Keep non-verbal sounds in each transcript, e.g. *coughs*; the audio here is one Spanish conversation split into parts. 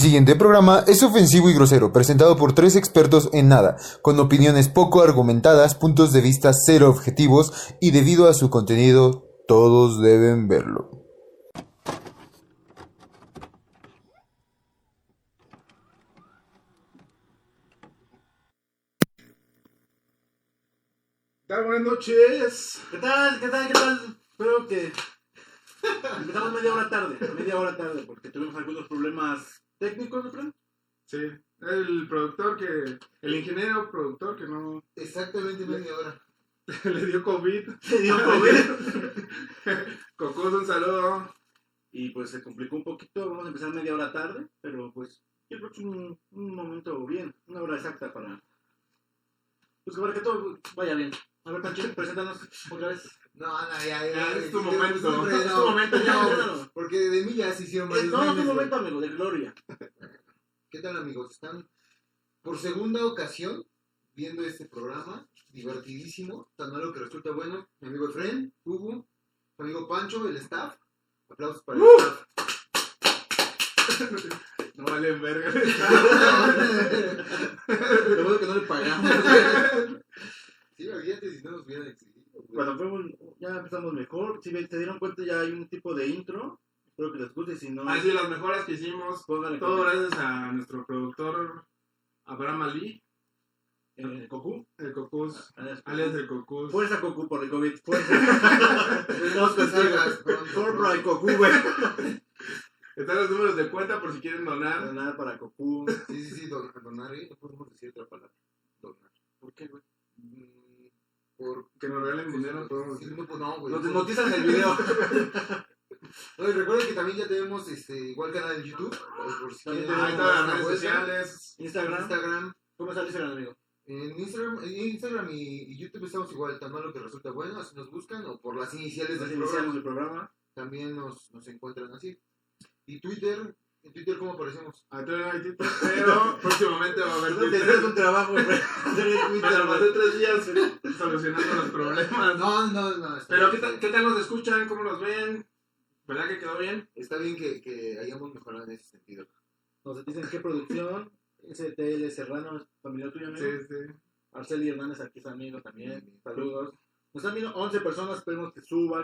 El siguiente programa es ofensivo y grosero, presentado por tres expertos en nada, con opiniones poco argumentadas, puntos de vista cero objetivos y debido a su contenido, todos deben verlo. ¿Qué tal? Buenas noches. ¿Qué tal? ¿Qué tal? ¿Qué tal? Espero que *laughs* empezamos media hora tarde, media hora tarde, porque tuvimos algunos problemas técnicos, ¿no creen? Sí, el productor que, el ingeniero productor que no Exactamente media hora. *laughs* le dio COVID. Se dio COVID *laughs* Cocos, un saludo. y pues se complicó un poquito. Vamos a empezar media hora tarde, pero pues yo creo que es un, un momento bien, una hora exacta para pues para que todo vaya bien. A ver, Pancho, preséntanos otra vez. No, no, ya, Ya, es tu sí, momento. Es tu momento, ya, no, ya. Porque de mí ya se hicieron Eh, varios No, no, un güey. momento, amigo, de gloria. ¿Qué tal amigos? Están por segunda ocasión viendo este programa, divertidísimo, tan malo que resulta bueno. Mi amigo Efren, Hugo, mi amigo Pancho, el staff. Aplausos para el staff. *laughs* No vale verga. *laughs* Lo bueno que no le pagamos. *laughs* sí, olvídate si no nos hubieran exigido. Cuando fuimos, ya empezamos mejor. Si se dieron cuenta, ya hay un tipo de intro. Espero que les guste. Si no, Así las mejoras que hicimos. Todo gracias a nuestro productor Abraham Ali, eh, Cocu. el Cocos, Alias Cocu. alias el Cocos. Fuerza Cocu por el COVID. Fuerza. *laughs* Pronto, Por el. Cocu, güey. Están los números de cuenta por si quieren donar. Nada para Cocu. Sí, sí, sí, don- donar, ¿eh? No podemos decir otra palabra. Donar. ¿Por qué, güey? Por... Que nos regalen dinero, podemos decir. no, pues no, güey. Nos desmonetizan el *laughs* video. No, y recuerden que también ya tenemos este, igual canal en YouTube. por- Por si quieren Ahí dar están las una redes sociales. Instagram. Instagram. ¿Cómo está el Instagram, amigo? En Instagram, en Instagram y, y YouTube estamos igual, tan malo que resulta bueno, así nos buscan, o por las iniciales Las del iniciales programa, del programa. también nos, nos encuentran así. Y Twitter, en Twitter cómo aparecemos. Ahí todavía no hay título, pero próximamente va a haber Tendrás Twitter. un trabajo, güey. Twitter, pasé tres días solucionando los problemas. No, no, no, Pero. ¿qué tal, ¿qué tal nos escuchan? ¿Cómo nos ven? ¿Verdad que quedó bien? Está bien que, que hayamos mejorado en ese sentido. Nos dicen qué producción. STL Serrano, es familiar tuyo, amigo. Sí, sí. Arceli Hernández aquí es amigo también. Saludos. Nos están viendo 11 personas, esperemos que suban.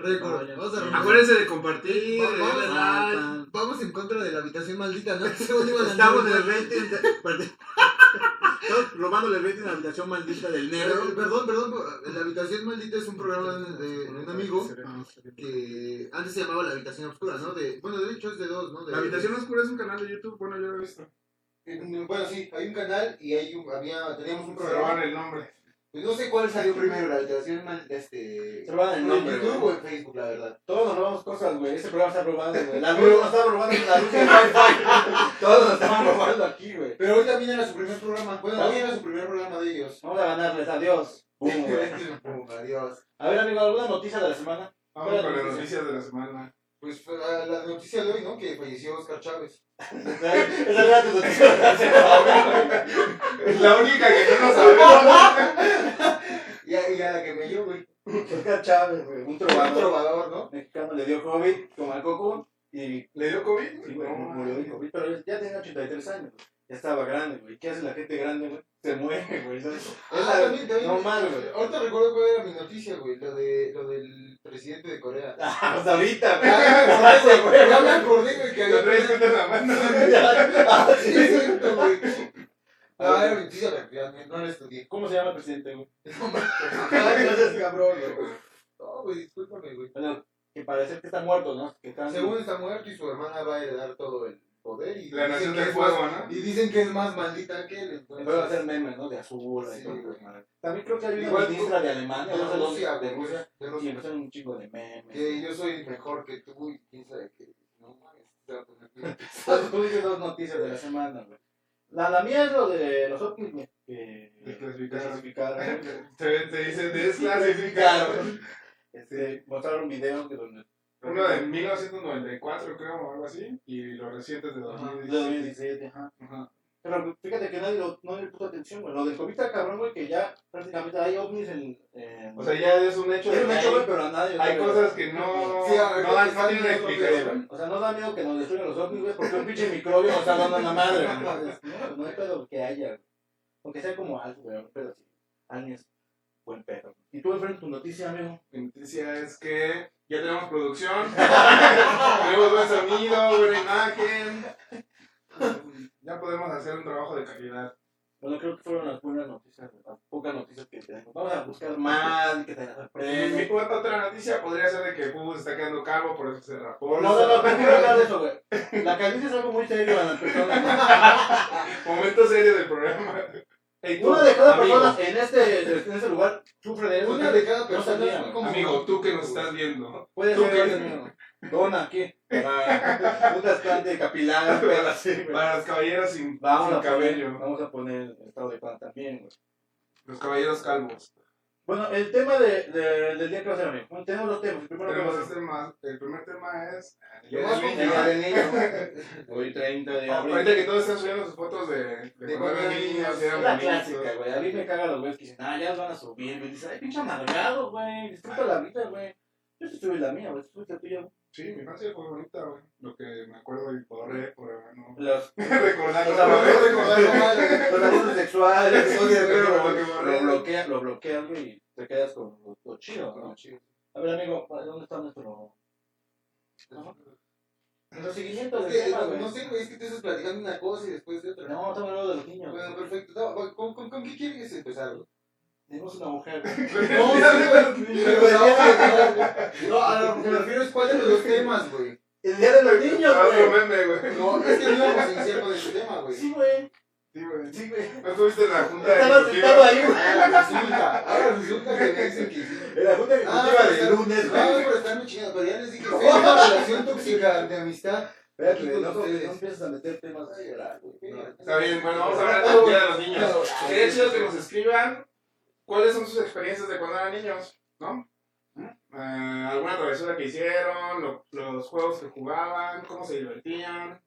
Acuérdense de compartir, Va- vamos a- en contra de la habitación maldita, ¿no? *laughs* Estamos en el rating. de-. *laughs* Estamos robándole el rating a la habitación maldita del Eh, negro. Perdón, perdón, la habitación maldita es un programa de, un amigo que antes se llamaba la habitación oscura, ¿no? De, bueno, de hecho es de dos, ¿no? De, La Habitación Oscura es un canal de YouTube, bueno, yo lo he visto. Bueno, sí, hay un canal y hay un- había, teníamos un Se programa. el nombre. Pues no sé cuál salió primero, la habitación mal- este, Se roban el en YouTube güey. o en Facebook, la verdad. Todos nos robamos cosas, güey. Ese programa está robando, güey. La luz nos está robando la luz del Wi-Fi. *laughs* Todos nos estamos robando aquí, güey. Pero hoy también era su primer programa. Bueno, hoy era su primer programa de ellos. Vamos a ganarles. Adiós. Pum, güey. Pum, Adiós. A ver, amigo, ¿alguna noticia de la semana? Vamos con las noticias de la semana. Pues la, la noticia de hoy, ¿no? Que falleció Oscar Chávez. Esa era tu noticia de la semana. Es la única que no nos sabemos. Y a, y a la que me dio, güey. Oscar Chávez, güey. Un Un trovador trovador, ¿no? mexicano le dio COVID como al coco y ¿Le dio COVID? sí, güey, No, murió de COVID. Pero ya- tenía 83 años, güey. Ya estaba grande, güey. ¿Qué hace la gente grande, güey? Se muere, güey. ¿sabes? Es Ah, la- también, también. No mal, güey. Ahorita recuerdo cuál era mi noticia, güey. Lo, de, lo del presidente de Corea. *laughs* Ah, pues *laughs* ahorita, güey. Ah, me acordé, güey. Ya me acordé, güey, que había traes en la mano. *laughs* Ah, Sí, sí. es cierto, güey. Ah, era mentira, güey, no la estudié. ¿Cómo se llama el presidente, güey? No seas cabrón, güey. No, güey, discúlpame, güey. Bueno, que parece que está muerto, ¿no? Que Según está muerto y su hermana va a heredar todo el poder. Y La dicen nación que del es fuego, más- ¿no? Y dicen que es más maldita que él, entonces. Puede hacer memes, ¿no? De azul. Sí, madre. También creo que hay una Igual ministra tú- de Alemania, de no sé dónde, Rusia, de güey. Rusia. De Y Rusia. empezaron un chingo de memes. Que yo soy mejor que tú y quién sabe qué. No mames, *laughs* te tú dices dos noticias de la semana, güey. La, la mía es lo de los ovnis. Que Desclasificaron. *laughs* desclasificaron. Se, se dice desclasificaron. Este, mostraron videos de donde. Uno de 1994, creo, o algo así. Y los recientes de Ajá, 2017. de 2017, ajá. Ajá. Pero fíjate que nadie lo, no le puso atención, güey. Lo del COVID está cabrón, güey, que ya prácticamente hay ovnis en... en- O sea, ya es un hecho es un hecho, güey, pero a nadie... hay güey. cosas que no, Sí, a ver, no, dan, no tienen explicación. O sea, no da miedo que nos destruyan los ovnis, güey, porque un pinche microbio nos está dando la madre, güey. No, no hay pedo que haya, güey. Aunque sea como algo, güey, un pedo así. Aliens, buen pedo. ¿Y tú, enfrente tu noticia, amigo? Mi noticia es que ya tenemos producción, *laughs* tenemos buen sonido, buena imagen. Ya podemos hacer un trabajo de calidad. Bueno, creo que fueron las buenas noticias, las pocas noticias que tenemos. Vamos a buscar más y que te Eh, mi cuarta otra noticia podría ser de que Fubu se está quedando calvo, por eso se rapó. No, no, no, prefiero hablar de eso, güey. La calvicie es algo muy serio en las personas. *laughs* Momento serio del programa. Una de cada amigo, persona en este, en este lugar sufre de eso. Una de cada No persona sabía, es güey. como- Amigo, tú que nos estás viendo. Puede ¿Tú ser qué? ese mío. Dona aquí. Para un trasplante capilar, pero así, güey. Para los caballeros sin, Vamos sin a, poner, cabello. vamos a poner estado de pan también, güey. Los caballeros calvos. Bueno, el tema de, de- del día que va a ser, amigo. Bueno, tenemos dos temas. El primero Tenemos que este tema, el primer tema es... El el niño. día del niño. Hoy 30 de abril. Ahorita que todos están subiendo sus fotos de, de, De cuando eran niños, Es la bonitos. clásica, güey. A mí me cagan los güeyes que dicen, ah, ya los van a subir. Me dicen, ay, pinche amargado, güey. Disfruta la vida, güey. Yo sí subí la mía, güey. Subiste la tuya, güey. Sí, mi infancia fue bonita, güey. Lo que me acuerdo y borré por no Los, recordar. Los *laughs* los abusos sexuales. Lo, lo que borré. lo bloqueas, güey. Y te quedas con lo, chido, ¿no? A ver, amigo, ¿dónde está nuestro. Nuestro seguimiento Es del que, tema, no, güey? no sé, güey, es que tú estás platicando una cosa y después de otra. No, estamos hablando de los niños. Bueno, perfecto. No, güey, ¿con, con, con qué quieres empezar, güey? Tenemos una mujer. No, no, no, a lo que me refiero es cuál de los dos temas, güey. El día de los niños, Ah, güey. meme, güey. No, es que no íbamos a iniciar con ese tema, güey. Sí, güey. Sí, güey. Sí, güey. ¿No estuviste en la junta Estaba ejecutiva? sentado ahí, güey. Ahora resulta, ahora resulta que me dicen que sí. En la junta Ah, ejecutiva pero de está- lunes, No, güey. pero están chingando, pero ya les dije, *laughs* es una relación tóxica de amistad. Espérate, Aquí güey, con no, no empieces a meter temas de llorar, güey. No. Está bien, bueno, vamos a hablar del Día de los Niños. Sería chido que nos escriban cuáles son sus experiencias de cuando eran niños, ¿no? Eh, alguna travesura que hicieron, lo- los juegos que jugaban, cómo se divertían.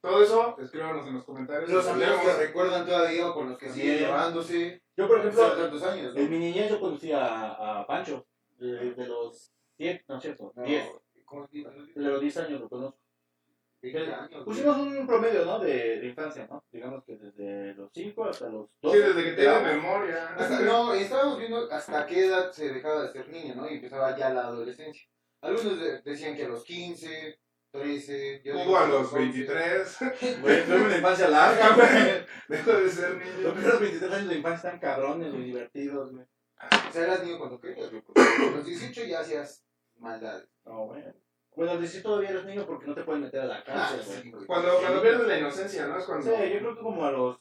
Todo eso, escríbanos en los comentarios. Los amigos que recuerdan todavía o con los que siguen llevándose. Yo, por Hace ejemplo, tantos años, en mi niñez yo conocí a, a Pancho. De, de los 7, no es cierto, No, 10. ¿cómo se llama? De los 10 años lo conozco. 20 años. Pusimos un promedio, ¿no? De, de infancia, ¿no? Digamos que desde los 5 hasta los 12. Sí, desde que tienen Éramos- memoria. Hasta- no, estábamos viendo hasta qué edad se dejaba de ser niño, ¿no? Y empezaba ya la adolescencia. Algunos de- decían que a los 15, 13, yo Hubo a los 11. 23. *laughs* Güey, tuve una infancia larga, güey. *laughs* Dejó de ser Los niño. primeros 23 años de infancia están cabrones, güey, divertidos, güey. O sea, eras niño cuando querías, güey, a los 18 ya hacías maldades. No, güey. Bueno, al 18 todavía eres niño porque no te pueden meter a la Ah, cárcel, sí, güey. güey. Cuando, cuando pierdes la inocencia, ¿no? Es cuando. Sí, yo creo que como a los.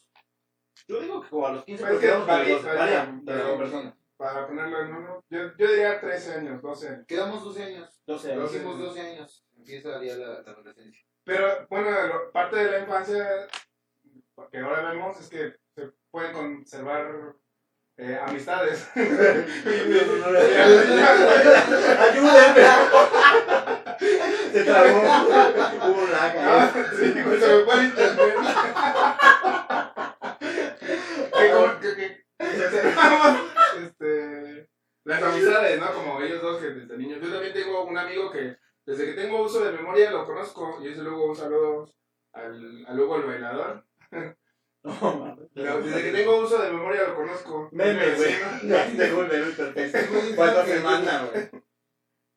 Yo digo que como a los 15 Es que porque éramos varía, persona. Para ponerlo en uno. Yo, yo diría 13 años, 12 años. Quedamos 12 años. 12 años. Doce. Hicimos 12 años. Empieza ya la, la adolescencia. Pero bueno, lo- parte de la infancia que ahora vemos es que se pueden conservar eh, amistades. *laughs* ¡Ayúdenme! Se trabó. Hubo lag. Ah, sí, güey, se me fue el internet. acercaban, este, las amistades, ¿no? Como ellos dos que desde niños. Yo también tengo un amigo que desde que tengo uso de memoria lo conozco y desde luego un saludo al, al Hugo el bailador. No, mames. Desde que tengo uso de memoria lo conozco. Meme, güey. tengo un meme perfecto. Cuatro semanas, güey.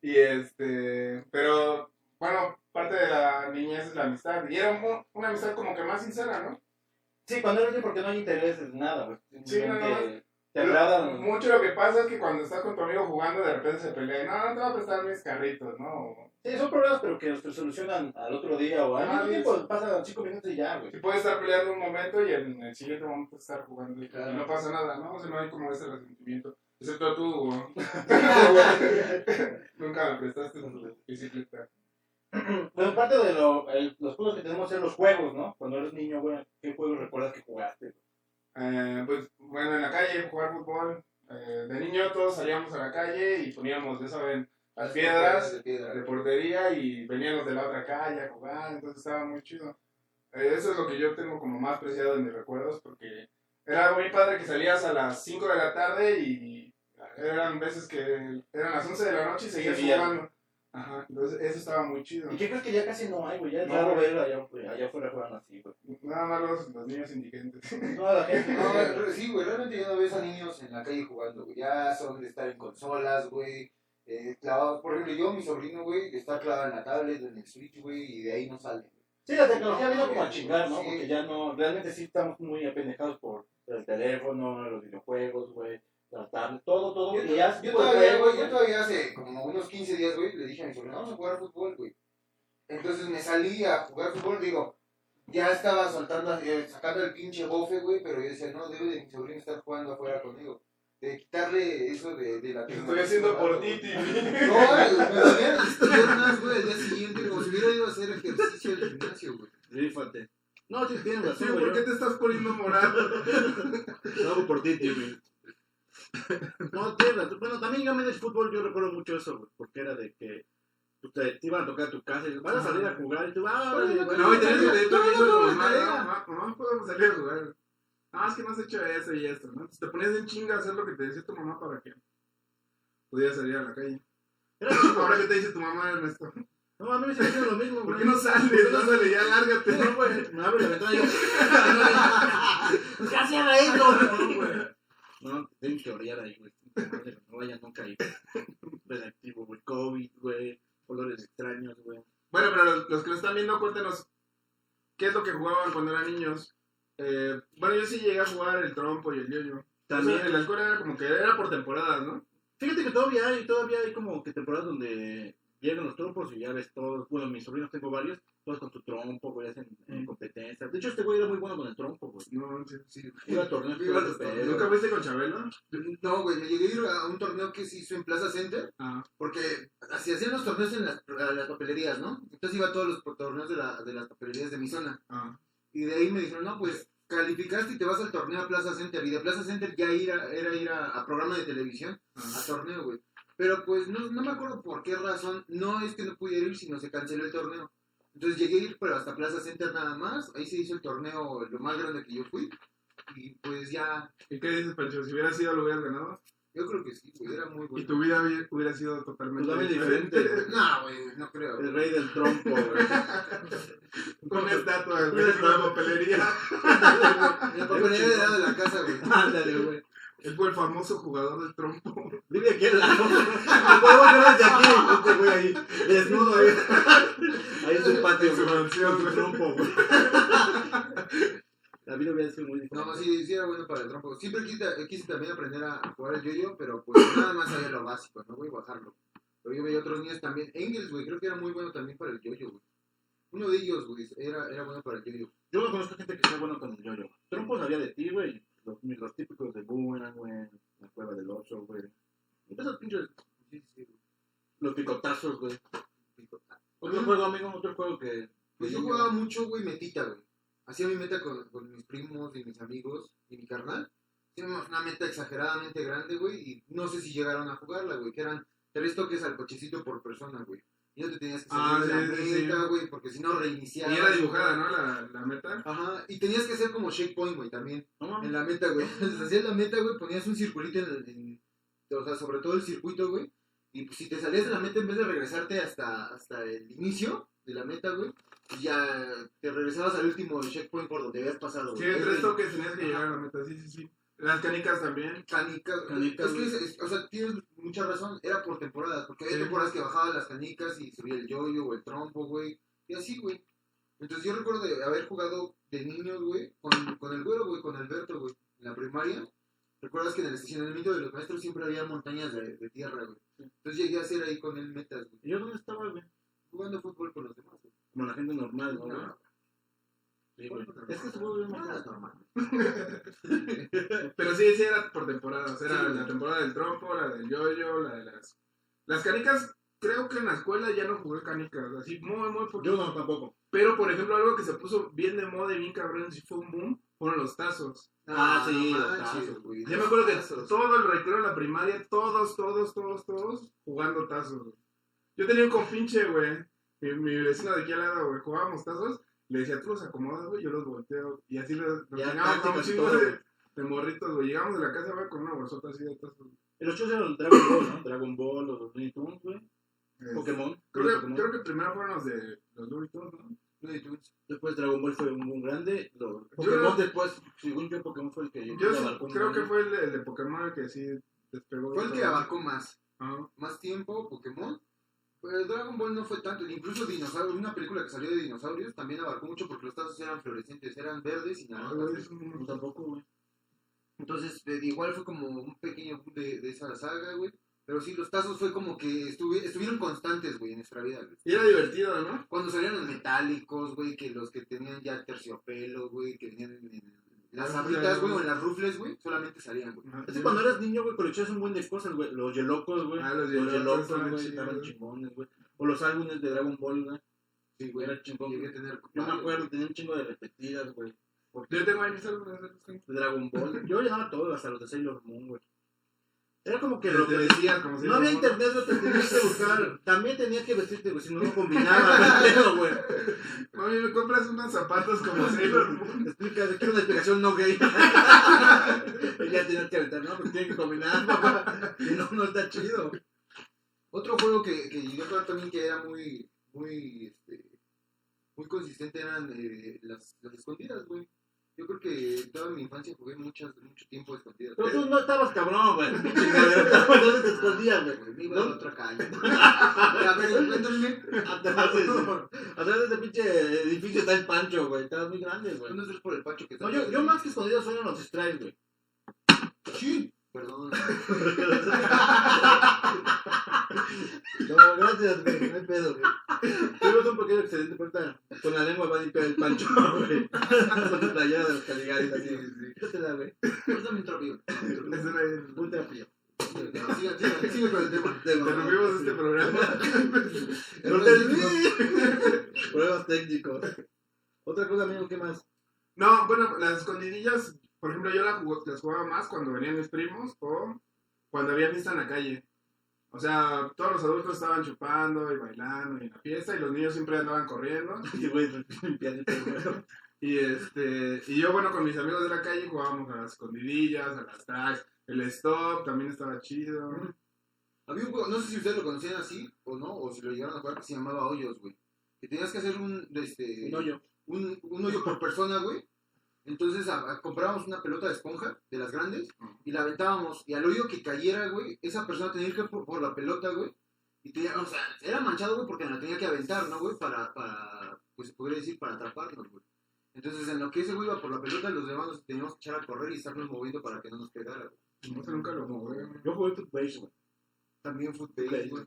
Y este, pero bueno, parte de la niñez es la amistad. Y era un- una amistad como que más sincera, ¿no? Sí, cuando eres niño porque no hay interés en nada, güey. Sí, no, no. Te agradan. Mucho lo que pasa es que cuando estás con tu amigo jugando, de repente se pelea. No, no te voy a prestar mis carritos, ¿no? Sí, son problemas, pero que los que solucionan al otro día o al Ah, mismo sí, tiempo. sí. Pasan cinco minutos y ya, güey. Si puedes estar peleando un momento y en el siguiente momento estar jugando y Claro. no pasa nada, ¿no? O sea, no hay como ese resentimiento. Excepto tú, Hugo. *laughs* *laughs* Nunca me prestaste tu bicicleta. Bueno, parte de lo, el- los juegos que tenemos es los juegos, ¿no? Cuando eres niño, güey, ¿qué juegos recuerdas que jugaste? Eh, pues bueno, en la calle, jugar fútbol. Eh, de niño todos salíamos a la calle y poníamos, ya saben, las piedras de piedra. de portería y venían los de la otra calle a jugar, entonces estaba muy chido. Eh, Eso es lo que yo tengo como más preciado en mis recuerdos, porque era muy padre que salías a las 5 de la tarde y eran veces que eran las 11 de la noche y seguías Seguía. jugando. Ajá, entonces eso estaba muy chido. ¿Y qué crees que ya casi no hay, güey? Ya es No, raro ver allá, allá afuera juegan así, güey. Nada más los, los niños indigentes. *laughs* No, la gente. No, sí, güey, realmente ya no ves a niños en la calle jugando, güey. Ya son de estar en consolas, güey. Eh, clavados. Por ejemplo, yo, mi sobrino, güey, está clavado en la tablet, en el Switch, güey, y de ahí no sale. Sí, la tecnología vino como a chingar, ¿no? Sí. Porque ya no, realmente sí estamos muy apendejados por el teléfono, los videojuegos, güey, la tablet, todo, todo. Yo, y ya yo todavía, güey, yo todavía hace como unos 15 días, güey, le dije a mi sobrino, vamos a jugar fútbol, güey. Entonces me salí a jugar fútbol, digo, ya estaba soltando, eh, sacando el pinche bofe, güey, pero yo decía, no, debe de mi sobrino estar jugando afuera conmigo. De quitarle eso de, de la estoy haciendo por ti, Timmy. No, me. Piernas, güey, al día siguiente, como si hubiera ido a hacer ejercicio del gimnasio, güey. Rífate. No, sí tienes ¿por qué te estás poniendo morado? *laughs* Lo hago por ti, Timmy. No, tienes razón. Bueno, también yo me de fútbol, yo recuerdo mucho eso, güey, porque era de que te, te iban a tocar a tu casa y vas a salir a jugar y tú, ah, güey. No, y tenés que pedir No, permiso no, a tu no, mamá. No, mamá, podemos salir a jugar. Ah, es que no has hecho eso y esto, ¿no? Entonces te ponías en chinga a hacer lo que te decía tu mamá para que pudieras salir a la calle. Ahora. ¿qué te dice tu mamá, Ernesto? No, a mí me haciendo lo mismo, ¿Por güey. qué no sales? Ándale, ya lárgate. No, güey, me abre la ventana yo. *laughs* ¿Qué hacía esto? No, güey. No, tengo que orillar ahí, güey. No vayan nunca ahí. Redactivo, güey. COVID, güey. Olores extraños, güey. Bueno, pero los, los que lo están viendo, cuéntenos qué es lo que jugaban cuando eran niños. Eh, bueno, yo sí llegué a jugar el trompo y el yoyo. También. O sea, en la escuela era como que era por temporadas, ¿no? Fíjate que todavía hay, todavía hay como que temporadas donde llegan los trompos y ya ves todos. Bueno, mis sobrinos tengo varios, todos con su trompo, güey, hacen eh, Mm. competencias. De hecho, este güey era muy bueno con el trompo, güey. No, sí. Sí, Iba a torneos. ¿Nunca fuiste con Chabelo? No, güey, me llegué a ir a un torneo que se hizo en Plaza Center, Ah. porque así hacían los torneos en las, las papelerías, ¿no? Entonces iba a todos los torneos de, la, de las papelerías de mi zona. Ah. Y de ahí me dijeron, no, pues calificaste y te vas al torneo a Plaza Center. Y de Plaza Center ya ir a- era ir a, a programa de televisión, a torneo, güey. Pero pues no, no me acuerdo por qué razón. No es que no pudiera ir, sino se canceló el torneo. Entonces llegué a ir, pero hasta Plaza Center nada más. Ahí se hizo el torneo, lo más grande que yo fui. Y pues ya, ¿Y qué dices, Pancho? Si hubiera sido, lo hubieras ganado. Yo creo que sí, güey, era muy Y bueno. tu vida hubiera- sido totalmente diferente, güey. *laughs* No, güey, no creo. El rey del trompo, güey. *laughs* Una estatua de Una papelería. *laughs* La papelería de lado de la casa, güey. Ándale, güey. Él fue el famoso jugador del trompo. Vive aquí al lado. Puedo ver desde aquí. Este güey ahí, desnudo ahí. Ahí en su patio, En su mansión, su güey. trompo, güey. La vida hubiera sido muy diferente. No, sí, sí era bueno para el trompo. Siempre quise, quise también aprender a jugar el yo-yo, pero pues nada más sabía lo básico, ¿no, güey? Bajarlo. Pero yo veía otros niños también. Engels, güey, creo que era muy bueno también para el yo-yo, güey. Uno de ellos, güey, era, era bueno para el yo-yo. Yo no conozco gente que sea bueno con el yoyo. Trompo sabía de ti, güey. Los, los típicos de Boomerang, güey. La cueva del oso, güey. Y esos pinches. Sí, sí, güey. Los picotazos, güey. Otro juego, amigo, otro juego que. Pues yo jugaba mucho, güey, metita, güey. Hacía mi meta con, con mis primos y mis amigos y mi carnal. Teníamos una meta exageradamente grande, güey, y no sé si llegaron a jugarla, güey, que eran tres toques al cochecito por persona, güey. Y no te tenías que Ah, salir de sí, la sí, meta, sí. güey, porque si no reiniciabas. Y era dibujada, ¿no? La, la meta. Ajá, y tenías que hacer como shake point, güey, también. No En la meta, güey. *laughs* Entonces hacías la meta, güey, ponías un circulito en, el- en- o sea, sobre todo el circuito, güey. Y pues, si te salías de la meta, en vez de regresarte hasta, hasta el inicio de la meta, güey, pues ya te regresabas al último checkpoint por donde habías pasado, Sí, tres Es- toques tenías que llegar a la meta. Sí, sí, sí. Las canicas también. Canicas, Canicas, es que, güey. es- es- o sea, tienes mucha razón, era por temporadas, porque había Sí. temporadas que bajaba las canicas y subía el yoyo o el trompo, güey, y así, güey. Entonces yo recuerdo de haber jugado de niños, güey, con, con el güero, güey, con Alberto, güey, en la primaria. ¿Recuerdas que en el estacionamiento de los maestros siempre había montañas de, de tierra, güey? Entonces llegué a hacer ahí con él metas, güey, ¿Y yo dónde estaba, güey? jugando fútbol con los demás, güey. Como la gente normal, ¿no? No, Sí, güey. Es que se vuelve más normal. *laughs* Pero sí, sí, era por temporadas. Era Sí, la temporada del trompo, la del yoyo, la de las. Las canicas, creo que en la escuela ya no jugué canicas. Así, muy, muy poquito. Yo no, tampoco. Pero, por ejemplo, algo que se puso bien de moda y bien cabrón, sí fue un boom, fueron los tazos. Ah, sí, no los tazos. güey. Yo me acuerdo que todo el recreo en la primaria, todos, todos, todos, todos jugando tazos. güey. Yo tenía un compinche, güey, mi, mi vecino de aquí al lado, güey, jugábamos tazos Le decía, tú los acomodas, güey, yo los volteo. Y así los, a un chingo de, de morritos, güey. Llegamos de la casa, güey, con una bolsota así de tazos. Los chicos eran Dragon Ball, ¿no? Dragon Ball, los Looney Tunes, güey. Pokémon. Creo que, Pokémon. creo que primero fueron los de los Looney Tunes, ¿no? Después Dragon Ball fue un, un grande. Los Yo Pokémon creo- después, según yo, Pokémon fue el que Yo abarcó creo que fue el de, el de Pokémon el que sí despegó. Fue el que abarcó más. Más tiempo, Pokémon. Pero Dragon Ball no fue tanto. Incluso Dinosaurios, una película que salió de dinosaurios también abarcó mucho porque los tazos eran fluorescentes, eran verdes y Ah, naranjas. Yo tampoco, güey. Entonces, igual fue como un pequeño de, de esa saga, güey. Pero sí, los tazos fue como que estuvi- estuvieron constantes, güey, en nuestra vida, güey. Y era divertido, ¿no? Cuando salían los metálicos, güey, que los que tenían ya terciopelo, güey, que venían en, en las Ah, abritas, ya, güey, o en las rufles, güey, solamente salían, güey. Es que cuando eras niño, güey, coleccionas un buen de cosas, güey. Los Yelocos, güey. Ah, los Yelocos estaban güey, estaban chingones, güey. O los álbumes de Dragon Ball, güey. Sí, güey. Era chingón, Llegué güey. a tener Yo me acuerdo, tenía un chingo de repetidas, güey. Yo tengo ahí mis álbumes. De Dragon Ball. Yo llenaba todo, hasta los de Sailor Moon, güey. Era como que lo que vestías como si No había internet, güey, te *laughs* tenías que buscar. También tenías que vestirte, güey, si no, no combinaba, *laughs* güey, güey. Mami, me compras unos zapatos como Sailor Moon. Explica, quiero una explicación no gay. y ya tenías que aventar, no, pues tiene que combinar, papá. Si no, no está chido. Otro juego que, que yo creo también que era muy, muy, este, muy consistente eran eh, las, las escondidas, güey. Yo creo que toda mi infancia jugué muchas, mucho tiempo escondidas. Pero tú no estabas cabrón, güey. *laughs* ¿Dónde te escondías, güey? Me iba a ¿No? otra calle. *laughs* a ver, cuéntame. Atrás de, atrás de ese pinche edificio está el Pancho, güey. Estabas muy grande, güey. ¿Dónde es por el pacho que está? No, yo, yo más que escondidas fueron los strikes, güey. Sí. Perdón. *laughs* No, gracias, güey. No hay pedo, güey. Tuvimos un pequeño accidente, pero ahorita con la lengua va a limpiar el pancho, *laughs* güey. Con tu playera de los Caligaris, así. ¿Qué te da, güey? Perdón, tropio. Ese era el- Un trapillo. Sigue, con el tema. Interrumpimos este programa. *laughs* Pruebas técnicos. Otra cosa, amigo, ¿qué más? No, bueno, las escondidillas, por ejemplo, yo las, jugó- las jugaba más cuando venían mis primos o cuando había fiesta en la calle. O sea, todos los adultos estaban chupando y bailando y en la fiesta y los niños siempre andaban corriendo. *laughs* Y, güey, *laughs* güey. *laughs* Y este y yo, bueno, con mis amigos de la calle jugábamos a las escondidillas, a las tracks, el stop también estaba chido. Había un juego, no sé si ustedes lo conocían así o no, o si lo llegaron a jugar, que se llamaba Hoyos, güey. Que tenías que hacer un, este, Un hoyo. un, un hoyo por persona, güey. Entonces a- a- comprábamos una pelota de esponja de las grandes y la aventábamos. Y al hoyo que cayera, güey, esa persona tenía que ir por, por la pelota, güey. Y tenía, o sea, era manchado, güey, porque la tenía que aventar, ¿no, güey? Para, para, pues se podría decir, para atraparnos, güey. Entonces, en lo que ese güey iba por la pelota, los demás nos teníamos que echar a correr y estarnos moviendo para que no nos pegara, güey. No sé, nunca lo jugué. Yo jugué footbase, güey. También fútbol, Footbase, güey.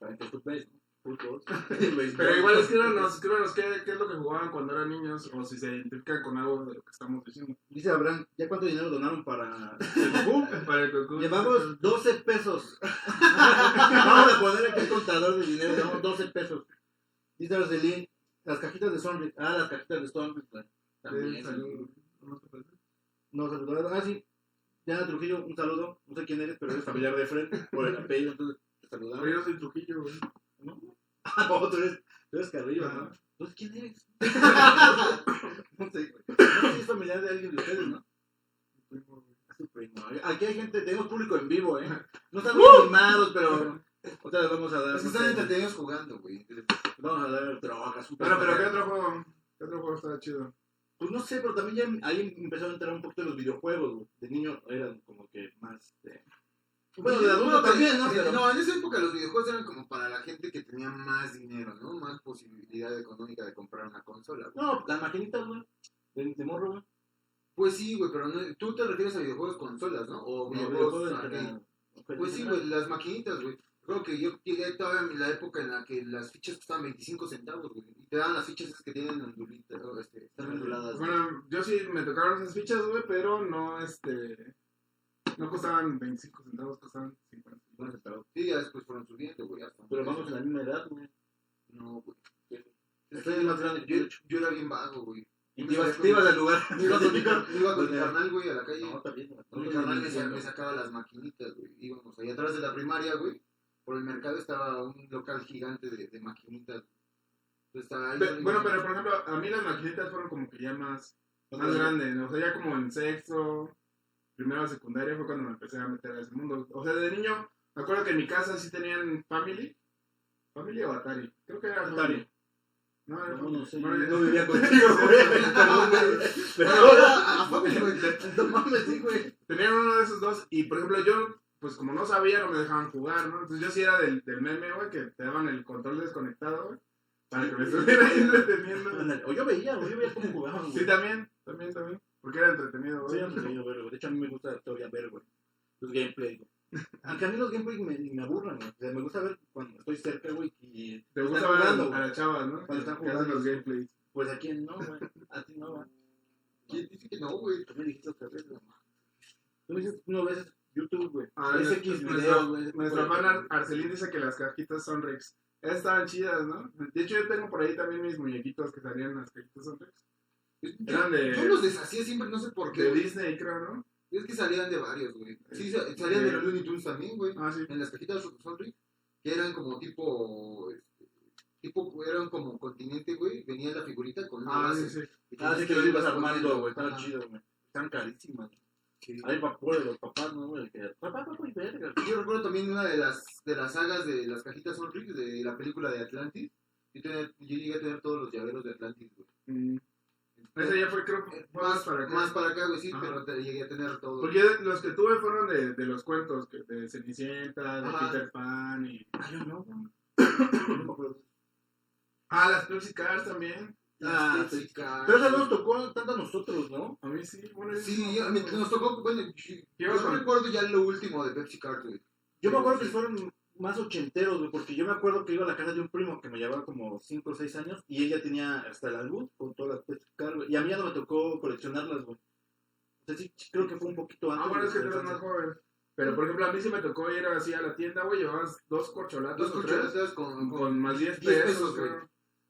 Para que footbase, ¿no? *laughs* Pero igual escríbanos, escríbanos qué, qué es lo que jugaban cuando eran niños o si se identifican con algo de lo que estamos diciendo. Dice Abraham, ¿ya cuánto dinero donaron para el Goku? Para el concurso. Llevamos 12 pesos. *laughs* Vamos a poner aquí el contador de dinero. Llevamos 12 pesos. Dice Roselín, las cajitas de Sonrix. Ah, las cajitas de Sonrix. También. salud. No sé. No, se recuerda. Ah, sí. Diana Trujillo, un saludo. No sé quién eres, pero eres familiar de Fred. Por el apellido, entonces te saludamos. Pero yo soy Trujillo, güey. ¿No? Ah, *laughs* no, tú eres, tú eres Carrillo, ¿no? ¿Tú quién eres? *laughs* *laughs* no sé, güey. No sé si es familiar de alguien de ustedes, ¿no? Es tu primo. Aquí hay gente, tenemos público en vivo, ¿eh? No están muy animados, pero otra vez vamos a dar. Es que están entretenidos jugando, güey. Vamos a dar drogas. Bueno, pero. ¿qué otro juego? ¿Qué otro juego estaba chido? Pues no sé, pero también ya ahí empezó a entrar un poquito en los videojuegos, güey. De niño eran como que más. eh, Bueno, de adulto también, ¿no? Pero- No, en esa época los videojuegos eran como para la gente que tenía más dinero, ¿no? Más posibilidad económica de comprar una consola. güey. No, las maquinitas, güey. De, de morro, güey. Pues sí, güey, pero no- tú te refieres a videojuegos consolas, ¿no? O No, videojuegos videojuegos en arcade. general. Pues sí, güey, las maquinitas, güey. Creo que yo llegué todavía en la época en la que las fichas costaban 25 centavos, güey. Y te daban las fichas que tienen ondulitas, o este, están onduladas. güey. Bueno, yo sí me tocaron esas fichas, güey, pero no, este... No costaban 25 centavos, costaban 50. Bueno, pero- Sí, ya después fueron subiendo, güey. Pero vamos en la misma edad, güey. No, güey. Es Usted que es más grande yo, era bien vago, güey. Y te ibas, salía te ibas con- al lugar. Me *laughs* iba con mi, iba con carnal, güey, a la calle. No, bien. güey. Mi carnal me, sacaba las maquinitas, güey. Íbamos ahí atrás de la primaria, güey. Por el mercado estaba un local gigante de, de maquinitas. Ahí, ahí, bueno, pero por ejemplo, a mí las maquinitas fueron como que ya más, más grandes, ¿no? O sea, ya como en sexto, primero o secundaria fue cuando me empecé a meter a ese mundo. O sea, de niño, me acuerdo que en mi casa sí tenían Family. ¿Family o Atari? Creo que era Atari. No, era No, Family. no sé, yo no vivía contigo, güey. Perdón, güey. Pero Family, güey. no mames, sí, güey. Tenían uno de esos dos y, por ejemplo, yo, pues como no sabía, no me dejaban jugar, ¿no? Entonces yo sí era del, del meme, güey, que te daban el control desconectado, güey, para que me estuviera ahí entreteniendo. O yo veía, güey, yo veía cómo jugaban, güey. Sí, también, también, también. Porque era entretenido, Sí, güey. entretenido ver, güey. De hecho, a mí me gusta todavía ver, güey. Los gameplays, güey. *laughs* Aunque a mí los gameplays me, me aburran, güey. O sea, me gusta ver cuando estoy cerca, güey, y Te gusta ver jugando, a, güey. a las chavas, ¿no? Cuando están jugando. los gameplays. Pues a quién no, güey. A ti no, güey. ¿Quién dice que no, güey? Tú me dijiste otra vez, güey. Tú me dices, no ves YouTube, güey. Ah, Es X nuestra- videos, güey. Nuestra hermana Ar- Arcelín dice que las cajitas Sonrix esas estaban chidas, ¿no? De hecho, yo tengo por ahí también mis muñequitos que salían en las cajitas Sonrix. Eran Yo de, los deshacía siempre, no sé por qué. de. Disney, creo, ¿no? Es que salían de varios, güey. Sí, sa- salían de los Looney Tunes también, güey. Ah, sí. En las cajitas de Sonrix, que eran como tipo. este, Tipo, eran como continente, güey. Venía la figurita con Ah, base. sí, sí. Ah, sí que ir ibas armando, güey. Estaban Ajá. chidos, güey. Están carísimas. Sí. Hay vapor de los papás, ¿no, güey? Papá, papá, y verga. Yo recuerdo también una de las, de las sagas de las cajitas Sonrix de la película de Atlantis. Yo, tenía- yo llegué a tener todos los llaveros de Atlantis, güey. Mm. Ese ya fue, creo, fue Más para acá. Más para acá, güey, sí, Ajá. pero te- llegué a tener todos. Porque yo- los que tuve fueron de, de los cuentos, que- de Cenicienta, de Ajá. Peter Pan y... Ah, yo no, güey. *coughs* No me acuerdo. Ah, las Pepsi Cars también. Ah, sí. Cars. Pero eso no nos tocó tanto a nosotros, ¿no? A mí sí, bueno, Sí, a mí nos tocó, bueno, yo, recuerdo ya lo último de Pepsi Card, güey. Yo me acuerdo que fueron más ochenteros, güey, porque yo me acuerdo que iba a la casa de un primo que me llevaba como 5 o 6 años y ella tenía hasta el álbum con todas las Pepsi Card, güey. Y a mí ya no me tocó coleccionarlas, güey. O sea, sí, creo que fue un poquito antes. Ah, bueno, es que tú la eres más joven. Pero, por ejemplo, a mí sí me tocó ir así a la tienda, güey, llevabas dos corcholatas Dos cucharadas con, con, con más 10 10 pesos, güey.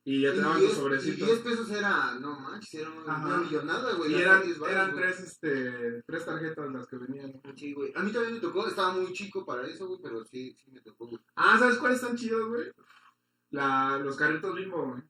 Y ya te daban tus 10, y sobrecitos. 10 pesos era, no manches, era una, millonada, güey. Y eran, 10 varos, eran güey. tres, este, tres tarjetas las que venían. Sí, güey. A mí también me tocó, estaba muy chico para eso, güey, pero sí, sí me tocó, güey. Ah, ¿sabes cuáles están chidos, güey? La, los carritos bimbo, güey.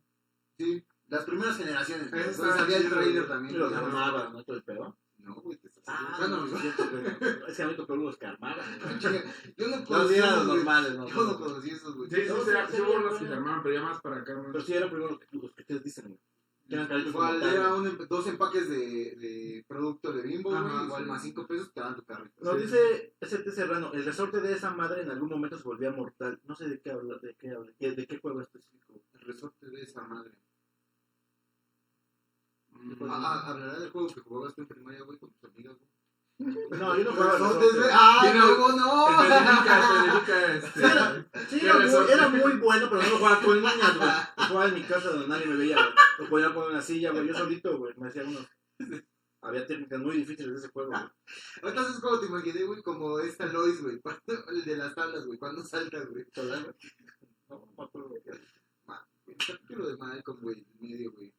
Sí, las primeras generaciones, Donde salía el trailer también. Y los armabas, ¿no? Todo el pedo. No, güey, te estás Ah, equivocando, no, güey. es cierto, güey. Es que a mí tocó los que armaban, güey. *laughs* Yo no No, sí conocía eran los normales, ¿no? Yo no conocí esos, güey. Sí, sí, No, sí, sí, sí, sí, hubo sí. que se armaban, pero ya más para acá, güey. Pero sí eran primero los que, los que ustedes dicen, güey. Igual era un, dos empaques de, de producto de bimbo. Ajá, Igual sí. más 5 pesos te dan tu carrito. Nos Sí. dice ST Serrano, el resorte de esa madre en algún momento se volvía mortal. No sé de qué habla, de qué habla, de, de qué juego específico. El resorte de esa madre. Ah, ah, hablará del juego que jugabas tú en primaria, güey, con tus amigas, güey. *laughs* No, yo no. ¡Ah, Sí, no. cómo no! Especifica, *laughs* este. Sí, era, sí, ¿Qué era, muy, resorte? era muy bueno, pero no lo jugaba con niñas, güey. *laughs* Lo jugaba en mi casa donde nadie me veía, güey. Lo podía poner en una silla, güey. Yo solito, güey. Me hacía unos... Había técnicas muy difíciles de ese juego, güey. Entonces, como te imaginé, güey, como esta Lois, güey. El de las tablas, güey. Cuando saltas, güey. No, no capítulo de Malcolm, güey, medio, güey.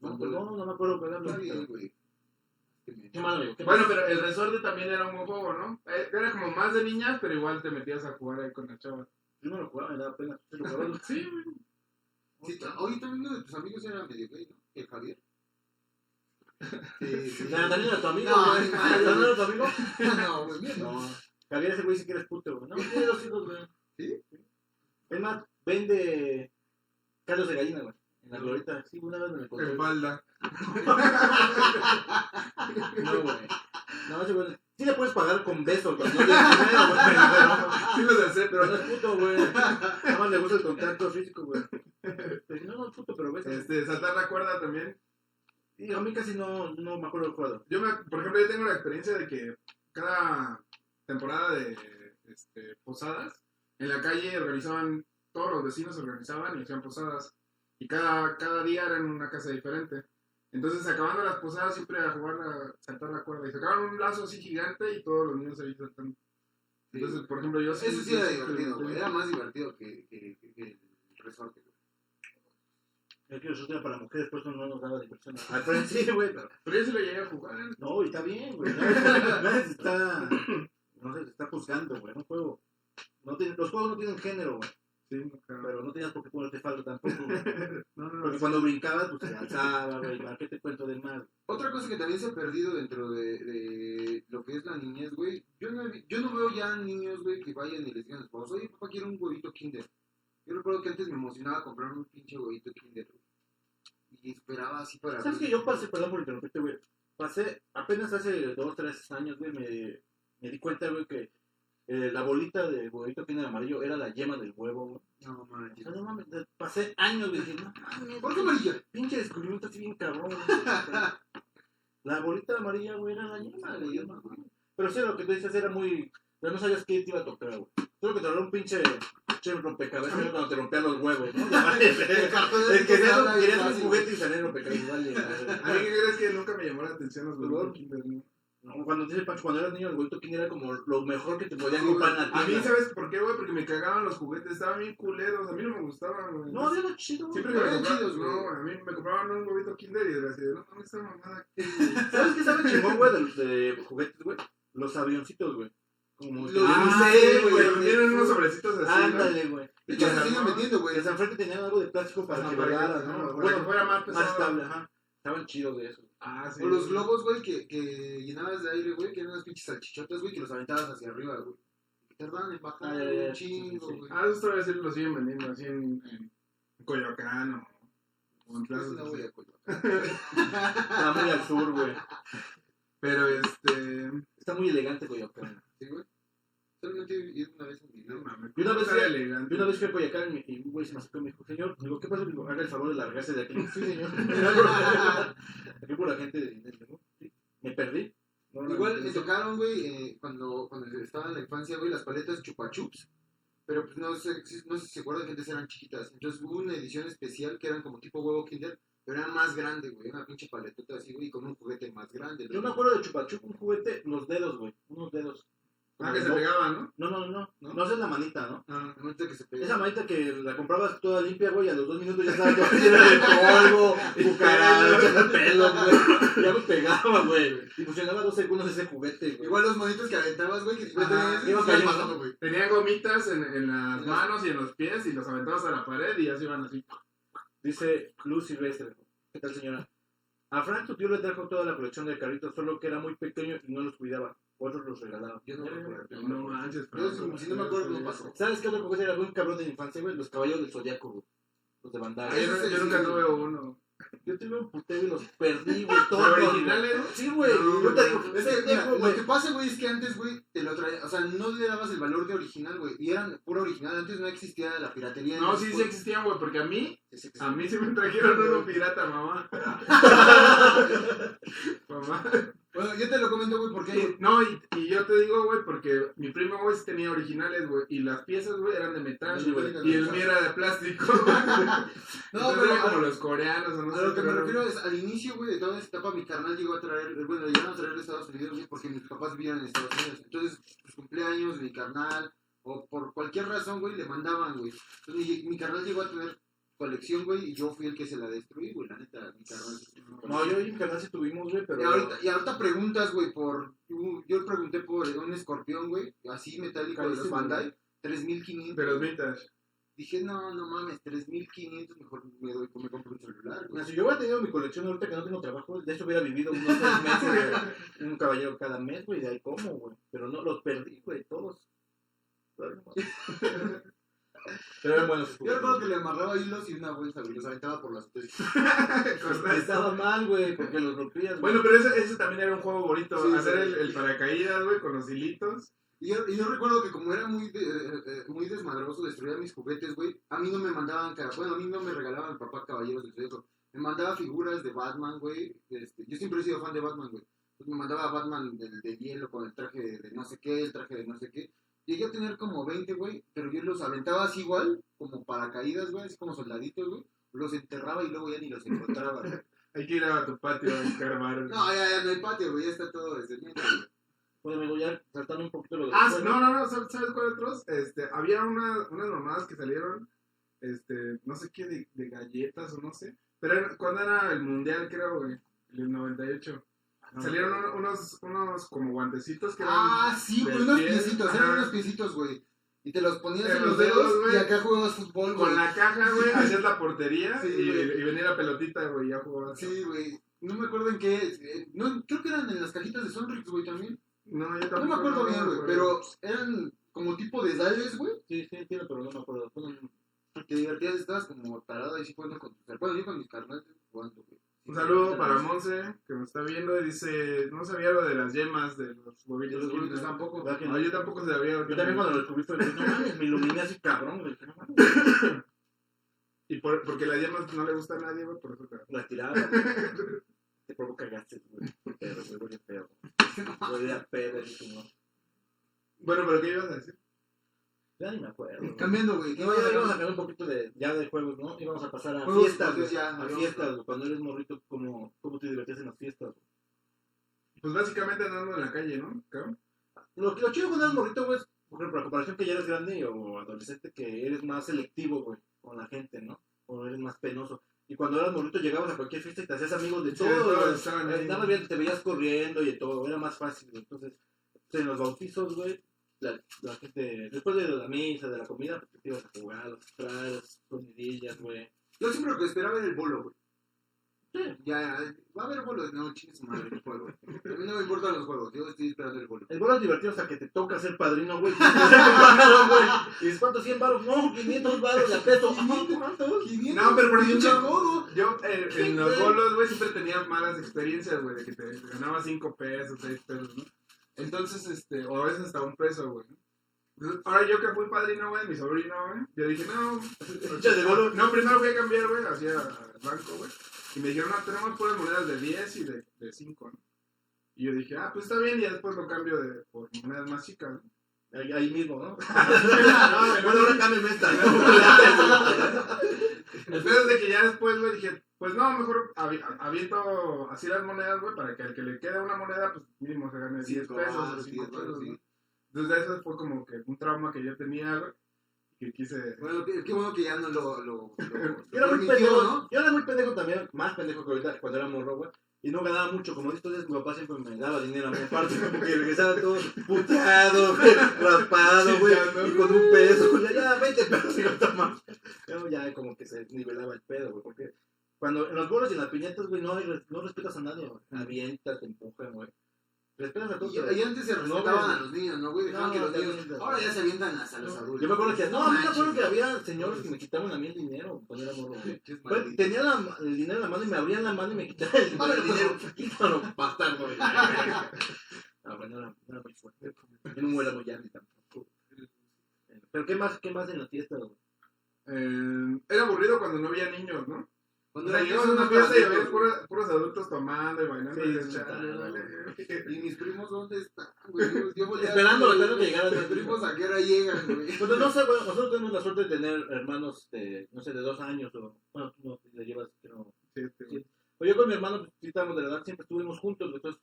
No, no, no me acuerdo bien, habla. güey. Qué güey. qué Bueno, pero el resorte también era un buen juego, ¿no? Eh, Era como más de niñas, pero igual te metías a jugar ahí con la chava. Yo no lo jugaba, me daba pena. ¿Tú lo jugabas? Sí, güey. Sí, oye, también uno de tus amigos era medio gay, ¿no? El Javier. *laughs* Sí, sí. Era tu amigo, No, güey. ¿También era tu amigo? *laughs* No, güey, bien, no. No. Javier, ese güey sí que eres puto, güey. No, tiene dos hijos, güey. ¿Sí? Es más, vende Carlos de gallina, güey. En la glorita. Sí, una vez me encontré. falda. No, güey. No, ese güey. Sí le puedes pagar con besos, güey. No *laughs* dinero, güey. Pero, Sí los acepto. pero no es puto, güey. Nada más le gusta el contacto físico, güey. Pero no, no es puto, pero besos. Este, saltar la cuerda también. Y a mí casi no, no me acuerdo del juego. Yo, me, por ejemplo, yo tengo la experiencia de que cada temporada de este, posadas, en la calle organizaban, todos los vecinos se organizaban y hacían posadas. Y cada, cada día era en una casa diferente. Entonces, acabando las posadas, siempre a jugar a saltar la cuerda. Y sacaban un lazo así gigante y todos los niños ahí saltando. Sí. Entonces, por ejemplo, yo Eso sí yo era sí- divertido, güey. Era más divertido que, que, que- que el resorte, güey. Quiero eso era para mujeres, por eso no nos daba diversión. *laughs* Al principio, güey, pero. Pero yo sí lo llegué a jugar. No, y está bien, güey. Nadie *laughs* está. No se está juzgando, güey. Un juego. No tiene, los juegos no tienen género, güey. Sí. Pero no tenías por qué ponerte falda tampoco, *laughs* güey. No, no, Porque cuando brincabas, pues se alzaba, güey. ¿Para qué te cuento de más? Otra cosa que también se ha perdido dentro de, de lo que es la niñez, güey. Yo no, yo no veo ya niños, güey, que vayan y les digan a sus papás, oye, papá, quiero un huevito Kinder. Yo recuerdo que antes me emocionaba comprar un pinche huevito Kinder, güey. Y esperaba así para... ¿Sabes que yo pasé, perdón por interrumpirte, güey? Pasé, apenas hace dos, tres años, güey, me, me di cuenta, güey, que eh, la bolita de huevito que era amarillo era la yema del huevo, güey. No, sea, no mames, pasé años, güey, dije, no mames, ¿Por qué amarilla? pinche descubrimiento así bien cabrón, güey. La bolita amarilla, güey, era la yema, güey. no mames. Pero sí, lo que tú dices era muy... Pero no sabías qué te iba a tocar, güey. Solo que te era un pinche, pinche rompecabezas era cuando te rompían los huevos, ¿no? *laughs* Vale, El que querías un, bien querías un fácil. juguete y salía rompecabezas, vale. A mí, ¿qué crees que nunca me llamó la atención los. No, cuando dice Pancho, cuando eras niño, el huevito Kinder era como lo mejor que te podían comprar en la A mí. ¿sabes por qué, güey? Porque me cagaban los juguetes, estaban bien culeros. A mí no me gustaban, güey. No, era chido, güey. Siempre que me Eran chidos, güey. no, a mí me compraban un huevito Kinder y yo decía, no, no, esta mamada. *laughs* ¿Sabes qué sabe chingón, güey, de, juguetes, güey? Los avioncitos, güey. Como Los Ah, sé, sí, güey, tienen unos sobrecitos así. Ándale, güey. De hecho, se siguen ¿no? vendiendo, güey. Que San Frente tenían algo de plástico para que para que- volara, ajá, ¿no? que fuera más más pesado. estable, ajá. Estaban chidos de eso. Ah, sí. O los globos, güey, que, que llenabas de aire, güey, que eran unas pinches salchichotas, güey, que los aventabas hacia arriba, güey. Tardaban en bajar Ah, un chingo, Sí, sí, güey. Ah, esos todavía sí los siguen vendiendo así en, en Coyoacán o, o en plazas no voy a *laughs* Coyoacán. Está muy al sur, güey. Pero este. Está muy elegante, Coyoacán. Sí, güey. He ido una vez en mi vida. No mames. Y una vez fui- elegante. Yo una vez fui a y un güey se me acercó y me dijo, señor, digo, ¿qué pasa? Digo, haga el favor de largarse de aquí. Sí, señor. *laughs* aquí por la gente de dinero, ¿no? Sí. Me perdí. No, Igual me tocaron, güey, eh, cuando, cuando estaba en la infancia, güey, las paletas chupachups. Pero pues no sé, no sé si se acuerdan que antes eran chiquitas. Entonces hubo una edición especial que eran como tipo huevo kinder, pero eran más grande, güey. Una pinche paletota así, güey, con un juguete más grande. Yo me acuerdo de Chupachup, un juguete, los dedos, güey. Unos dedos. Ah, que se pegaban, ¿no? No, no, no. ¿No? No, esa es la manita, ¿no? Ah, el momento que se pega. Esa manita que la comprabas toda limpia, güey, a los dos minutos ya estaba *laughs* toda llena de polvo, cucarachas, *laughs* *laughs* pelo, güey. Ya me pegaba, güey. Y funcionaba dos segundos ese juguete, güey. Igual los monitos que aventabas, güey, que Ajá, iban cayendo. pasando, güey. Tenían gomitas en, en las manos y en los pies y los aventabas a la pared y ya se iban así. Dice Luz Silvestre. ¿Qué tal, señora? A Frank su tío le trajo toda la colección de carritos, solo que era muy pequeño y no los cuidaba. Otros los regalaban. Yo no me acuerdo. No manches, Yo si- no me acuerdo, no pasó. ¿Sabes qué otra cosa era muy cabrón de mi infancia, güey? Los caballos del zodiaco, güey. Los de Ah, bandera. Yo, no- yo nunca tuve uno. Yo tuve un putero y los perdí, güey. Todos. ¿Pero originales? Sí, güey. No, yo te digo, Es que, mira, lo que pasa, güey, es que antes, güey, te lo traían, o sea, no le dabas el valor de original, güey, y eran puro original, antes no existía la piratería. No, sí, sí existían, güey, porque a mí, a mí sí me trajeron *laughs* uno pirata, mamá. *laughs* mamá. Bueno, yo te lo comento, güey, porque... No, y, y yo te digo, güey, porque mi primo, güey, tenía originales, güey, y las piezas, güey, eran de metal, Sí, güey, y el mío era de plástico. *laughs* No, pero eran como a, los coreanos o no a sé. lo que me refiero es, al inicio, güey, de toda esa etapa, mi carnal llegó a traer, bueno, llegaron a traer de Estados Unidos, güey, porque mis papás vivían en Estados Unidos. Entonces, pues cumpleaños, mi carnal, o por cualquier razón, güey, le mandaban, güey. Entonces, mi, mi carnal llegó a tener colección, güey, y yo fui el que se la destruí, güey, la neta, mi carnal. No, yo y mi canal sí tuvimos, güey, pero. Y ahorita, y ahorita preguntas, güey, por. Yo pregunté por un escorpión, güey, así metálico de los Bandai, 3500. De los vintage. Dije, no, no mames, 3500, mejor me doy, me compro un celular, güey. si yo hubiera tenido mi colección ahorita que no tengo trabajo, de eso hubiera vivido unos seis meses, *laughs* güey. Un caballero cada mes, güey, de ahí como, güey. Pero no, los perdí, güey, todos. *laughs* Pero eran buenos. Yo recuerdo que le amarraba hilos y una bolsa, güey, los aventaba por las tres. *laughs* Estaba mal, güey, porque los rompías. Bueno, pero ese, ese también era un juego bonito. Sí, hacer sí. el, el paracaídas, güey, con los hilitos. Y yo, y yo recuerdo que como era muy, de- eh, eh, muy desmadroso destruir mis juguetes, güey, a mí no me mandaban, bueno, a mí no me regalaban el papá caballeros del Zodíaco. Me mandaba figuras de Batman, güey. Este, yo siempre he sido fan de Batman, güey. Pues me mandaba Batman del de hielo con el traje de, de no sé qué, el traje de no sé qué. Llegué a tener como 20, güey, pero yo los aventaba así igual, como paracaídas, güey, así como soldaditos, güey. Los enterraba y luego ya ni los encontraba, güey. *laughs* Hay que ir a tu patio a escarbar. No, ya, ya no hay patio, güey, ya está todo desde güey. Bueno, amigo, ya saltando un poquito lo de. Ah, no, no, no, ¿sabes sabes cuál otros? Este, había una, unas mamadas que salieron, este, no sé qué, de, de galletas o no sé. Pero era- cuando era el mundial, creo, güey, el 98. No, Salieron un- unos, unos como guantecitos que eran... Ah, sí, güey, unos piecitos, eran unos piecitos, güey. Y te los ponías En en los dedos, dedos y acá jugabas fútbol, güey. Con la caja, güey, *laughs* hacías la portería Sí, y, y venía la pelotita, güey, ya jugabas. Sí, güey. No me acuerdo en qué. eh, No, creo que eran en las cajitas de Sonrix, güey, también. No, yo No tampoco. me acuerdo no, bien, güey. Pero eran como tipo de dales, güey. Sí, sí, entiendo, pero no me acuerdo. Te divertías, estabas como parado ahí sí jugando con tus Bueno, yo con mis carnales jugando, güey. Un saludo para Monse, que me está viendo y dice, no sabía lo de las yemas de los huevitos. los Kinder". tampoco. ¿Verdad que No, yo tampoco sabía. Yo también cuando lo descubrí fue, no mames, me iluminé así cabrón, güey. Y por, porque las yemas no le gusta a nadie, güey, por eso te... La tiraba, güey. Te provoca gases, güey. Pero, güey, huele feo. Huele a pedo, así como. Bueno, pero ¿qué ibas a decir? Ya ni me acuerdo. Cambiando, güey. No, ya íbamos a cambiar un poquito de, ya de juegos, ¿no? Íbamos a pasar a Juegos, fiestas, pues, ya, A fiestas, güey. Cuando eres morrito, ¿cómo, cómo te divertías en las fiestas? güey? Pues básicamente andando en la calle, ¿no? Cabrón. Lo, lo chido cuando eres morrito, güey, es, por ejemplo, la comparación que ya eres grande o adolescente, que eres más selectivo, güey, con la gente, ¿no? O eres más penoso. Y cuando eras morrito llegabas a cualquier fiesta y te hacías amigos de Sí, todo. Nada más bien te veías corriendo y todo, era más fácil. Entonces, en los bautizos, güey, la, la gente, después de la misa, de la comida, pues te ibas a jugar, los comidillas, güey. Yo siempre lo que esperaba era el bolo, güey. Sí. Ya, va a haber bolos. No, chingues madre, el juego. A mí no me importan los juegos. Yo estoy esperando el bolo. El bolo es divertido hasta que te toca ser padrino, güey. *laughs* Y dices, ¿cuántos? ¿100 baros? No, 500 baros de a peso. *laughs* ¿cuántos? No, pero por codo. yo eh, en los bolos, güey, siempre tenía malas experiencias, güey, de que te ganabas 5 pesos, 6 pesos, ¿no? Entonces, este, o a veces hasta un peso, güey. Entonces, Ahora yo que fui padrino, güey, mi sobrino, güey, yo dije, no, *laughs* no, primero fui a cambiar, güey, hacia el banco, güey, y me dijeron, no, tenemos puras monedas de 10 y de, de 5, ¿no? Y yo dije, ah, pues está bien, y ya después lo cambio de, por monedas más chicas, ¿no? Ahí, ahí mismo, ¿no? No, *laughs* *laughs* bueno, ahora cámbiame esta. El pedo es de que ya después, güey, dije, pues no, mejor avi- aviento así las monedas, güey, para que al que le quede una moneda, pues mínimo se gane 10 Cinco pesos o varos, 5 diez varos, pesos, sí. ¿no? Entonces eso fue como que un trauma que yo tenía, güey, que quise... Bueno, qué, qué bueno que ya no lo. lo, lo *laughs* Yo era muy pendejo, ¿no? yo era muy pendejo también, más pendejo que ahorita cuando era morro, güey. Y no ganaba mucho, como dices, entonces mi papá siempre me daba dinero a mi parte, *laughs* como que regresaba todo puteado, *laughs* raspado, güey, y con un peso, *laughs* ya, ya, 20 pesos, y yo toma. Luego ya como que se nivelaba el pedo, güey, porque cuando en los bolos y en las piñatas, güey, no, no respetas a nadie, güey. Avientas, te empujan, güey. Respetas a todos. Y, y antes se respetaban a los niños, ¿no, güey? Dejaban No, que los niños. Ahora ya se avientan hasta los adultos. Yo me acuerdo que, no, yo me acuerdo que había señores que me quitaban a mí el dinero cuando era morro, güey. maldito. tenía la- el dinero en la mano y me abrían la mano y me quitaban el, dinero. Quítalo, *laughs* bastardo. güey. *laughs* No, güey, no era, muy fuerte. Yo no muy llano tampoco. Pero ¿qué más, qué más en la fiesta, güey? Eh, era aburrido cuando no había niños, ¿no? O Cuando a una fiesta y había puros, puros adultos tomando y bailando Sí, y vale. ¿Y mis primos dónde están, güey? Yo, yo volteaba, Esperando, esperando que llegaran Mis primos a qué hora llegan, güey. Pues no sé, bueno, nosotros tenemos la suerte de tener hermanos de, no sé, de dos años o, bueno, tú no le llevas, creo, Sí, sí. Sí. Pues yo con mi hermano, pues, sí estábamos de la edad, siempre estuvimos juntos, güey, entonces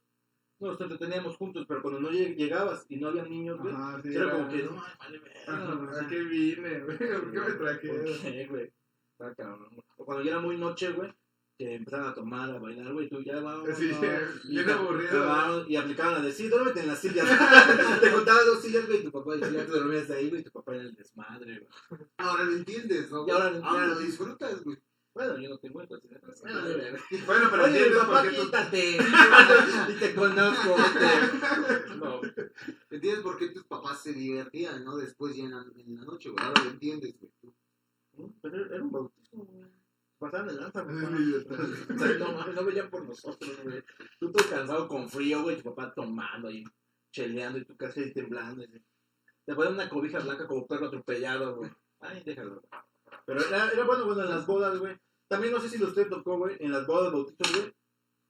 nos entreteníamos juntos, pero cuando no lleg- llegabas y no había niños, güey, Ajá, sí, era como que, no, vale, verga, güey, Así que vine, güey. ¿Por qué me qué, güey? Está cabrón. O cuando ya era muy noche, güey, que empezaban a tomar, a bailar, güey, tú ya vamos. Sí, y, bien aburrido. y aplicaban la de, sí, duérmete en las sillas. *laughs* te contaban dos sillas, güey, y tu papá, ya te dormías ahí, güey, y tu papá era el desmadre, güey. Ahora lo entiendes, ¿no? Y ahora lo Ahora lo disfrutas, güey. Bueno, yo no tengo hijos. ¿sí? Bueno, pero Oye, entiendes papá, quítate. *laughs* y te conozco. No, ¿Entiendes por qué tus papás se divertían, no? Después ya en la, en la noche, güey. Ahora lo entiendes, güey. Pero era un bautismo, güey. Pasaban de lanza, güey. No mames, no veían por nosotros, güey. Tú todo cansado con frío, güey, tu papá tomando y cheleando y tú casi ahí temblando. y- Te ponen una cobija blanca como perro atropellado, güey. Ay, déjalo. Pero era, era bueno, bueno, en las bodas, güey. También no sé si usted tocó, güey, en las bodas bautizos, güey.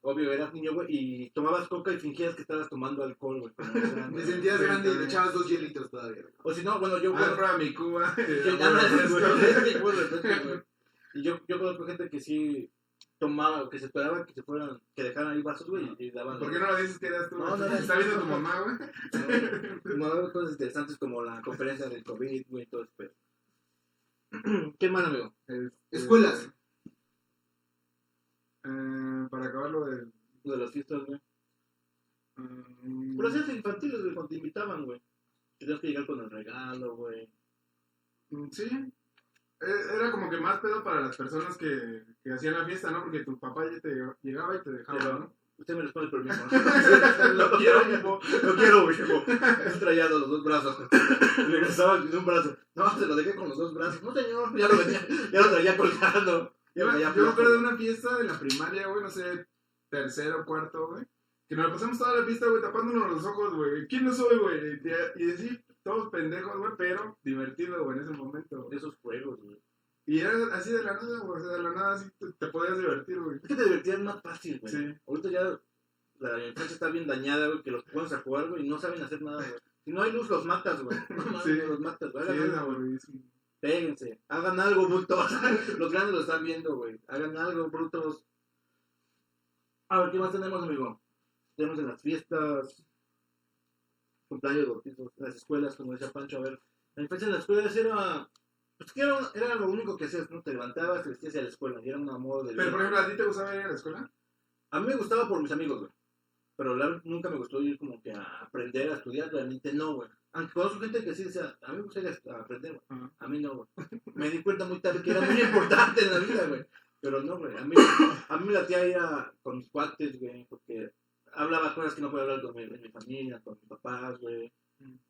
Obvio, eras niño, güey, y tomabas coca y fingías que estabas tomando alcohol, güey. Te *laughs* sentías grande y le también. echabas dos hielitos todavía, güey. O si no, bueno, yo, Ah, bueno, prueba mi Cuba. *laughs* güey, güey, güey. Y yo, yo conozco gente que sí tomaba, o que se esperaba que se fueran, que dejaran ahí vasos, güey, y daban. ¿Por qué no lo dices que eras tú? No, no, no. Está viendo tu mamá, güey. No, no, cosas interesantes como la conferencia del COVID, güey, y todo eso, pero... *clears throat* ¿Qué más, amigo? Este, Escuelas. Eh, para acabar lo de. Lo de las fiestas, güey. mm, Pero hacías infantiles, güey, cuando te invitaban, güey. Tenías que llegar con el regalo, güey. Mm, Sí. Eh, Era como que más pedo para las personas que, que hacían la fiesta, ¿no? Porque tu papá ya te llegaba y te dejaba, Pero- ¿no? Usted me responde por mí. *laughs* Lo quiero, mismo. Lo quiero, viejo. Es trayado los dos brazos. Le *laughs* regresaba con un brazo. No, se lo dejé con los dos brazos. No, señor. Ya lo, venía, ya lo traía colgando. Yo, me- acuerdo de una fiesta en la primaria, güey, no sé, tercero, cuarto, güey. Que nos pasamos toda la fiesta, güey, tapándonos los ojos, güey. ¿Quién no soy, güey? Y, así, todos pendejos, güey, pero divertido, güey, en ese momento. güey. Esos juegos, güey. Y era así de la nada, güey, o sea, de la nada así te, te podías divertir, güey. Es que te divertías más fácil, güey. Sí. Ahorita ya la infancia está bien dañada, güey, que los pones a jugar, güey, y no saben hacer nada, güey. Si no hay luz, los matas, güey. *laughs* No Sí. los matas, güey. Sí, es aburridísimo. Péguense. Hagan algo, brutos. *laughs* los grandes lo están viendo, güey. Hagan algo, brutos. A ver, ¿qué más tenemos, amigo? Tenemos en las fiestas, cumpleaños, en las escuelas, como decía Pancho. A ver, la infancia en las escuelas era... Pues que era, era lo único que hacías, ¿no? Te levantabas, te vestías a la escuela, y era un amor de Pero, por ejemplo, ¿a ti te gustaba ir a la escuela? a mí me gustaba por mis amigos, güey. Pero la nunca me gustó ir como que a aprender, a estudiar, realmente no, güey. Aunque conozco gente que sí decía, a mí me gustaría aprender, güey. A mí no, güey. Me di cuenta muy tarde que era muy *laughs* importante en la vida, güey. Pero no, güey. A mí, a mí me latía ir a, con mis cuates, güey, porque hablaba cosas que no podía hablar con mi, mi familia, con mis papás, güey.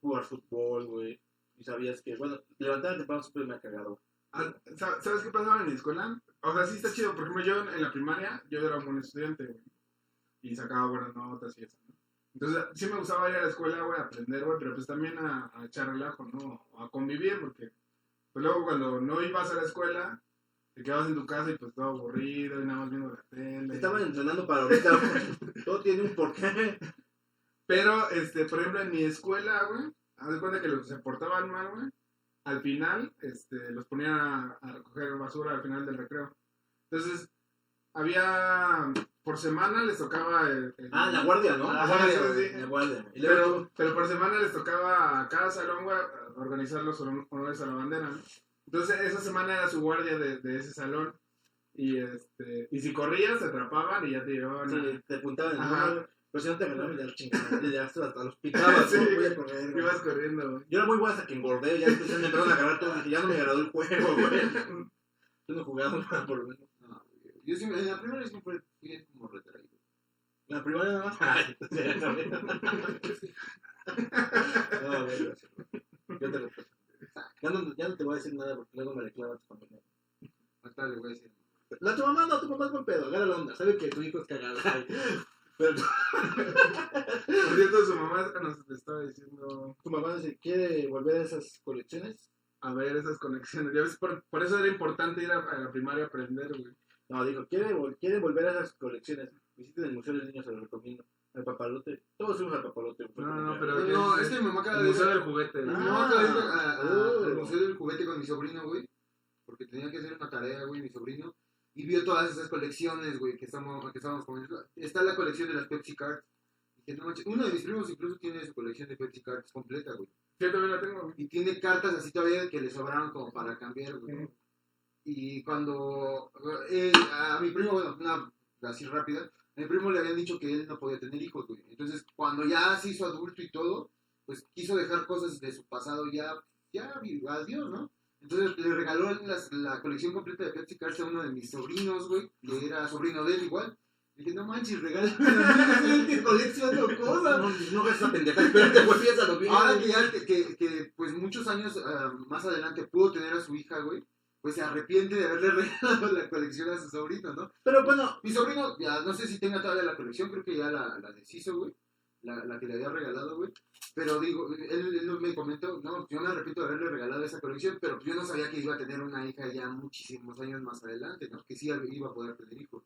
Jugar fútbol, güey. Y sabías que, bueno, levantar temprano siempre me ha cagado. Ah, sa- ¿Sabes qué pasaba en mi escuela? O sea, sí está chido. Por ejemplo, yo en la primaria, yo era un buen estudiante, güey. Y sacaba buenas notas y eso. Entonces, sí me gustaba ir a la escuela, güey, a aprender, güey, pero pues también a, a echar relajo, ¿no? A convivir, porque pues luego cuando no ibas a la escuela, te quedabas en tu casa y pues todo aburrido y nada más viendo la tele. Estaban entrenando para ahorita. Todo tiene un porqué. Pero, este, por ejemplo, en mi escuela, güey, haz de cuenta que los que se portaban mal, güey, al final, este, los ponían a, a recoger basura al final del recreo. Entonces, había, por semana les tocaba el... el- Ah, la guardia, ¿no? Ah, la guardia, sí, sí. La guardia. Y luego Pero, pero por semana les tocaba a cada salón, güey, organizar los honor- honores a la bandera, ¿no? Entonces, esa semana era su guardia de, de ese salón. Y, este, y si corrías, te atrapaban y ya te llevaban Sí, a... te apuntaban número, pero si no te agarraban ya chingaban, ya hasta, hasta los picabas, Sí, ¿no? Voy a correr, güey. Ibas corriendo, güey. Yo era muy guay hasta que engordé, ya me empezaron a agarrar todo, dije, ya no me agradó el juego, güey. *laughs* Yo no jugaba nada *laughs* por lo menos. Yo siempre, en la primera siempre fui como retraído. La primaria nada más. También. *laughs* *laughs* No. Yo te respeto. Ya no, ya no te voy a decir nada porque luego me reclama tu familia. Más tarde voy a decir. La tu mamá no, tu mamá es buen pedo, agarra la onda, sabe que tu hijo es *laughs* Pero Por cierto, su mamá nos estaba diciendo... tu mamá dice, quiere volver a esas colecciones. a ver esas conexiones. Ya ves, por, por eso era importante ir a, a la primaria a aprender, güey. No, dijo, quiere, vol- quiere volver a esas colecciones. Visiten el Museo del Niño, se lo recomiendo. Al papalote. Todos fuimos al papalote. No, no, pero- No, es que mi mamá acaba El de museo ir. del juguete. Mi ¿no? Ah. mamá acaba de ir a- a- al museo del juguete con mi sobrino, güey. Porque tenía que hacer una tarea, güey, mi sobrino. Y vio todas esas colecciones, güey, que estamos, que estábamos comiendo. Está la colección de las Pepsi Cards. Uno de mis primos incluso tiene su colección de Pepsi Cards completa, güey. Yo también la tengo, güey. Y tiene cartas así todavía que le sobraron como para cambiar, güey. Y cuando eh, a mi primo, bueno, una así rápida, a mi primo le habían dicho que él no podía tener hijos, güey. Entonces, cuando ya se hizo adulto y todo, pues quiso dejar cosas de su pasado ya, ya, adiós, ¿no? Entonces le regaló las- la colección completa de Pepsi Cards a uno de mis sobrinos, güey, que era sobrino de él igual. Le dije, no manches, regálame *laughs* que colecciono cosas. No, no esa pendeja, pues piénsalo bien. Ahora que ya, que, que, que, pues muchos años ah, más adelante pudo tener a su hija, güey, pues se arrepiente de haberle *laughs* regalado la colección a su sobrino, ¿no? Pero bueno, Mi sobrino, ya no sé si tenga todavía la colección, creo que ya la, la deshizo, güey, la, la que le había regalado, güey. Pero digo, él, él me comentó, no, yo me arrepiento de haberle regalado esa colección, pero yo no sabía que iba a tener una hija ya muchísimos años más adelante, ¿no? Que sí iba a poder tener hijos.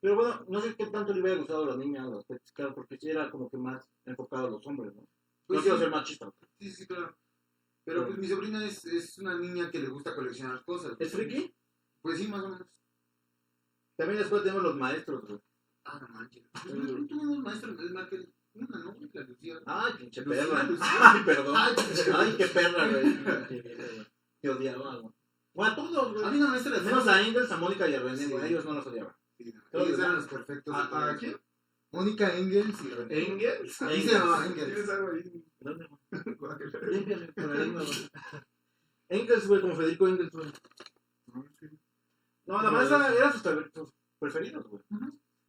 pero bueno, no sé qué tanto le hubiera gustado a la niña a los Cards, porque sí era como que más enfocado a los hombres, ¿no? Pues no quiero sí. ser machista. Sí, sí, claro. Pero pues mi sobrina es, es una niña que le gusta coleccionar cosas. ¿Es friki? Pues sí, más o menos. También después tenemos los maestros, güey. Ah, no manches. Yo tuve unos maestros, es más que una, ¿no? La Lucía. Ay, pinche perra. Ay, perdón. Ay, qué perra, güey. Te odiaba, güey. Bueno, a todos, güey. una maestra de Menos a Engels, a Mónica y a René, güey. Ellos no los odiaba. Sí, Todos eran los perfectos. ¿A- a quién? Mónica Engels y René. ¿Engels? Así se llamaba ¿Tienes Engels. algo ahí? Límpiame con la lengua, güey. Engels, güey, como Federico Engels, güey. No, la maestra era sus, preferidos, güey.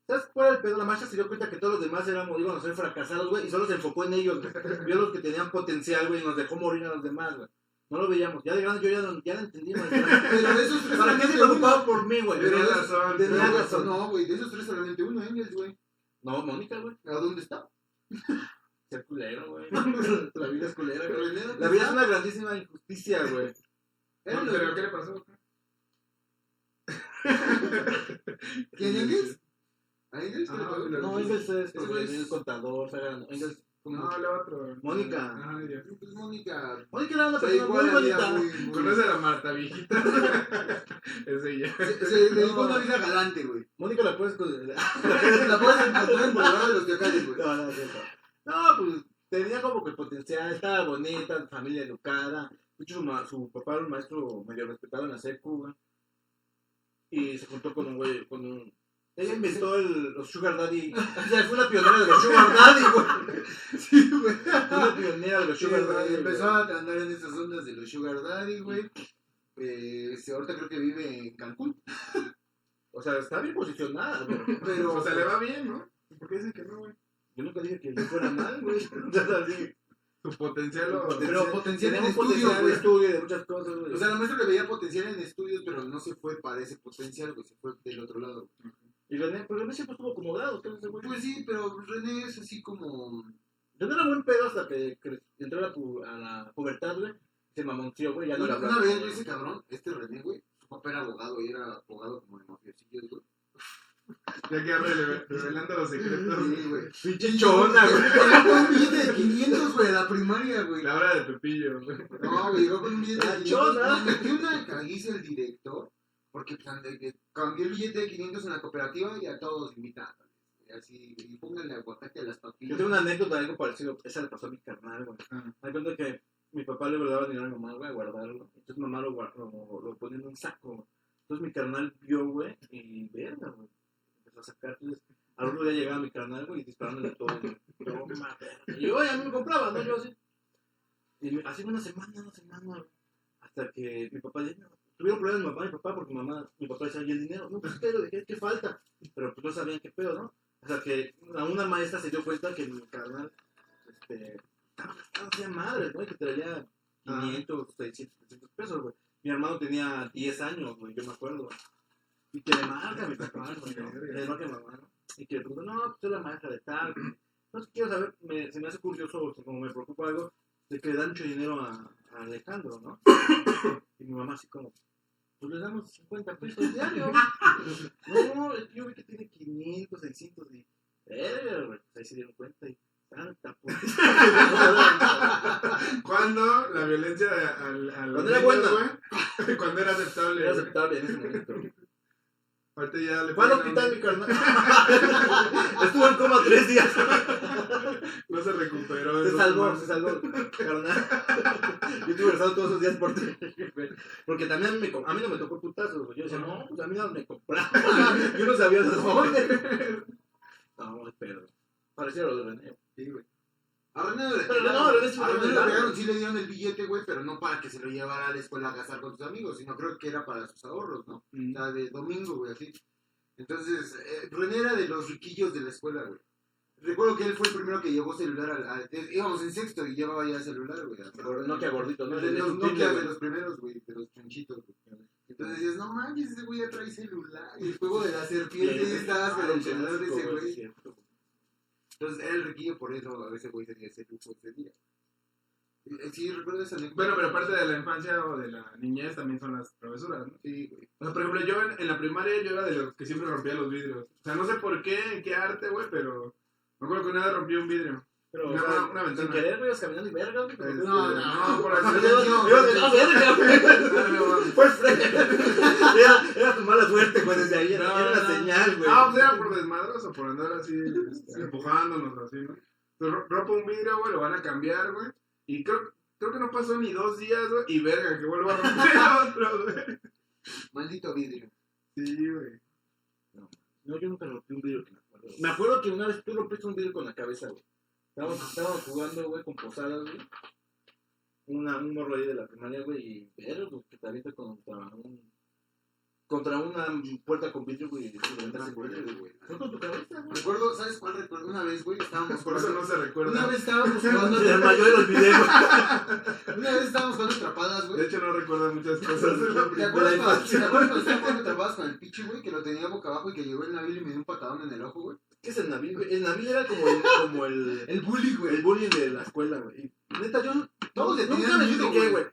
¿Sabes cuál era el pedo? La maestra se dio cuenta que todos los demás éramos, iban a ser fracasados, güey, y solo se enfocó en ellos, güey. Vio los que tenían potencial, güey, y nos dejó morir a los demás, güey. No lo veíamos. Ya de grande yo ya no, ya no entendí, güey. Pero de esos tres ¿Para qué se preocupaba por mí, güey? Tenía de- razón. de- tenía no, razón. No, güey, de esos tres solamente uno, Engels, güey. No, Mónica, güey. ¿A dónde está? *laughs* Ser culero, güey. *laughs* La vida es culera, güey. La vida es una grandísima injusticia, güey. No, ¿Pero qué le pasó? *laughs* ¿Quién Engels? ¿A Engels? ¿Qué le Ah, No, Engels es porque es- es contador, o sea, Engels... No, el otro. Mónica. Ajá. Pues Mónica. Mónica era una persona muy la bonita. muy. muy- ¿Conoce a la Marta viejita? *laughs* es ella. Se se dedicó a una vida galante, güey. Mónica la puedes... con- La puedes encontrar en Boulevard de los Teocalles, güey. No, no, es cierto. No, pues tenía como que potencial, estaba bonita, familia educada. De hecho, su, su papá era un maestro medio respetado en la secu, güey. Y se juntó con un güey, con un... Ella inventó el, los Sugar Daddy. *laughs* O sea, fue una pionera de los Sugar Daddy, güey. *laughs* Sí, güey. Fue una pionera de los Sugar Daddy. Empezó güey. a andar en esas ondas de los Sugar Daddy, güey. Eh, este, ahorita creo que vive en Cancún. O sea, está bien posicionada, güey. *laughs* Pero. O sea, le va bien, ¿no? ¿Por qué dicen que no, güey? Yo nunca dije que le fuera mal, güey. O Su potencial lo... Pero potencial en estudios, güey. estudio de muchas cosas, güey. O sea, la maestra le veía potencial en estudios, pero no se fue para ese potencial, güey. Se fue del otro lado. Y René, pero René siempre estuvo acomodado, ¿qué ese güey? Pues sí, pero René es así como. Yo no era buen pedo hasta que cre- entró a la, pu- a la pubertad, güey. Se mamonció, güey, ya no Una, era una vez, ese cabrón, este René, güey, su papá era abogado y era abogado como de mafiosillos, güey. *laughs* Ya que rele- revelando los secretos. Sí, güey. Pinche chona, güey. Llegó con un billete de 500, güey, a la primaria, güey. La hora de Pepillo, güey. No, güey, llegó con un billete de La 500. chona. Metió una caguiza el director, porque cambió el billete de 500 en la cooperativa y a todos invitándoles. Y así, y pónganle aguacate a las Yo papillas. tengo una anécdota, algo parecido. Esa le pasó a mi carnal, güey. Me cuenta que mi papá le daba dinero a mi mamá, güey, a guardarlo. Entonces mamá lo, lo, lo ponía en un saco, güey. Entonces mi carnal vio, güey, y verga, güey. Empezó a sacar. Entonces, al otro día llegaba mi carnal, güey, y disparándole todo, güey. Verga. Y yo, oye, a mí me compraba, ¿no? Yo así. Y así una semana, una semana. Hasta que mi papá dijo, tuvieron problemas mi mamá y mi papá porque mamá, mi papá decía, ¿y el dinero? No, pues, ¿qué, ¿qué, qué falta? Pero pues no sabían qué pedo, ¿no? O sea, que a una maestra se dio cuenta que mi carnal, este, hacía madres, ¿no? Y que traía 500, 600, 700 pesos, güey. Mi hermano tenía 10 años, güey, yo me acuerdo, güey. Y que le marca a mi papá, *laughs* güey. Le marca a mi mamá, ¿no? Y que le pregunta, no, pues soy la maestra de tal. güey. Entonces quiero saber, me, se me hace curioso, como me preocupa algo, de que le dan mucho dinero a, a Alejandro, ¿no? *coughs* Y mi mamá así como, pues le damos 50 pesos diarios. *laughs* No, es que yo vi que tiene 500, 600 y... Pues ahí se dieron cuenta y... Tanta puta. *laughs* ¿Cuándo la violencia a, a, a los Cuando era buena. *laughs* Cuando era aceptable. Era aceptable en ese momento. Ahorita ya le Fue al a hospital mi carnal. *laughs* Estuvo en coma tres días. *laughs* No se recuperó. Se salvó, no. se salvó, carnal. Yo estuve rezando todos esos días por ti. Porque también me, co- a mí no me tocó putazos. Yo decía, no, pues a mí no me compraron. *laughs* Yo no sabía de dónde. No, pero. Parecía lo de René. Sí, güey. A René le no, a pegaron. sí le dieron el billete, güey, pero no para que se lo llevara a la escuela a gastar con sus amigos, sino creo que era para sus ahorros, ¿no? Mm. O sea, de domingo, güey, así. Entonces, eh, René era de los riquillos de la escuela, güey. Recuerdo que él fue el primero que llevó celular al... al- íbamos en sexto y llevaba ya celular, güey. Pero Nokia gordito, ¿no? Nokia de los primeros, güey, de los chonchitos, güey. Entonces dices, no manches, ese güey ya trae celular. Y el juego de la serpiente estabas con el el celular de ese güey. Entonces era el riquillo, por eso a ese güey tenía ese lujo ese día. Eh, Sí, recuerdo esa. Bueno, pero aparte de la infancia o de la niñez también son las travesuras, ¿no? Sí, güey. O sea, por ejemplo, yo en, en la primaria yo era de los que siempre rompía los vidrios. O sea, no sé por qué, en qué arte, güey, pero me acuerdo que una vez rompí un vidrio. Pero, Una- o sea, una- una sin ventana. querer, güey, caminando y verga, güey. No, no, no, por así no, ah, verga, frente. Era, era tu mala suerte, güey, desde ahí. Era, No, era no. señal, güey. Ah, pues era por desmadroso, por andar así, este, empujándonos así, ¿no? Entonces, ro- rompo un vidrio, güey, lo van a cambiar, güey. Y creo, creo que no pasó ni dos días, güey, y verga, que vuelvo a romper *laughs* otro, güey. Maldito vidrio. Sí, güey. No, yo nunca rompí un vidrio que me acuerdo. Me acuerdo que una vez tú rompiste un vidrio con la cabeza, güey. Estábamos, estábamos jugando, güey, con posadas, güey. una, un morro ahí de la primaria, güey, y pero te avienta contra un contra una puerta con vidrio, güey, y el vidrio, güey. Fue con tu cabeza, güey. Recuerdo, ¿sabes cuál recuerdo? Una vez, güey, estábamos *laughs* Por eso no se Una recuerda. vez estábamos *laughs* jugando. Se desmayó y lo olvidé, güey. *laughs* Una vez estábamos jugando atrapadas, De güey. hecho, no recuerda muchas cosas de la ¿Te acuerdas de cuando estábamos jugando atrapadas con el pichi, güey? Que lo tenía boca abajo y que llegó el Nabil y me dio un patadón en el ojo, güey. ¿Qué es el Nabil, güey? El Nabil era como el, como el, *laughs* El bully, el güey. bullying de la escuela, güey. Y, Neta, yo Todos le nunca tenían me miedo, expliqué, güey. güey.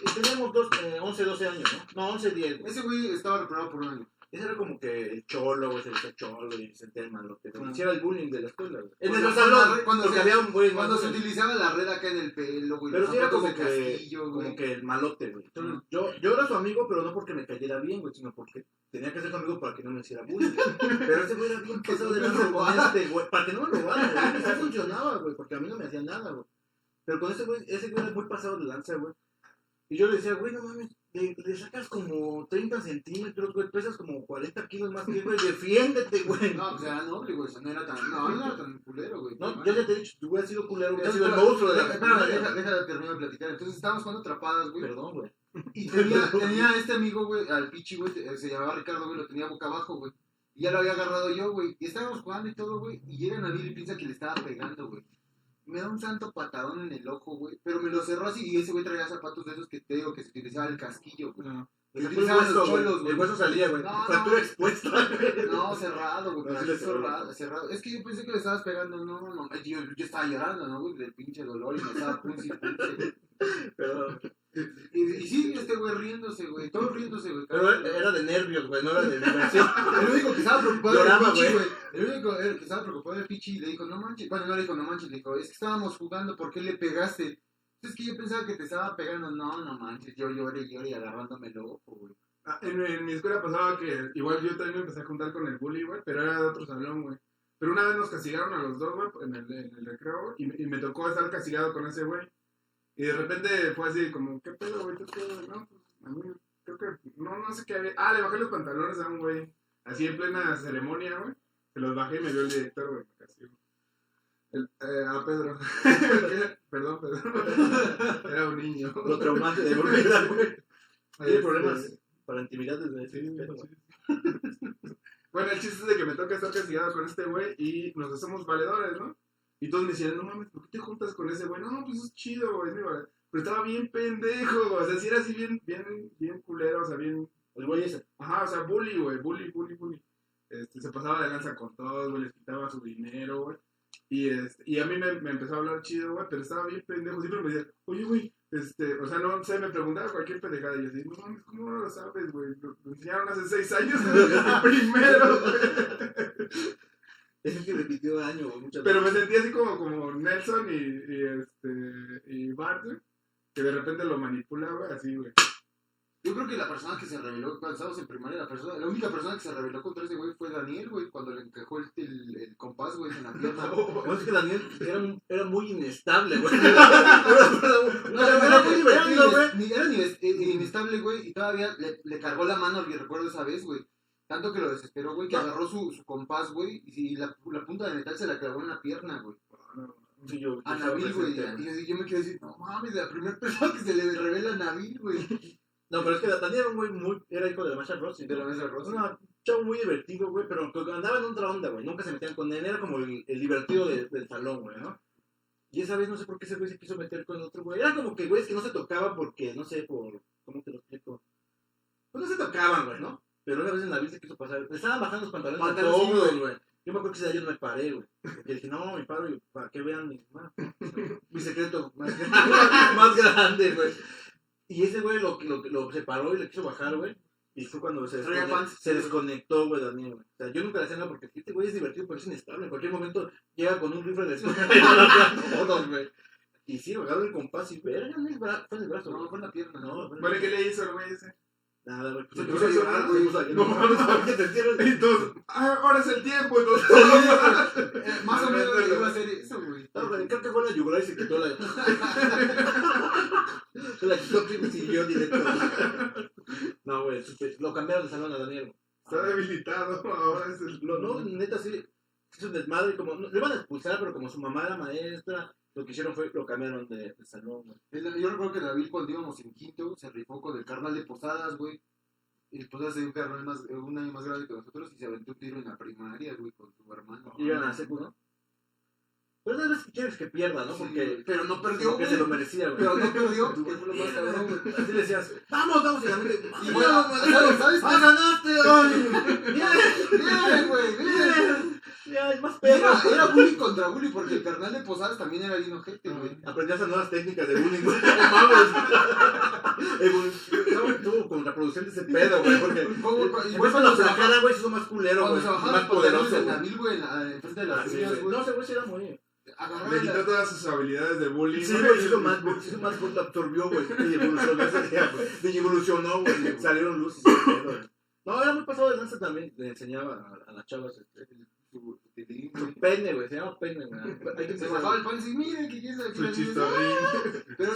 Y Teníamos dos, eh, 11, 12 años, ¿no? No, 11, 10, güey. Ese güey estaba reprobado por un año. Ese era como que el cholo, güey, se decía cholo y se sentía el malote. güey. Ah. Hiciera el bullying de la escuela, güey. En el salón, cuando se- había un güey Cuando se utilizaba la red acá en el pelo, güey. Pero sí era como que, castillo, como que el malote, güey. Entonces, yo, yo era su amigo, pero no porque me cayera bien, güey, sino porque tenía que ser su amigo para que no me hiciera bullying. *laughs* Pero ese güey era bien Que pasado de lanza con este, güey. Para que no me robara, güey. Sí funcionaba, güey, porque a mí no me hacía nada, güey. Pero con ese güey, ese güey era muy pasado de lanza, güey. Y yo le decía, güey, no mames, le, le sacas como 30 centímetros, güey, pesas como 40 kilos más que güey, defiéndete, güey. No, pues era noble, güey. no era tan, no, no era tan culero, güey. No, yo ya te he dicho, tú hubieras sido culero, hubieras sido el monstruo de la espera, deja, deja de terminar de platicar. Entonces estábamos jugando atrapadas, güey. Perdón, güey. Y tenía, tenía este amigo, güey, al pichi, güey, se llamaba Ricardo, güey, lo tenía boca abajo, güey. Y ya lo había agarrado yo, güey. Y estábamos jugando y todo, güey. Y llega Nabil y piensa que le estaba pegando, güey. Me da un santo patadón en el ojo, güey. Pero me lo cerró así y ese güey traía zapatos de esos que te digo que se utilizaba el casquillo, güey. No. Se hueso, los cholos, güey. El hueso salía, güey. No, Fractura no. expuesta, *laughs* güey. No, cerrado, güey. No, sí cerrado, cerrado. Es que yo pensé que le estabas pegando. No, no, no. Yo, yo estaba llorando, ¿no, güey? Del pinche dolor y me estaba punci. *laughs* Pero, Y, y sí, este güey riéndose, güey. Todo riéndose, güey. pero era de nervios, güey, no era de diversión. *laughs* El único que estaba preocupado Lloraba, era el Pichi, güey. El único el que estaba preocupado era el Pichi y le dijo, no manches. Bueno, no le dijo, no manches. Le dijo, es que estábamos jugando, ¿por qué le pegaste? Es que yo pensaba que te estaba pegando. No, no manches. Yo lloré, lloré agarrándome el ojo, güey. Ah, En, en mi escuela pasaba que igual yo también me empecé a juntar con el bully, güey, pero era de otro salón, güey. Pero una vez nos castigaron a los dos, güey, en el, en el recreo, güey, y, y me tocó estar castigado con ese güey. Y de repente fue así como, ¿qué pedo, güey? ¿Qué pedo? No, pues, a mí creo que, no, no sé qué había. Ah, le bajé los pantalones a un güey, así en plena ceremonia, güey. Se los bajé y me vio el director, güey. El, eh, a Pedro. *laughs* perdón, perdón. Era un niño. Lo traumante de volver, güey. Tiene Este, problemas para intimidad desde Sí, ese pedo. Bueno, el chiste es de que me toca estar castigado con este güey y nos hacemos valedores, ¿no? Y todos me decían, no mames, ¿por qué te juntas con ese güey? No, pues es chido, es mi. Pero estaba bien pendejo. O sea, sí era así bien, bien, bien culero, o sea, bien. El güey ese. Ajá, o sea, bully, güey, bully, bully, bully. Este, se pasaba de lanza con todos, güey, les quitaba su dinero, güey. Y, este, y a mí me, me empezó a hablar chido, güey, pero estaba bien pendejo. Siempre me decía, oye, güey, este, o sea, no sé, me preguntaba cualquier pendejada. Y yo así, no mames, ¿cómo no lo sabes, güey? Lo enseñaron hace seis años, *laughs* primero, güey. Es el que repitió año, muchas Pero me veces. sentí así como, como Nelson y, y, este, y Bart, güey, que de repente lo manipula, güey, así, güey. Yo creo que la persona que se rebeló, cuando estábamos en primaria, la, persona, la única persona que se rebeló contra ese güey fue Daniel, güey, cuando le encajó el, el, el compás, güey, en la pierna. *laughs* No, es que Daniel era, un- era muy inestable, güey. *laughs* No, era, era muy divertido, güey. ni- Era ni- eh, inestable, güey, y todavía le, le cargó la mano, y recuerdo esa vez, güey. Tanto que lo desesperó, güey, que agarró su, su compás, güey, y la, la punta de metal se la clavó en la pierna, güey. Sí, yo, A Nabil, güey. Y yo, me quedé así, no mames, la primera *laughs* persona que se le revela a Nabil, güey. No, pero es que Daniel era un güey muy. Era hijo de la Masha Rossi. De la rosa. Era un chavo muy divertido, güey, pero andaba en otra onda, güey. Nunca se metían con él. Era como el, el divertido de- del salón, güey, ¿no? Y esa vez no sé por qué ese güey se quiso meter con otro güey. Era como que güeyes que no se tocaban porque, no sé, por. ¿Cómo te lo explico? Pues no se tocaban, güey, ¿no? Pero una vez en la vida se quiso pasar. Estaban bajando los pantalones todos, güey. Yo me acuerdo que ese día yo no me paré, güey. Porque dije, no, me paro y para que vean mi, *laughs* mi secreto más, *laughs* más grande, güey. Y ese güey lo, lo, lo separó y le quiso bajar, güey. Y fue cuando se, desconectó, se desconectó, güey, Daniel, güey. O sea, yo nunca le hacía nada porque este güey es divertido, pero es inestable. En cualquier momento llega con un rifle de todos, güey. Y sí, bajado el compás y verga, fue en el brazo, No, fue en la pierna. No, Bueno, ¿y qué le hizo el güey ese? Nada, güey. *laughs* Ah, ahora es el tiempo, entonces. Eh, más o menos le iba a hacer eso, güey. Creo que fue la yugular y se quitó la. se *laughs* la quitó y siguió directo. No, güey, lo cambiaron de salón a Daniel. Está debilitado, ahora es el. Lo, no, neta, sí. Es un desmadre. Como, le iban a expulsar, pero como su mamá era maestra lo que hicieron fue lo cambiaron de, de salón, güey. Yo recuerdo que David cuando íbamos en quinto se rifó con el carnal de Posadas, güey. Y Posadas es un carnal más, un año más grande que nosotros y se aventó un tiro en la primaria, güey, con su hermano. Y iban a secu, ¿no? Pero una vez que quieres que pierda, ¿no? Sí, Porque, pero no perdió, porque se lo güey. merecía, güey. Pero no perdió, que *laughs* fue lo más cabrón, güey. *laughs* Así le decías, vamos, vamos, y la Y "Vamos, güey, vamos, *laughs* ¿sabes? ¡Ah, ganaste! ¡Ay! ¡Bien! Bien, güey, bien. Ya, es más Era, perro. era bully contra bully porque el carnal de Posadas también era bien ojete, güey. Aprendí esas nuevas técnicas de bullying, güey. No mames. Evolu- no, tuvo contraproducente ese pedo, güey. Porque *laughs* después Igual cuando se se la cara, güey, se hizo más culero, güey. se y Más poderoso, de güey. Güey, enfrente de las Ah, güey. güey. No, ese güey sí era muy. Agarraba Le quitó todas sus habilidades de bullying. Sí, güey, se hizo más, se hizo más fuerte, absorbió, güey. Y evolucionó ese día, güey. Y evolucionó, güey. y Salieron luces. y güey. No, era muy pasado de lanza también. Le enseñaba a, a las chavas este, su- pene, güey. Se llama pene, güey. Hay que Se bajaba el pan y decía, miren que se Su chistorín. Pero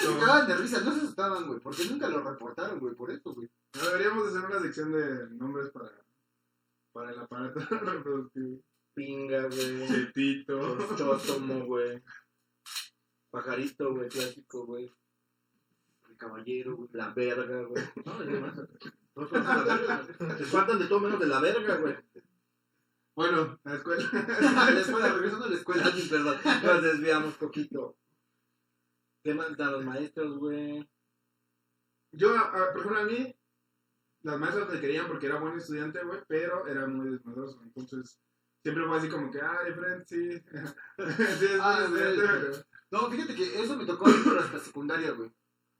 se cagaban de risa, no se asustaban, güey, porque nunca lo reportaron, güey, por eso, güey. No, deberíamos hacer una sección de nombres para, para el aparato *laughs* reproductivo. Pinga, güey. Chetito. Chóstomo, güey. Pajarito, güey, clásico, güey. El caballero, güey. La verga, güey. No, hay más. Faltan la verga. Les faltan de todo menos de la verga, güey. Bueno, la escuela. *laughs* A la escuela, regresando a la escuela. Ah, sí, perdón. Nos desviamos poquito. ¿Qué más dan los maestros, güey? Yo, a- a- por ejemplo, a mí, las maestras me querían porque era buen estudiante, güey, pero era muy desmadroso. Entonces, siempre fue así como que, ay, friend, sí. *laughs* sí, es Ah, güey. No, fíjate que eso me tocó a hasta secundaria, güey.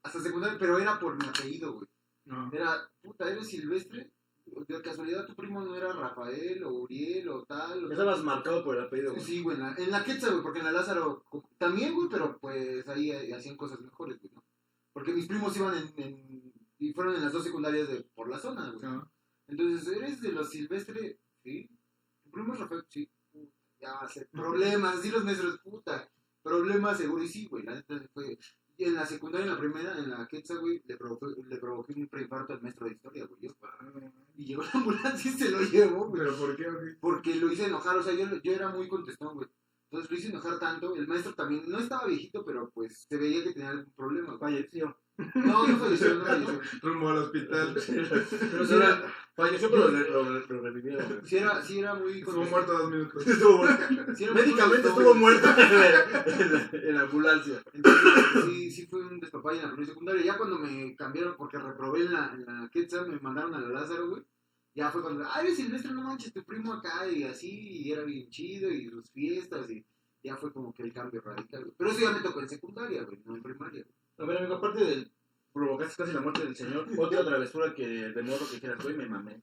Hasta secundaria, pero era por mi apellido, güey. No. Era, puta, eres silvestre. De casualidad, tu primo no era Rafael o Uriel o tal. O Ya estabas marcado por el apellido, güey. Sí, güey, en la, en la Quetzal, güey, porque en la Lázaro también, güey, pero pues ahí hacían cosas mejores, güey, ¿no? Porque mis primos iban en, en- y fueron en las dos secundarias de por la zona, güey. Entonces, ¿eres de los silvestre? Sí. ¿Tu primo es Rafael? Sí. Puta, Ya va a ser problemas, así los maestros, puta. Problemas seguro, y sí, güey, la neta fue... Y en la secundaria, en la primera, en la Quetzal, güey, le provoqué, le provoqué un preinfarto al maestro de historia, güey. yo. Y llegó la ambulancia y se lo llevó, güey ¿Pero por qué? porque lo hice enojar, o sea, yo, yo era muy contestón, güey. Entonces lo hice enojar tanto, el maestro también, no estaba viejito, pero pues se veía que tenía algún problema. Falleció. No, no falleció, no falleció. Rumbo al hospital. *laughs* Pero sí era. Falleció, pero lo, lo, lo revivieron, güey. Sí era, sí era muy Estuvo muerto dos minutos. *laughs* Estuvo muerto. Sí era muy Médicamente estuvo güey. muerto *laughs* en la, en la ambulancia. Entonces, sí, sí fue un despapalle en la secundaria. Ya cuando me cambiaron, porque reprobé en la, en la Quetzal, me mandaron a la Lázaro, güey. Ya fue cuando, ay, Silvestre, no manches, tu primo acá, y así, y era bien chido, y sus fiestas, y ya fue como que el cambio radical, güey. Pero eso ya me tocó en secundaria, güey, no en primaria. A ver, amigo, aparte de provocaste casi la muerte del señor, otra travesura que de modo que quieras, güey, me mamé.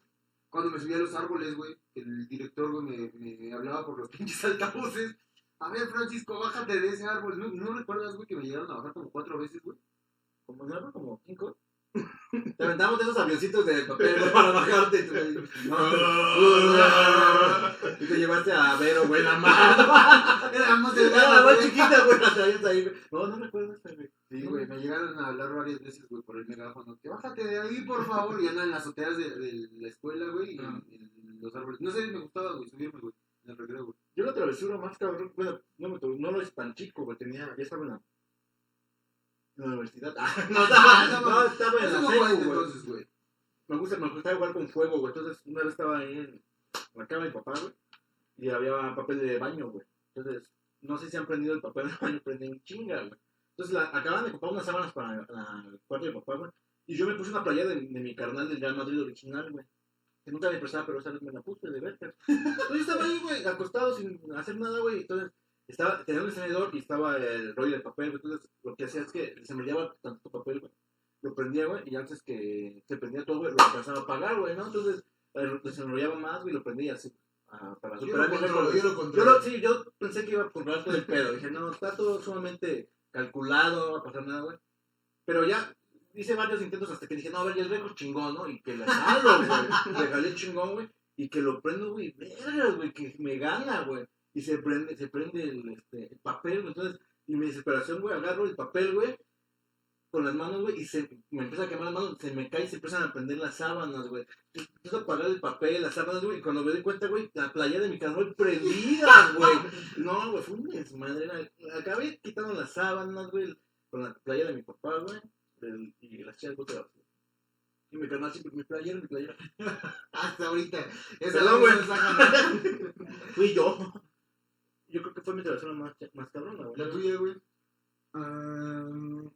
cuando me subí a los árboles, güey, el director, güey, me, me hablaba por los *laughs* pinches altavoces. A ver, Francisco, bájate de ese árbol. ¿No, no recuerdas, güey, que me llegaron a bajar como cuatro veces, güey? Como, ¿no? como cinco. Te aventamos de esos avioncitos de papel para bajarte. y te llevaste a Vero, güey, la mano. Era más Era la más chiquita, güey, la traías ahí. No, no recuerdo güey. Sí, güey, me llegaron a hablar varias veces, güey, por el megáfono. Que bájate de ahí, por favor. Y andan en las azoteas de, de la escuela, güey, y Ah. en, los árboles. No sé, me gustaba, güey, subirme, güey, en el recreo, güey. Yo la travesura más cabrón, bueno, no, me, no lo es tan chico, güey, tenía, ya estaba en la, en la universidad. *laughs* Ah, no, estaba, no, estaba en la no secu, entonces, güey. Me gusta, me gustaba jugar con fuego, güey. Entonces, una vez estaba ahí en la cama de mi papá, güey. Y había papel de baño, güey. Entonces, no sé si han prendido el papel de baño, prendí en chinga, güey. Entonces, la, acaban de comprar unas sábanas para la- el cuarto de papá, güey. Y yo me puse una playa de, de mi carnal del Real Madrid original, güey. Que nunca me prestaba, pero esa vez me la puse de verga. *laughs* Entonces, estaba ahí, güey, acostado sin hacer nada, güey. Entonces, estaba, tenía un encendedor y estaba el rollo de papel. Entonces, lo que hacía es que se me llevaba tanto papel, güey lo prendía, güey, y antes que se prendía todo, güey, lo empezaba a apagar, güey, ¿no? Entonces, eh, lo desenrollaba más, güey, lo prendía así, para Yo superar lo yo lo Yo lo- sí, yo pensé que iba a controlar todo el pedo. Dije, no, está todo sumamente calculado, no va a pasar nada, güey. Pero ya hice varios intentos hasta que dije, no, a ver, ya el récord chingón, ¿no? Y que le jalo, güey. Le jalé chingón, güey. Y que lo prendo, güey, vergas, güey, que me gana, güey. Y se prende, se prende el, este, el papel, güey. Entonces, y mi desesperación, güey, agarro el papel, güey. con las manos, güey, y se me empieza a quemar las manos, se me cae y se empiezan a prender las sábanas, güey. Empiezo a apagar el papel, las sábanas, güey, y cuando me doy cuenta, güey, la playa de mi carnal prendida, güey. No, güey, fue un desmadre. Acabé quitando las sábanas, güey, con la playa de mi papá, güey, y las chicas de basura. Y mi carnal siempre, mi playera, mi playera. *laughs* Hasta ahorita. Esa se saca, ¿no? *laughs* Fui yo. Yo creo que fue mi travesura más, más cabrona, güey. La tuya, güey. Ah,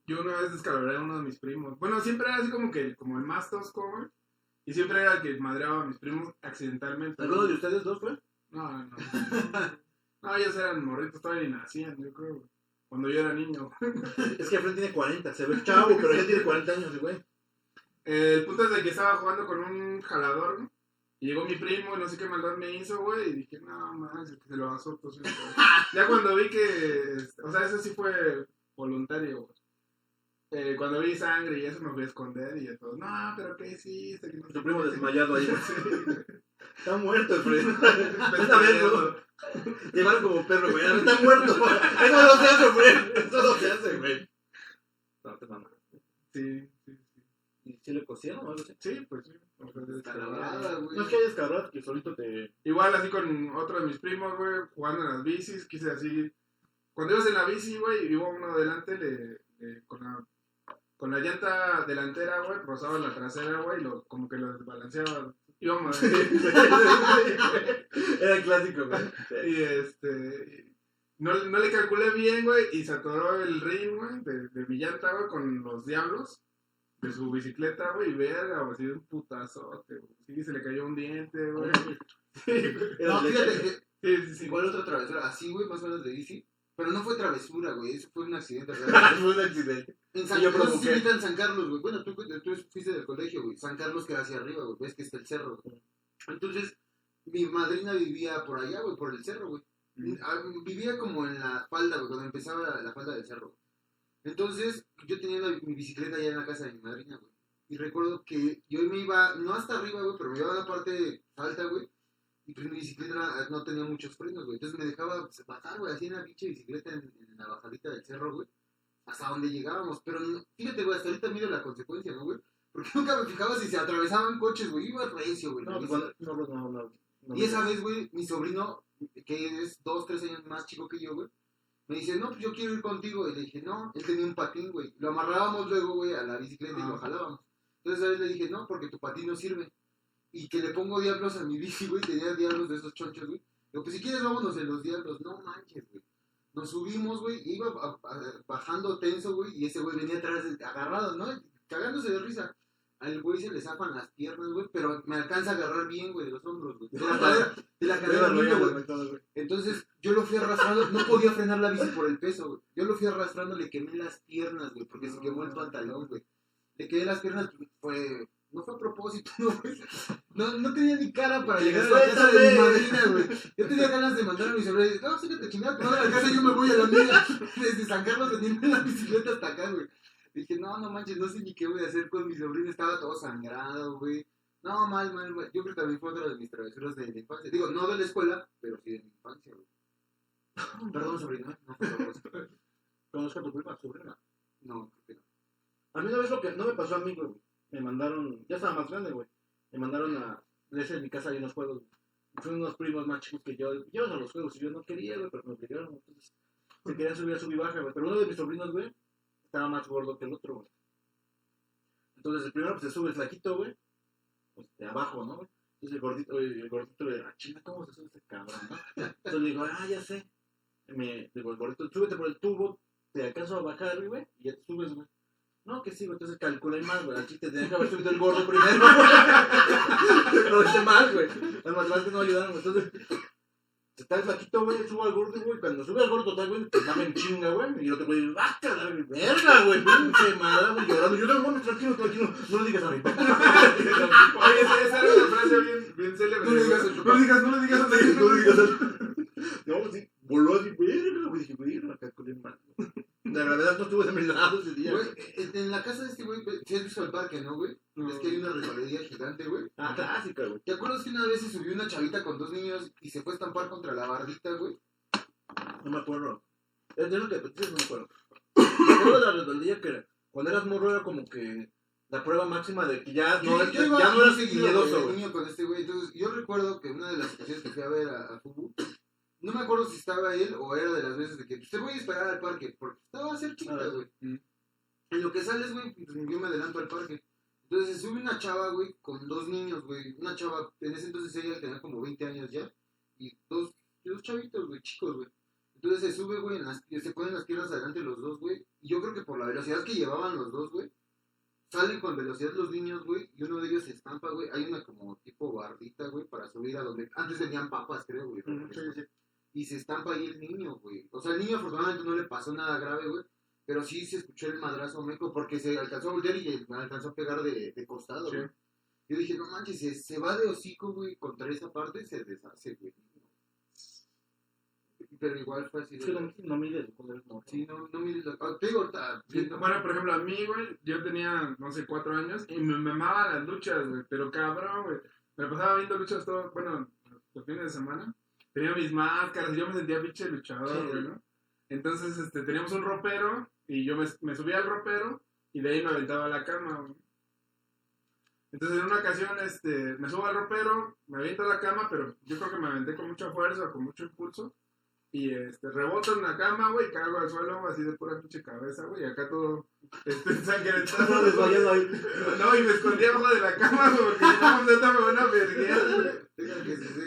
yo una vez descalabré a uno de mis primos. Bueno, siempre era así como que como el más tosco, güey. Y siempre era el que madreaba a mis primos accidentalmente. ¿Alguno de ustedes dos fue? No, no. No, *laughs* ellos eran morritos, todavía ni nacían, yo creo, güey. Cuando yo era niño. *laughs* Es que Fred tiene 40, se ve chavo, pero ya tiene 40 años, güey. Eh, el punto es de que estaba jugando con un jalador, güey. Y llegó mi primo y no sé qué maldad me hizo, güey. Y dije, no, más, que se lo basó. Pues, güey. *laughs* ya cuando vi que. O sea, eso sí fue voluntario, güey. Eh, cuando vi sangre y eso me fui a esconder y todo. No, pero ¿qué hiciste? No Tu primo qué". desmayado ahí. *laughs* Sí. Está muerto el Fred. *laughs* Está bien, viendo. Llevaron como perro, güey. Está muerto. Eso no se hace, Fred. Eso no se hace, güey. No, te mamas. Sí, sí, sí. ¿Y si le cosieron o algo así? Sí, pues sí. Güey. No es que hayas cabrón que solito te. Igual así con otro de mis primos, güey, jugando en las bicis, quise así. Cuando ibas en la bici, güey, iba uno adelante, le, le- con, la, con la llanta delantera, güey, rozaba la trasera, güey, y lo, como que lo desbalanceaba. Íbamos *laughs* Era el clásico, güey. y este. No, no le calculé bien, güey, y se atoró el ring, güey, de, de mi llanta, güey, con los diablos de su bicicleta, güey, verga, güey, así de un putazote, güey. Sí, se le cayó un diente, güey. *laughs* Sí, No, fíjate que Sí, sí, sí. igual otra travesura, así, güey, más o menos de bici. Pero no fue travesura, güey, eso fue un accidente real. *laughs* Fue un accidente. En San, yo no sé si provoqué. ubican San Carlos, güey. Bueno, tú, tú fuiste del colegio, güey. San Carlos queda hacia arriba, güey. Ves que está el cerro. güey. Entonces, mi madrina vivía por allá, güey, por el cerro, güey. Ah, Vivía como en la falda, güey, cuando empezaba la, la falda del cerro. Entonces, yo tenía la- mi bicicleta allá en la casa de mi madrina, güey. Y recuerdo que yo me iba, no hasta arriba, güey, pero me iba a la parte alta, güey. Y pues mi bicicleta no tenía muchos frenos, güey. Entonces me dejaba pues, bajar, güey, así en la pinche bicicleta en, en la bajadita del cerro, güey. Hasta donde llegábamos. Pero no- fíjate, güey, hasta ahorita mido la consecuencia, ¿no, güey? Porque *laughs* nunca me fijaba si se atravesaban coches, güey. Iba recio, güey. No, no, no, no, no. no. Y esa vez, güey, mi sobrino, que es dos, tres años más chico que yo, güey, me dice, no, pues yo quiero ir contigo. Y le dije, no, él tenía un patín, güey. Lo amarrábamos luego, güey, a la bicicleta y Ah. lo jalábamos. Entonces a vez le dije, no, porque tu patín no sirve. Y que le pongo diablos a mi *laughs* bici, güey, tenía diablos de esos chonchos, güey. Digo, pues si quieres vámonos en los diablos. No manches, güey. Nos subimos, güey, iba a- a- bajando tenso, güey, y ese güey venía atrás agarrado, ¿no? Cagándose de risa. Al güey se le zafan las piernas, güey, pero me alcanza a agarrar bien, güey, de los hombros, güey. De la *laughs* cadera, de la cadera niño, güey. Entonces yo lo fui arrastrando, no podía frenar la bici por el peso, güey. Yo lo fui arrastrando, le quemé las piernas, güey, porque se quemó el pantalón, güey. Le quemé las piernas, fue, no fue a propósito, *laughs* no, güey. No, no tenía ni cara para llegar a la casa de mi madrina, güey. Yo tenía ganas de mandar a mi decir, no, sácate chingada, tu madre a la casa, yo me voy a la mía. *laughs* Desde San Carlos venirme en la bicicleta hasta acá, güey. Dije, no, no manches, no sé ni qué voy a hacer con mi sobrino, estaba todo sangrado, güey. No, mal, mal, mal. Yo creo que también fue otra de mis travesuras de la infancia. Digo, no de la escuela, pero sí de mi infancia, güey. *laughs* Perdón, sobrino, no fue a propósito. Conozco a tu prima, su prima. No, creo que no. A mí lo que no me pasó a mí, güey. Me mandaron, ya estaba más grande, güey. Me mandaron a. Les en mi casa hay unos juegos. güey. Unos primos más chicos que yo. Yo a los juegos y yo no quería, güey, pero me obligaron. Entonces, se querían subir a subir baja, güey. Pero uno de mis sobrinos, güey, estaba más gordo que el otro, güey. Entonces, el primero pues, se sube el flaquito, güey. Pues de abajo, ¿no? güey? Entonces, el gordito, el gordito le ah, chinga, ¿cómo se sube este cabrón? Entonces le digo, ah, ya sé. Digo, el gordito, súbete por el tubo, te alcanzo a bajar, güey, y ya te subes, güey. No, que sí, güey, entonces calculé mal, güey. Aquí te tenía que haber subido el gordo primero. *laughs* Lo hice mal, güey. Las matemáticas no ayudaron, güey. Entonces, está el flaquito, güey, subo al gordo, güey. Cuando sube al gordo total, güey, pues dame en chinga, güey. Y el otro güey, ¡ah, caray, verga, güey! Pinche madre, güey, llorando. Yo, no, mames, tranquilo, tranquilo. No le digas a papá. *laughs* Oye, esa, era una frase bien, bien célebre. No le digas no le digas, no le digas No le digas a No, sí, voló así, verga, güey. Dije, güey, la calculé mal. La gravedad no estuvo de mi lado ese día. Güey, en la casa de este güey, si has visto el parque, ¿no, güey? Es que hay una resbaladilla gigante, güey. Ah, clásica, güey. ¿Te acuerdas que una vez se subió una chavita con dos niños y se fue a estampar contra la bardita, güey? No me acuerdo. Es de lo que dices, no me acuerdo. Me acuerdo de la rebeldía que cuando eras morro era como que la prueba máxima de que ya no, yo ya no eras miedoso, güey, niño con este güey. Entonces, yo recuerdo que una de las ocasiones que fui a ver a, a Fubu, no me acuerdo si estaba él o era de las veces de que pues, te voy a esperar al parque, porque estaba cerquita, güey. mm. En lo que sales, güey, pues, yo me adelanto al parque. Entonces se sube una chava, güey, con dos niños, güey. Una chava, en ese entonces ella tenía como 20 años ya. Y dos, dos chavitos, güey, chicos, güey. Entonces se sube, güey, en las- se ponen las piernas adelante los dos, güey. Y yo creo que por la velocidad que llevaban los dos, güey, salen con velocidad los niños, güey, y uno de ellos se estampa, güey. Hay una como tipo bardita, güey, para subir a donde antes vendían papas, creo, güey. Y se estampa ahí el niño, güey. O sea, el niño afortunadamente no le pasó nada grave, güey. Pero sí se escuchó el madrazo meco porque se alcanzó a voltear y me alcanzó a pegar de, de costado, Sí. güey. Yo dije, no manches, se, se va de hocico, güey, contra esa parte se deshace, güey. Pero igual fue así. De- que no, no mides eres morro. Sí, no, no mires la... ah, Te digo, ahorita, Sí, Bueno, por ejemplo, a mí, güey, yo tenía, no sé, cuatro años y me mamaban las luchas, güey, pero cabrón, güey. Me pasaba viendo luchas todo, bueno, los fines de semana. Tenía mis máscaras y yo me sentía pinche luchador, Sí. güey, ¿no? Entonces, este, teníamos un ropero y yo me, me subía al ropero y de ahí me aventaba a la cama, güey. Entonces, en una ocasión, este, me subo al ropero, me aviento a la cama, pero yo creo que me aventé con mucha fuerza, con mucho impulso. Y este, reboto en la cama, güey, caigo al suelo, así de pura pinche cabeza, güey, acá todo este, *laughs* ensangrentado. *laughs* No, y me escondí abajo de la cama, güey, porque no, me van a verguear, güey.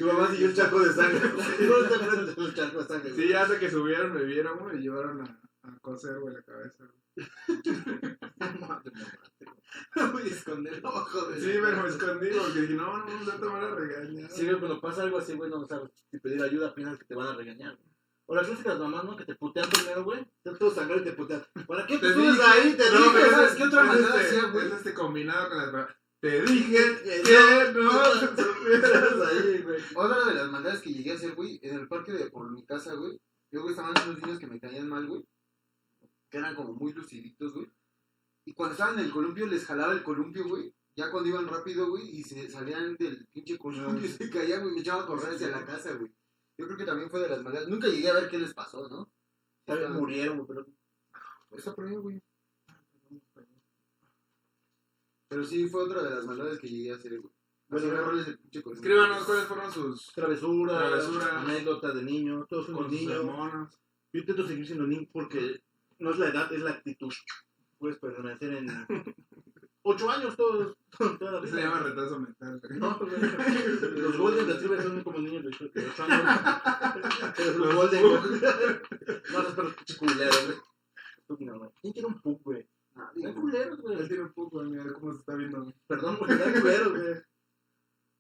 Tu mamá siguió un charco de sangre. *laughs* Te un charco de sangre. Sí, ya hasta que subieron, me vieron, güey, y llevaron a, a coser, güey, la cabeza, güey. *laughs* Voy a esconderlo abajo de Sí, pero me escondí, porque dije, no, no, no te van a regañar. Sí, güey, cuando pasa algo así, güey, no sabes si pedir ayuda, piensas que te van a regañar. O las clásicas mamás, ¿no? Que te putean primero, güey. Estás todo sangrado y te putean. ¿Para qué te Te subes ahí? Te No, dije, pero ¿sabes es- qué otra es maldad este- hacía, güey? Es este combinado con las. Te dije Que que no. supieras. ahí, güey. Otra de las maldades que llegué a hacer, güey, en el parque de por mi casa, güey. Luego estaban unos niños que me caían mal, güey. Que eran como muy luciditos, güey. Y cuando estaban en el columpio, les jalaba el columpio, güey. Ya cuando iban rápido, güey, y se salían del pinche columpio, se caían, güey, me echaban a correr hacia la casa, güey. Yo creo que también fue de las maldades. Nunca llegué a ver qué les pasó, ¿no? Tal vez murieron, güey, pero... Está por ahí, güey. Pero sí, fue otra de las maldades que llegué a hacer, güey. Bueno, pinche columpio. Escríbanos cuáles fueron sus, Travesuras, Travesuras. anécdotas de niño, todos con somos sus niños. Yo intento seguir siendo niño porque no es la edad, es la actitud. Puedes permanecer en *laughs* ocho años todos, toda la Se vida. llama retraso mental. güey. No, güey. *laughs* los Golden Retrievers son como niños de 8 de ocho años. *laughs* Pero los Golden. No, esos perros pinches culeros, güey. Estúpido, güey. ¿Quién quiere un pug, güey? Están güey. culeros, Él güey. tiene un poco, mira cómo se está viendo. Perdón, güey, están culeros, güey.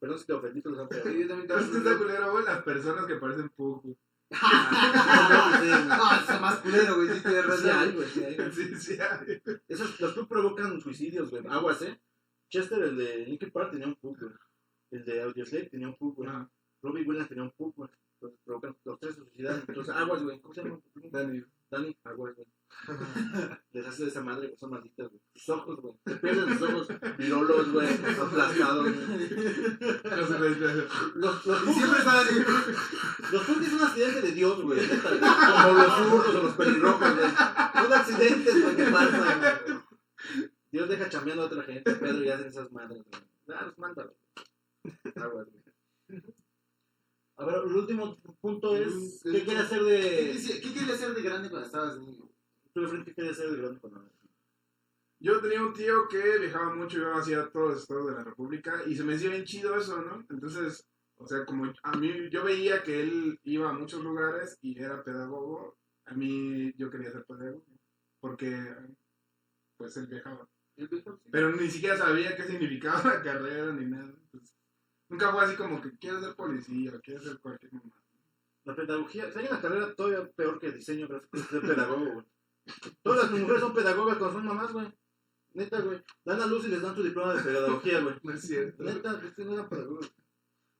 Perdón si te ofendí, Sí, culeros. yo también ¿Sabes qué estaba está culero, güey? Las personas que parecen Pug, güey. No, está más culero, güey. Sí, tienes Sí razón. hay, güey, sí hay, güey. Sí, sí, hay. Esos, los pug provocan suicidios, güey. Aguas, ¿eh? Chester, el de Linkin Park, tenía un pug, güey. El de Audioslave tenía un pug, güey. Ah, Robbie Williams tenía un pug, güey. Entonces provocan los tres suicidados. Entonces, aguas, güey. ¿Cómo se llama? Dani. Dani, güey. *laughs* Les hace de esa madre, güey. Son malditas, güey. Sus ojos, güey. Se pierden sus ojos. Virolos, güey. Aplastados, güey. Los, los Y pugs siempre están así. Los son un accidente de Dios, güey. Como los zurdos o los pelirrojos, güey. Son accidentes, güey, que pasan, güey. Dios deja chambeando a otra gente, Pedro, y hacen esas madres, güey. Ah, los manda, güey. Güey. A ver, el último punto es, ¿qué quiere hacer ¿Qué, de... ¿Qué querías hacer de grande cuando estabas niño? Tú frente, ¿qué quieres hacer de grande cuando... Yo tenía un tío que viajaba mucho, yo hacía todos los estados de la República y se me hacía bien chido eso, ¿no? Entonces, o sea, como a mí, yo veía que él iba a muchos lugares y era pedagogo, a mí yo quería ser pedagogo, porque pues él viajaba. Pero ni siquiera sabía qué significaba *laughs* la carrera ni nada. Entonces, nunca fue así como que quiero ser policía quiero ser cualquier mamá. La pedagogía, si hay una carrera todavía peor que diseño, pero es ser pedagogo, güey. Todas las mujeres son pedagogas cuando son mamás, güey. Neta, güey. Dan a luz y les dan su diploma de pedagogía, güey. *laughs* No es cierto. Neta, que no eran pedagogos.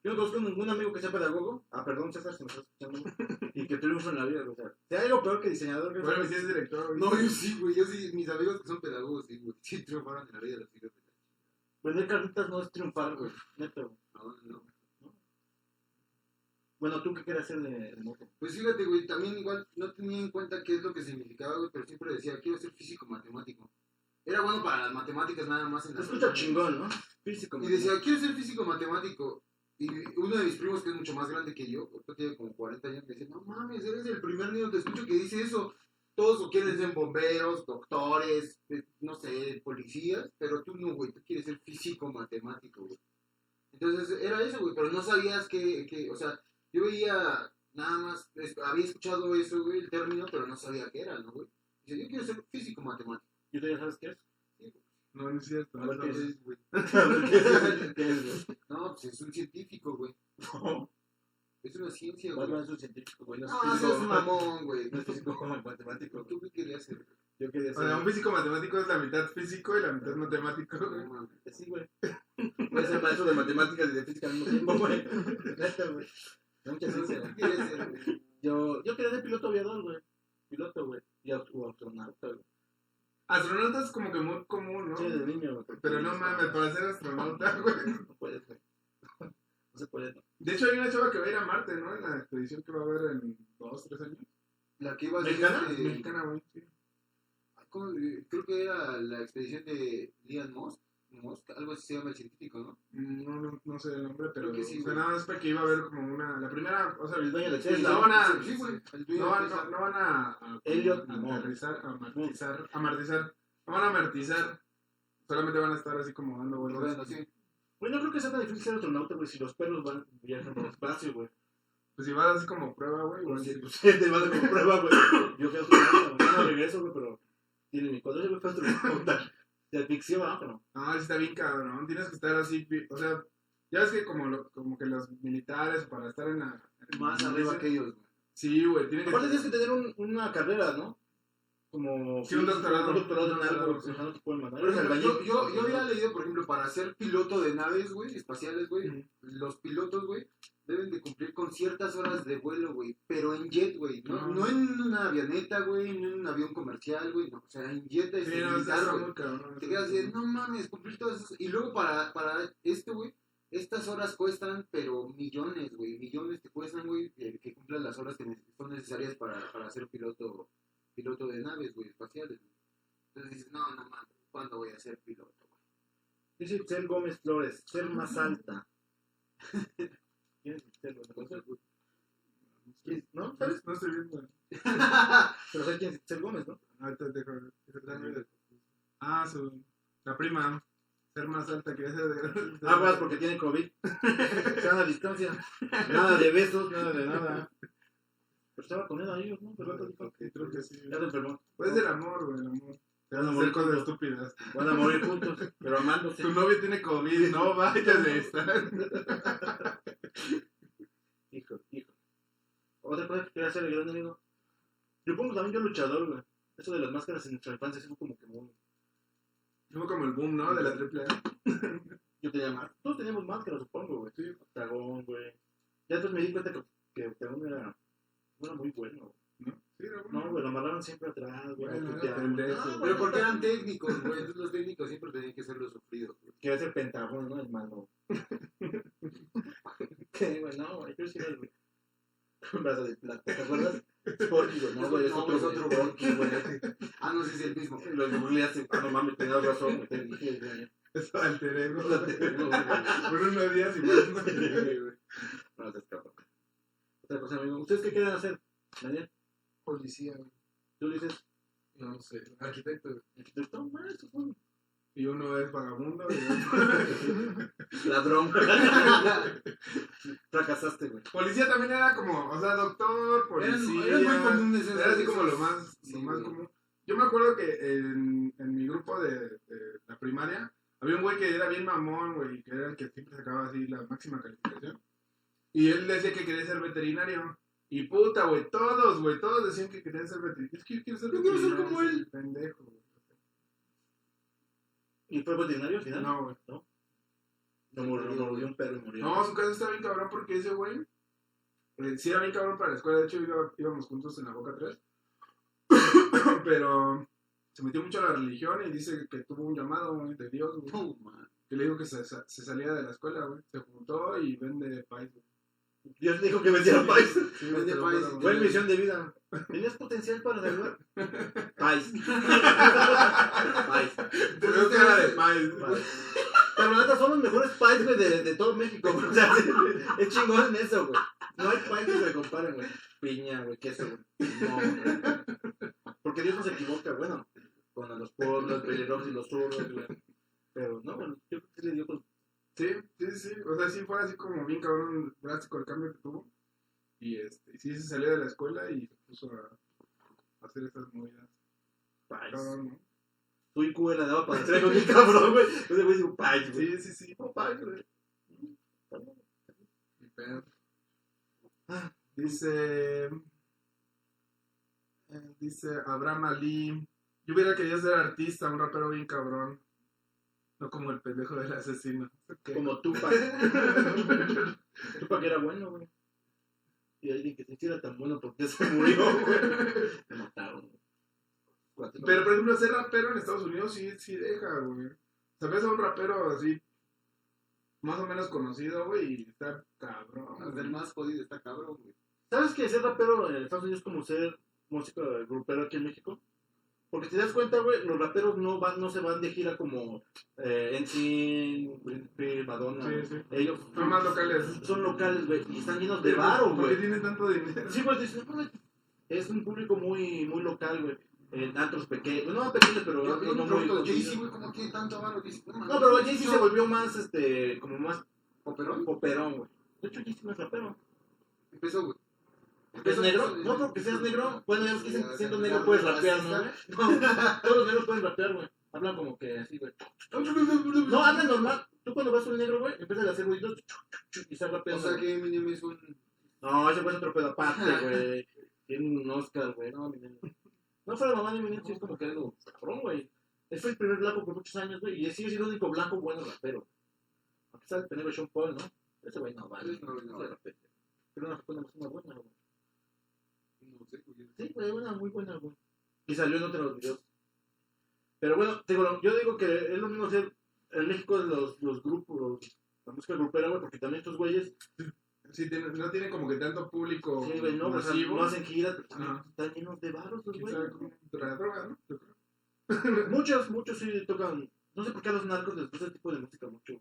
Yo no conozco ningún amigo que sea pedagogo. Ah, perdón, César, si me estás escuchando. Y que triunfe en la vida, güey. O sea, si hay algo peor que diseñador. Bueno, si es director. güey. No, yo sí, güey. Yo sí, mis amigos que son pedagogos, sí, güey. Sí, triunfaron en la vida los hijos. Vender carnitas no es triunfar, güey. Güey. No, no. Bueno, ¿tú qué quieres hacer de, moto? Pues fíjate, güey, también igual no tenía en cuenta qué es lo que significaba, güey, pero siempre decía, quiero ser físico matemático. era bueno para las matemáticas nada más. En escucha chingón, ¿no? Físico. Y decía, quiero ser físico matemático. Y uno de mis primos, que es mucho más grande que yo, ahorita tiene como 40 años, me dice, no mames, eres el primer niño que escucho que dice eso. Todos o quieren ser bomberos, doctores, eh, no sé, policías, pero tú no, güey, tú quieres ser físico matemático, güey. Entonces era eso, güey, pero no sabías que, que, o sea, yo veía nada más, es- había escuchado eso, güey, el término, pero no sabía qué era, ¿no, güey? Dice, yo quiero ser físico matemático. ¿Y tú ya sabes qué es? No, no es cierto. A ver, ¿qué no. ¿Qué es? güey? *laughs* *laughs* No, pues es un científico, güey. No, Es una ciencia, güey. Es un científico, güey. No es No, seas mamón, güey. *laughs* No es físico como matemático. ¿Tú qué querías ser? Yo quería O sea, ser. un físico matemático es la mitad físico y la mitad matemático, güey. Sí, güey. Voy a ser maestro de matemáticas y de física al mismo tiempo, güey. Neta, güey. Mucha ciencia, güey. ¿Qué querías ser, güey? Yo, yo quería ser piloto aviador, güey. Piloto, güey. Y aut- o astronauta, güey. Astronauta es como que muy común, ¿no? Sí, de niño, güey. Pero no mames, para ser astronauta, güey. No puedes, güey. No se puede, no. De hecho, hay una chava que va a ir a Marte, ¿no? En la expedición que va a haber en dos, tres años. La que iba a ser ¿Mexicana? este- Mexicana, güey. Sí. ¿cómo? Creo que era la expedición de Lian Musk. Musk, algo así se llama el científico, ¿no? No, no, no sé el nombre, pero Creo que sí, o sea, nada más para que iba a haber como una... La primera, o sea, El dueño de Tesla. no van a- Sí, güey. No de van, no, no van a, a, Elliot a Musk. aterrizar, a amortizar, amortizar, no van a amortizar, solamente van a estar así como dando vueltas. Rodando, sí. Güey, no creo que sea tan difícil ser astronauta, güey, si los perros van viajan por *laughs* el espacio, güey. Pues si vas así como prueba, güey, Pues, sí. pues, *laughs* te vas como prueba, güey. Yo fui astronauta. No regreso, güey, pero tiene mi cuadro, güey, fue astronauta. *laughs* De ficción, ah, pero. No, sí está bien cabrón, tienes que estar así, o sea, ya ves que como, lo- como que los militares para estar en la... en- Más arriba que ellos, güey. Sí, güey, tienen que... Aparte tienes que tener un, una carrera, ¿no? Como. Sí, un doctorado. Un doctorado en algo, te pueden albañil. yo, yo, yo había leído, por ejemplo, para ser piloto de naves, güey, espaciales, güey, los pilotos, güey, deben de cumplir con ciertas horas de vuelo, güey, pero en jet, güey, no, no en una avioneta, güey, no en un avión comercial, güey, no, o sea, en jet es güey. Te quedas de, no mames, cumplir todas esas. Y luego para, para esto, güey, estas horas cuestan, pero millones, güey, millones te cuestan, güey, que, que cumplan las horas que son necesarias para, para ser piloto piloto de naves, güey, espaciales. güey. Entonces dices, no, no mames, ¿cuándo voy a ser piloto, güey? Dice Itzel Gómez Flores, ser más alta. *laughs* ¿Quién es Itzel Gómez. ¿No? ¿Sabes? No estoy viendo. *laughs* Pero sé quién es Itzel Gómez, ¿no? Ahorita te dejo- déjame- Ah, su... La prima. Ser más alta que ese de... Aguas porque tiene COVID. *laughs* Sana distancia. Nada de besos, nada de nada. Pero estaba con él a ellos, ¿no? Pero dijo que Creo que sí. ya se enfermó. Puede ser amor, güey, el amor. Te van a morir cosas estúpidas. Van a morir juntos, pero amándose. Tu novio tiene COVID, no *laughs* vayas de esta. Hijo, hijo. Otra cosa que quería hacer el gran amigo. Yo pongo también yo luchador, güey. Eso de las máscaras en nuestra infancia fue como que muy... Fue como el boom, ¿no? De la triple A. *laughs* Yo tenía más. Todos teníamos máscaras, supongo, güey. Sí, Octagón, güey. Ya después me di cuenta que, que Octagón era, era muy bueno. Sí, era bueno. No, güey, lo amarraban siempre atrás, güey. Bueno, era pendejo. Ah, Pero güey, porque eran técnicos, güey, entonces los técnicos siempre tenían que ser los sufridos, güey. Quería ser Pentágono, ¿no? El malo. *laughs* ¿Qué, güey? No, güey, yo sí era el... Un *laughs* brazo de plata, ¿te acuerdas? Sporky, güey. No, güey, es No, otro, es otro, güey. Sporky, güey. Ah, no si es el mismo. *laughs* Lo googleaste, ah, no mames, tenías razón, güey. Te dije, güey. Eso alter ego. No te digo, güey. Por unos días y más. ¿no? No te escapas. Otra cosa, amigo. ¿Ustedes qué quieren hacer? Daniel, Policía, güey. tú dices, No sé, arquitecto. güey. arquitecto, maestro, güey. Y uno es vagabundo. Y *laughs* Ladrón. Fracasaste, güey. Policía también era como, o sea, doctor, policía. Eran, eran muy comunes esas- Era así como lo más, sí, lo más güey. común. Yo me acuerdo que en, en mi grupo de, de la primaria había un güey que era bien mamón, güey, que era el que siempre sacaba así la máxima calificación. Y él decía que quería ser veterinario. Y puta, güey, todos, güey, todos decían que querían ser veterinario. Es que yo quiero ser Yo quiero ser veterinario. como él. Pendejo, güey. ¿Y fue veterinario al final? No, güey. No murió, no murió un perro y murió. No, su caso está bien cabrón porque ese güey, eh, sí era bien cabrón para la escuela, de hecho iba- íbamos juntos en la Boca 3, *coughs* pero se metió mucho a la religión y dice que tuvo un llamado güey, de Dios, güey, que le dijo que se, se salía de la escuela, güey, se juntó y vende país, güey. Dios dijo que vendiera país. Sí, Vende güey. Fue misión de vida. ¿Tenías potencial para salvar? País. *laughs* País. Te veo cara de país. País. Pero la neta son los mejores pies, güey, de, de todo México, güey. O sea, es chingón en eso, güey. No hay pies que se comparen, güey. Piña, güey, queso, güey. No, güey. Porque Dios no se equivoca, bueno. Con los pobres, los pelirrojos y los zurdos, güey. Pero no, güey, yo creo que le dio con... Sí, sí, sí. O sea, sí fue así como bien cabrón drástico el cambio que tuvo. Y este, sí se salió de la escuela y se puso a, a hacer estas movidas. Pies. Cabrón, ¿no? Tu IQ la daba para *laughs* hacer algo bien cabrón, güey. Entonces, güey, digo, pies, güey. Sí, sí, sí. No, pies, güey. Mi pedo. Dice. eh, Dice Abraham Ali. Yo hubiera querido ser artista, un rapero bien cabrón. No como el pendejo del asesino. Como Tupac. *laughs* Tupac era bueno, güey. Y alguien que se hiciera tan bueno porque se murió, güey. Me mataron, güey. Pero por ejemplo, ser rapero en Estados Unidos sí, sí deja, güey. ¿Sabes a un rapero así? Más o menos conocido, güey, y está cabrón. El güey. más jodido está cabrón, güey. ¿Sabes que ser rapero en Estados Unidos es como ser músico grupero aquí en México? Porque si te das cuenta, güey, los raperos no van, no se van de gira como eh, NSYNC, Madonna. Sí, güey. sí. Ellos Son más locales. son locales, güey, y están llenos de varo, ¿Por qué güey. tienen tanto dinero? Sí, pues güey, es un público muy, muy local, güey. En antros pequeños, no pequeños, pero Yo, yo no me muy. Jay-Z, güey, ¿cómo tiene tanto varo? No, pero Jay-Z se volvió más, este, como más ¿Operón? poperón, güey. De hecho, Jay-Z no es rapero. Empezó, güey. ¿Es Empezó- negro? No, porque seas negro. Bueno, ya ves que siendo- negro puedes rapear, *laughs* ¿no? todos los negros pueden rapear, güey. Hablan como que así, güey. No, hablan normal. Tú cuando vas a un negro, güey, empiezas a hacer ruidos y estás O rapeando. sea que Eminem es un... No, ese fue otro pedo aparte, güey. Tiene un Oscar, güey. No, Eminem. No fuera mamá de Eminem, sí es como que algo cabrón, güey. Él fue el primer blanco por muchos años, güey. Y sigue siendo el único blanco bueno rapero. A pesar de tener a Sean Paul, ¿no? Ese güey no vale. No, no, No. Pero. No güey. Sí, güey, una muy buena, güey. Y salió en otros videos. Pero bueno, digo, yo digo que es lo mismo hacer en México los, los grupos, los- la música grupera, güey, porque también estos güeyes, Sí, no tienen como que tanto público sí, güey, no, o sea, no hacen giras, pero también Ajá. están llenos de baros los ¿Quién sabe güeyes. Muchos, muchos sí tocan, no sé por qué a los narcos les gusta ese tipo de música mucho.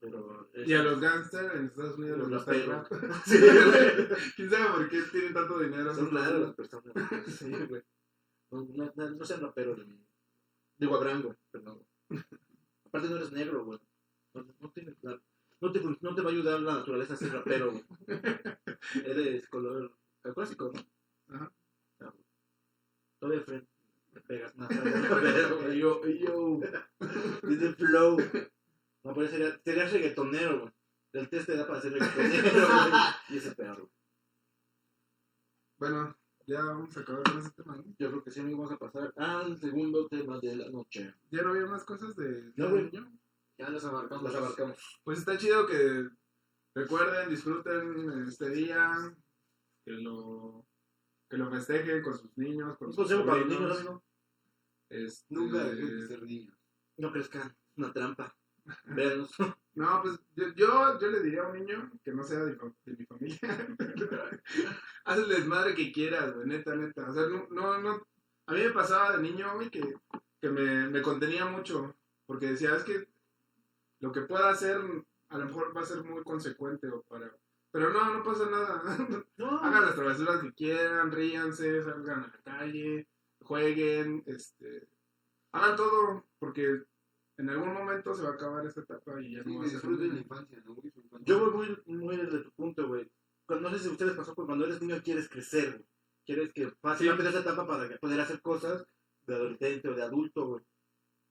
Pero... Y a los gangsters en Estados Unidos Los rap. *laughs* Sí, güey. ¿Quién sabe por qué tienen tanto dinero? Son raras las personas. Sí, güey. No, no, no, no sean raperos. güey. Digo, Abraham, güey. Perdón. güey. Aparte no eres negro, güey. No, no, tienes no, te, no te va a ayudar la naturaleza a ser rapero, güey. Eres color caucásico, ¿no? Ajá. Ya, güey. Todavía frente. Me pegas más. *laughs* Yo, yo. Dice flow. No, pero sería, sería reggaetonero, güey. El test te da para ser reggaetonero, güey. *laughs* Y ese perro. Bueno, ya vamos a acabar con ese tema, ¿no? Yo creo que sí, amigo, vamos a pasar al segundo tema de la noche. Ya no había más cosas de. No, güey. Ya los abarcamos. Las abarcamos. Pues está chido que recuerden, disfruten este día, que lo, que lo festejen con sus niños, con Un sus consejo para los niños, amigo. Este, Nunca dejen de ser niños. No crezcan. Una trampa. *laughs* No, pues yo, yo, yo le diría a un niño que no sea de, mi familia. *laughs* Haz el desmadre que quieras, güey, neta, neta. O sea, no, no, no. A mí me pasaba de niño, güey, que, que me, me contenía mucho. Porque decía, es que lo que pueda hacer, a lo mejor va a ser muy consecuente o para. Pero no, no pasa nada. *laughs* No. Hagan las travesuras que quieran, ríanse, salgan a la calle, jueguen, este. Hagan todo, porque en algún momento se va a acabar esta etapa y ya Sí, no va a ser disfruten la infancia, ¿no, infancia. Yo voy muy, muy desde tu punto, güey. No sé si a ustedes pasó, pero cuando eres niño quieres crecer, güey. Quieres que pase Sí. esa etapa para poder hacer cosas de adolescente o de adulto, güey.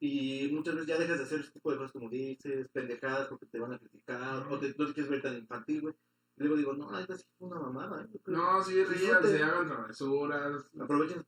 Y muchas veces ya dejas de hacer ese tipo de cosas como dices, pendejadas porque te van a criticar, o te, no te quieres ver tan infantil, güey. Y luego digo, no, esta sí fue una mamada, ¿eh? No, sí, ríanse, Disfruten. hagan travesuras. Aprovechen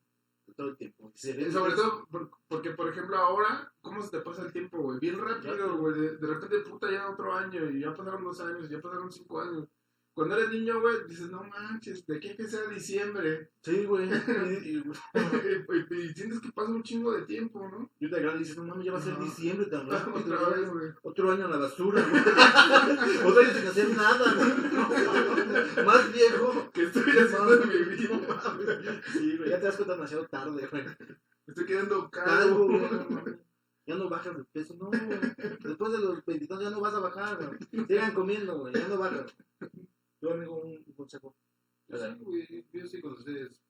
todo el tiempo. Se Y sobre todo, por- porque por ejemplo ahora, ¿cómo se te pasa el tiempo, güey? Bien rápido, güey. De, de repente, puta, ya otro año, y ya pasaron dos años, y ya pasaron cinco años. Cuando eres niño, güey, dices, no manches, de aquí a que sea diciembre. Sí, güey. *laughs* Y, y- y, y sientes que pasa un chingo de tiempo, ¿no? y de grande dices, no mames, ya va a ser No. diciembre tan *laughs* rápido. Otra vez, güey. Otro año a la basura, güey. *laughs* Otro año sin hacer nada, güey. Más viejo. ¿Qué estoy haciendo en mi vida? Sí, güey, ya te das cuenta demasiado tarde, güey. Estoy quedando Calvo, güey. Ya no bajas de peso, no, güey. Después de los 22 ya no vas a bajar, güey. Sigan comiendo, güey, ya no bajas. Yo, amigo, un un consejo. Yo sí, güey, yo estoy con ustedes.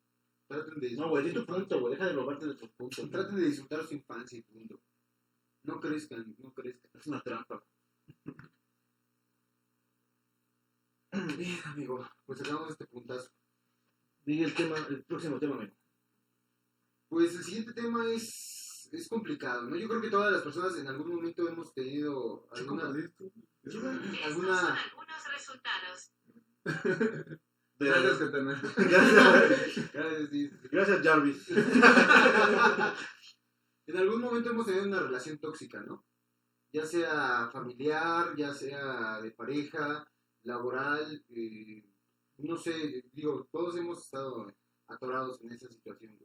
Traten de No, güey, di tu disfrutar punto, güey. Deja de robarte de tus puntos. infancia. Traten de disfrutar su infancia y punto. No crezcan, no crezcan. Es una trampa. Bien, amigo, pues acabamos este puntazo. Diga el tema, el próximo tema, amigo. Pues el siguiente tema es, es complicado, ¿no? Yo creo que todas las personas en algún momento hemos tenido alguna, Estos alguna son algunos resultados. *laughs* De- Gracias, Catana. *laughs* Gracias, Gracias, Jarvis. *laughs* en algún momento hemos tenido una relación tóxica, ¿no? Ya sea familiar, ya sea de pareja, laboral, eh, no sé, digo, todos hemos estado atorados en esa situación.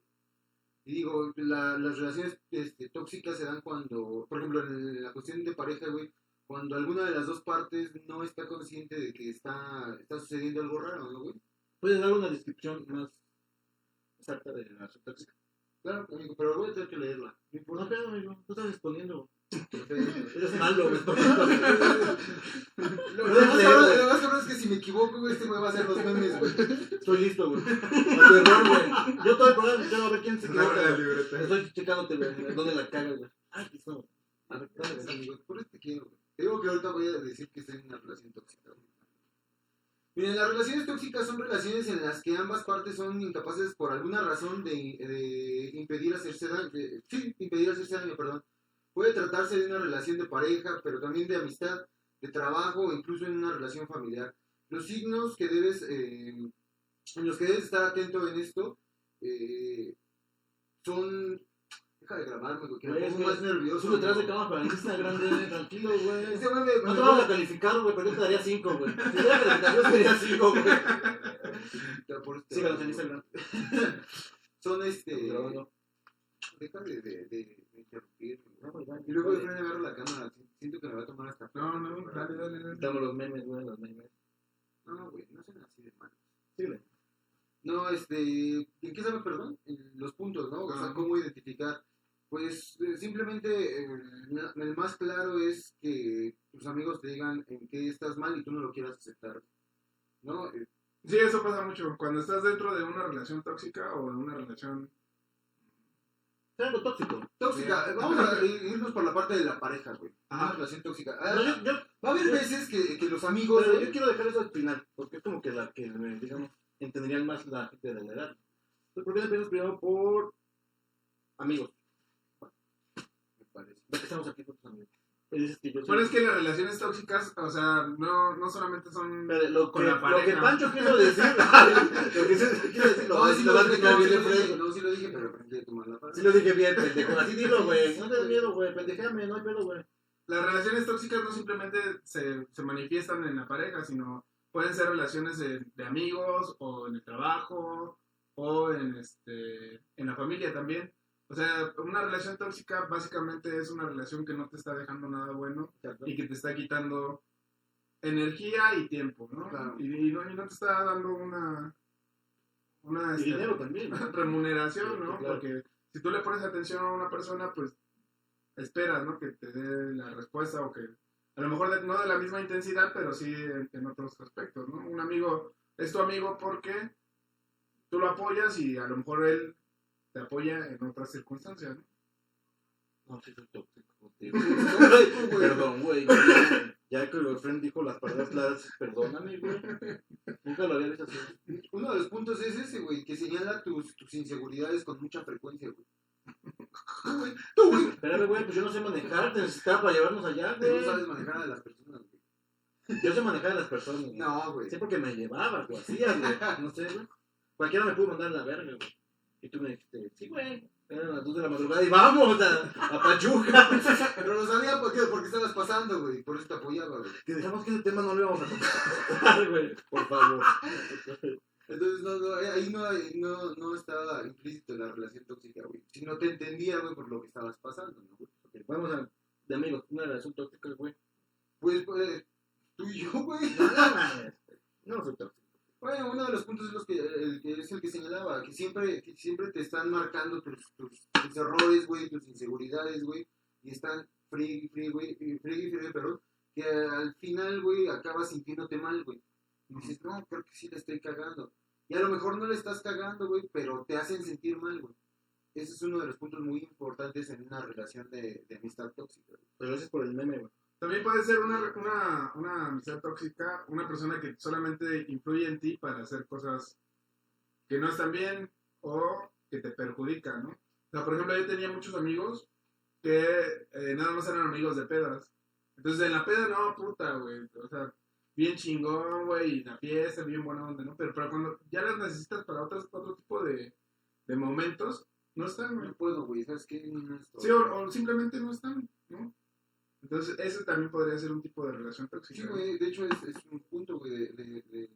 Y digo, la- las relaciones este, tóxicas se dan cuando, por ejemplo, en la cuestión de pareja, güey, cuando alguna de las dos partes no está consciente de que está, está sucediendo algo raro, ¿no, güey? ¿Puedes dar una descripción más exacta de la tóxica? Claro, amigo, pero voy a tener que leerla. No No, importa. pero, amigo, tú estás exponiendo. *laughs* Eres malo, güey. *laughs* *laughs* Lo, lo más cabrón, lo más cabrón es que si me equivoco, güey, este güey va a hacer los memes, güey. Estoy listo, güey. A tu error, güey. Yo todo el programa quiero ver quién se No, equivoca. Estoy checándote, güey. ¿Dónde la cagas, güey? Ay, aquí güey. A ver, amigo. Por eso te quiero, güey. Digo que ahorita voy a decir que estoy en una relación tóxica. Miren, las relaciones tóxicas son relaciones en las que ambas partes son incapaces por alguna razón de, de impedir hacerse daño. de- sí, impedir hacerse daño, perdón. Puede tratarse de una relación de pareja, pero también de amistad, de trabajo o incluso en una relación familiar. Los signos que debes, eh, en los que debes estar atento en esto eh, son... Deja de grabarme, güey, Güey, es que más nervioso. Tú detrás de güey. cámara para Instagram, güey. *laughs* Tranquilo, güey. Este güey me- No me- te vamos a calificar, güey, pero yo te daría 5, güey. *laughs* Si diera calificación, sería 5, güey. Por este- Síganos en Instagram. *laughs* Son este. Deja de, de, de, de interrumpir. No, güey, dale. Y luego de frente agarro la cámara. Siento que me va a tomar hasta. No, no, dale, dale, dale. Estamos los memes, güey, los memes. No, güey, no sean así de malos. Síguele. No, este. ¿En qué sabe, perdón? En los puntos, ¿no? O sea, cómo identificar. Pues eh, simplemente eh, el más claro es que tus amigos te digan en qué estás mal y tú no lo quieras aceptar. ¿No? Eh, Sí, eso pasa mucho. Cuando estás dentro de una relación tóxica o de una relación. Algo tóxico. Tóxica, vamos a irnos por la parte de la pareja, güey. Una Ajá. relación tóxica. Ah, No, yo, yo, Va a haber veces que, que los amigos, pero yo quiero dejar eso al final, porque es como que la que, digamos, entenderían más la gente de la edad. Entonces, ¿Por qué primero por amigos? Ya que estamos aquí con tus amigos. Dices que yo Pero es que las relaciones tóxicas, o sea, no, no solamente son. Pero lo, Con que, la lo que pareja. Pancho quiso *laughs* decir, lo que se- quiso decir, lo, No, sí lo lo dije, no, bien sí lo dije, no, sí lo dije, pero aprendí a tomar la Sí lo dije bien, pendejo. Así dilo, güey. No te des miedo, güey. Pendejame, no hay pedo, güey. Las relaciones tóxicas no simplemente se, se manifiestan en la pareja, sino pueden ser relaciones de, de amigos o en el trabajo o en, este, en la familia también. O sea, una relación tóxica básicamente es una relación que no te está dejando nada bueno y que te está quitando energía y tiempo, ¿no? Claro. Y, y no, y no te está dando una, una Y este, *laughs* remuneración, Sí, ¿no? claro. Porque si tú le pones atención a una persona, pues esperas, ¿no? Que te dé la respuesta o que a lo mejor de- no de la misma intensidad, pero sí en, en otros aspectos, ¿no? Un amigo es tu amigo porque tú lo apoyas y a lo mejor él te apoya en otras circunstancias, ¿no? No, sí, soy tóxico. *laughs* tío. Perdón, güey. Ya, que el friend dijo las palabras claras, perdóname, güey. Nunca lo había visto así. Uno de los puntos es ese, güey, que señala tus, tus inseguridades con mucha frecuencia, güey. Tú, güey, tú, güey. Espérame, güey, pues yo no sé manejar. Te necesitaba para llevarnos allá, Tú no güey. sabes manejar a las personas, güey. Yo sé manejar a las personas. güey. No, güey. Sí, porque me llevabas, lo hacías, güey. No sé, güey. Cualquiera me pudo mandar a la verga, güey. Y tú me dijiste, sí, güey. Eran las 2 de la madrugada y vamos a, a Pachuca. Pero no sabía por qué, porque estabas pasando, güey. Por eso te apoyaba, güey. Que dejamos que ese tema no lo íbamos a tocar, güey. Por favor. Entonces, no, no, eh, ahí no, no, no estaba implícito la relación tóxica, güey. Si no te entendía, güey, por lo que estabas pasando, ¿no, güey? Vamos a. De amigos, una relación tóxica, güey. Pues, pues, tú y yo, güey. No, no, mames. No soy tóxico. Bueno, uno de los puntos es, los que, el, que es el que señalaba, que siempre, que siempre te están marcando tus, tus, tus errores, güey, tus inseguridades, güey, y están free, free, güey, free, free, perdón, que al final, güey, acabas sintiéndote mal, güey. Y dices, no, creo que sí le estoy cagando. Y a lo mejor no le estás cagando, güey, pero te hacen sentir mal, güey. Ese es uno de los puntos muy importantes en una relación de, de amistad tóxica. güey. Pero gracias por el meme, güey. También puede ser una, una, una amistad tóxica, una persona que solamente influye en ti para hacer cosas que no están bien o que te perjudican, ¿no? O sea, por ejemplo, yo tenía muchos amigos que eh, nada más eran amigos de pedas. Entonces, en la peda, no, puta, güey. O sea, bien chingón, güey, y la fiesta, bien buena onda, ¿no? Pero, pero cuando ya las necesitas para otros, otro tipo de, de momentos, no están, güey. No puedo, güey, ¿sabes qué? No estoy. Sí, o, o simplemente no están, ¿no? Entonces, ese también podría ser un tipo de relación tóxica. Sí, güey, de hecho es, es un punto, güey, de, de, de,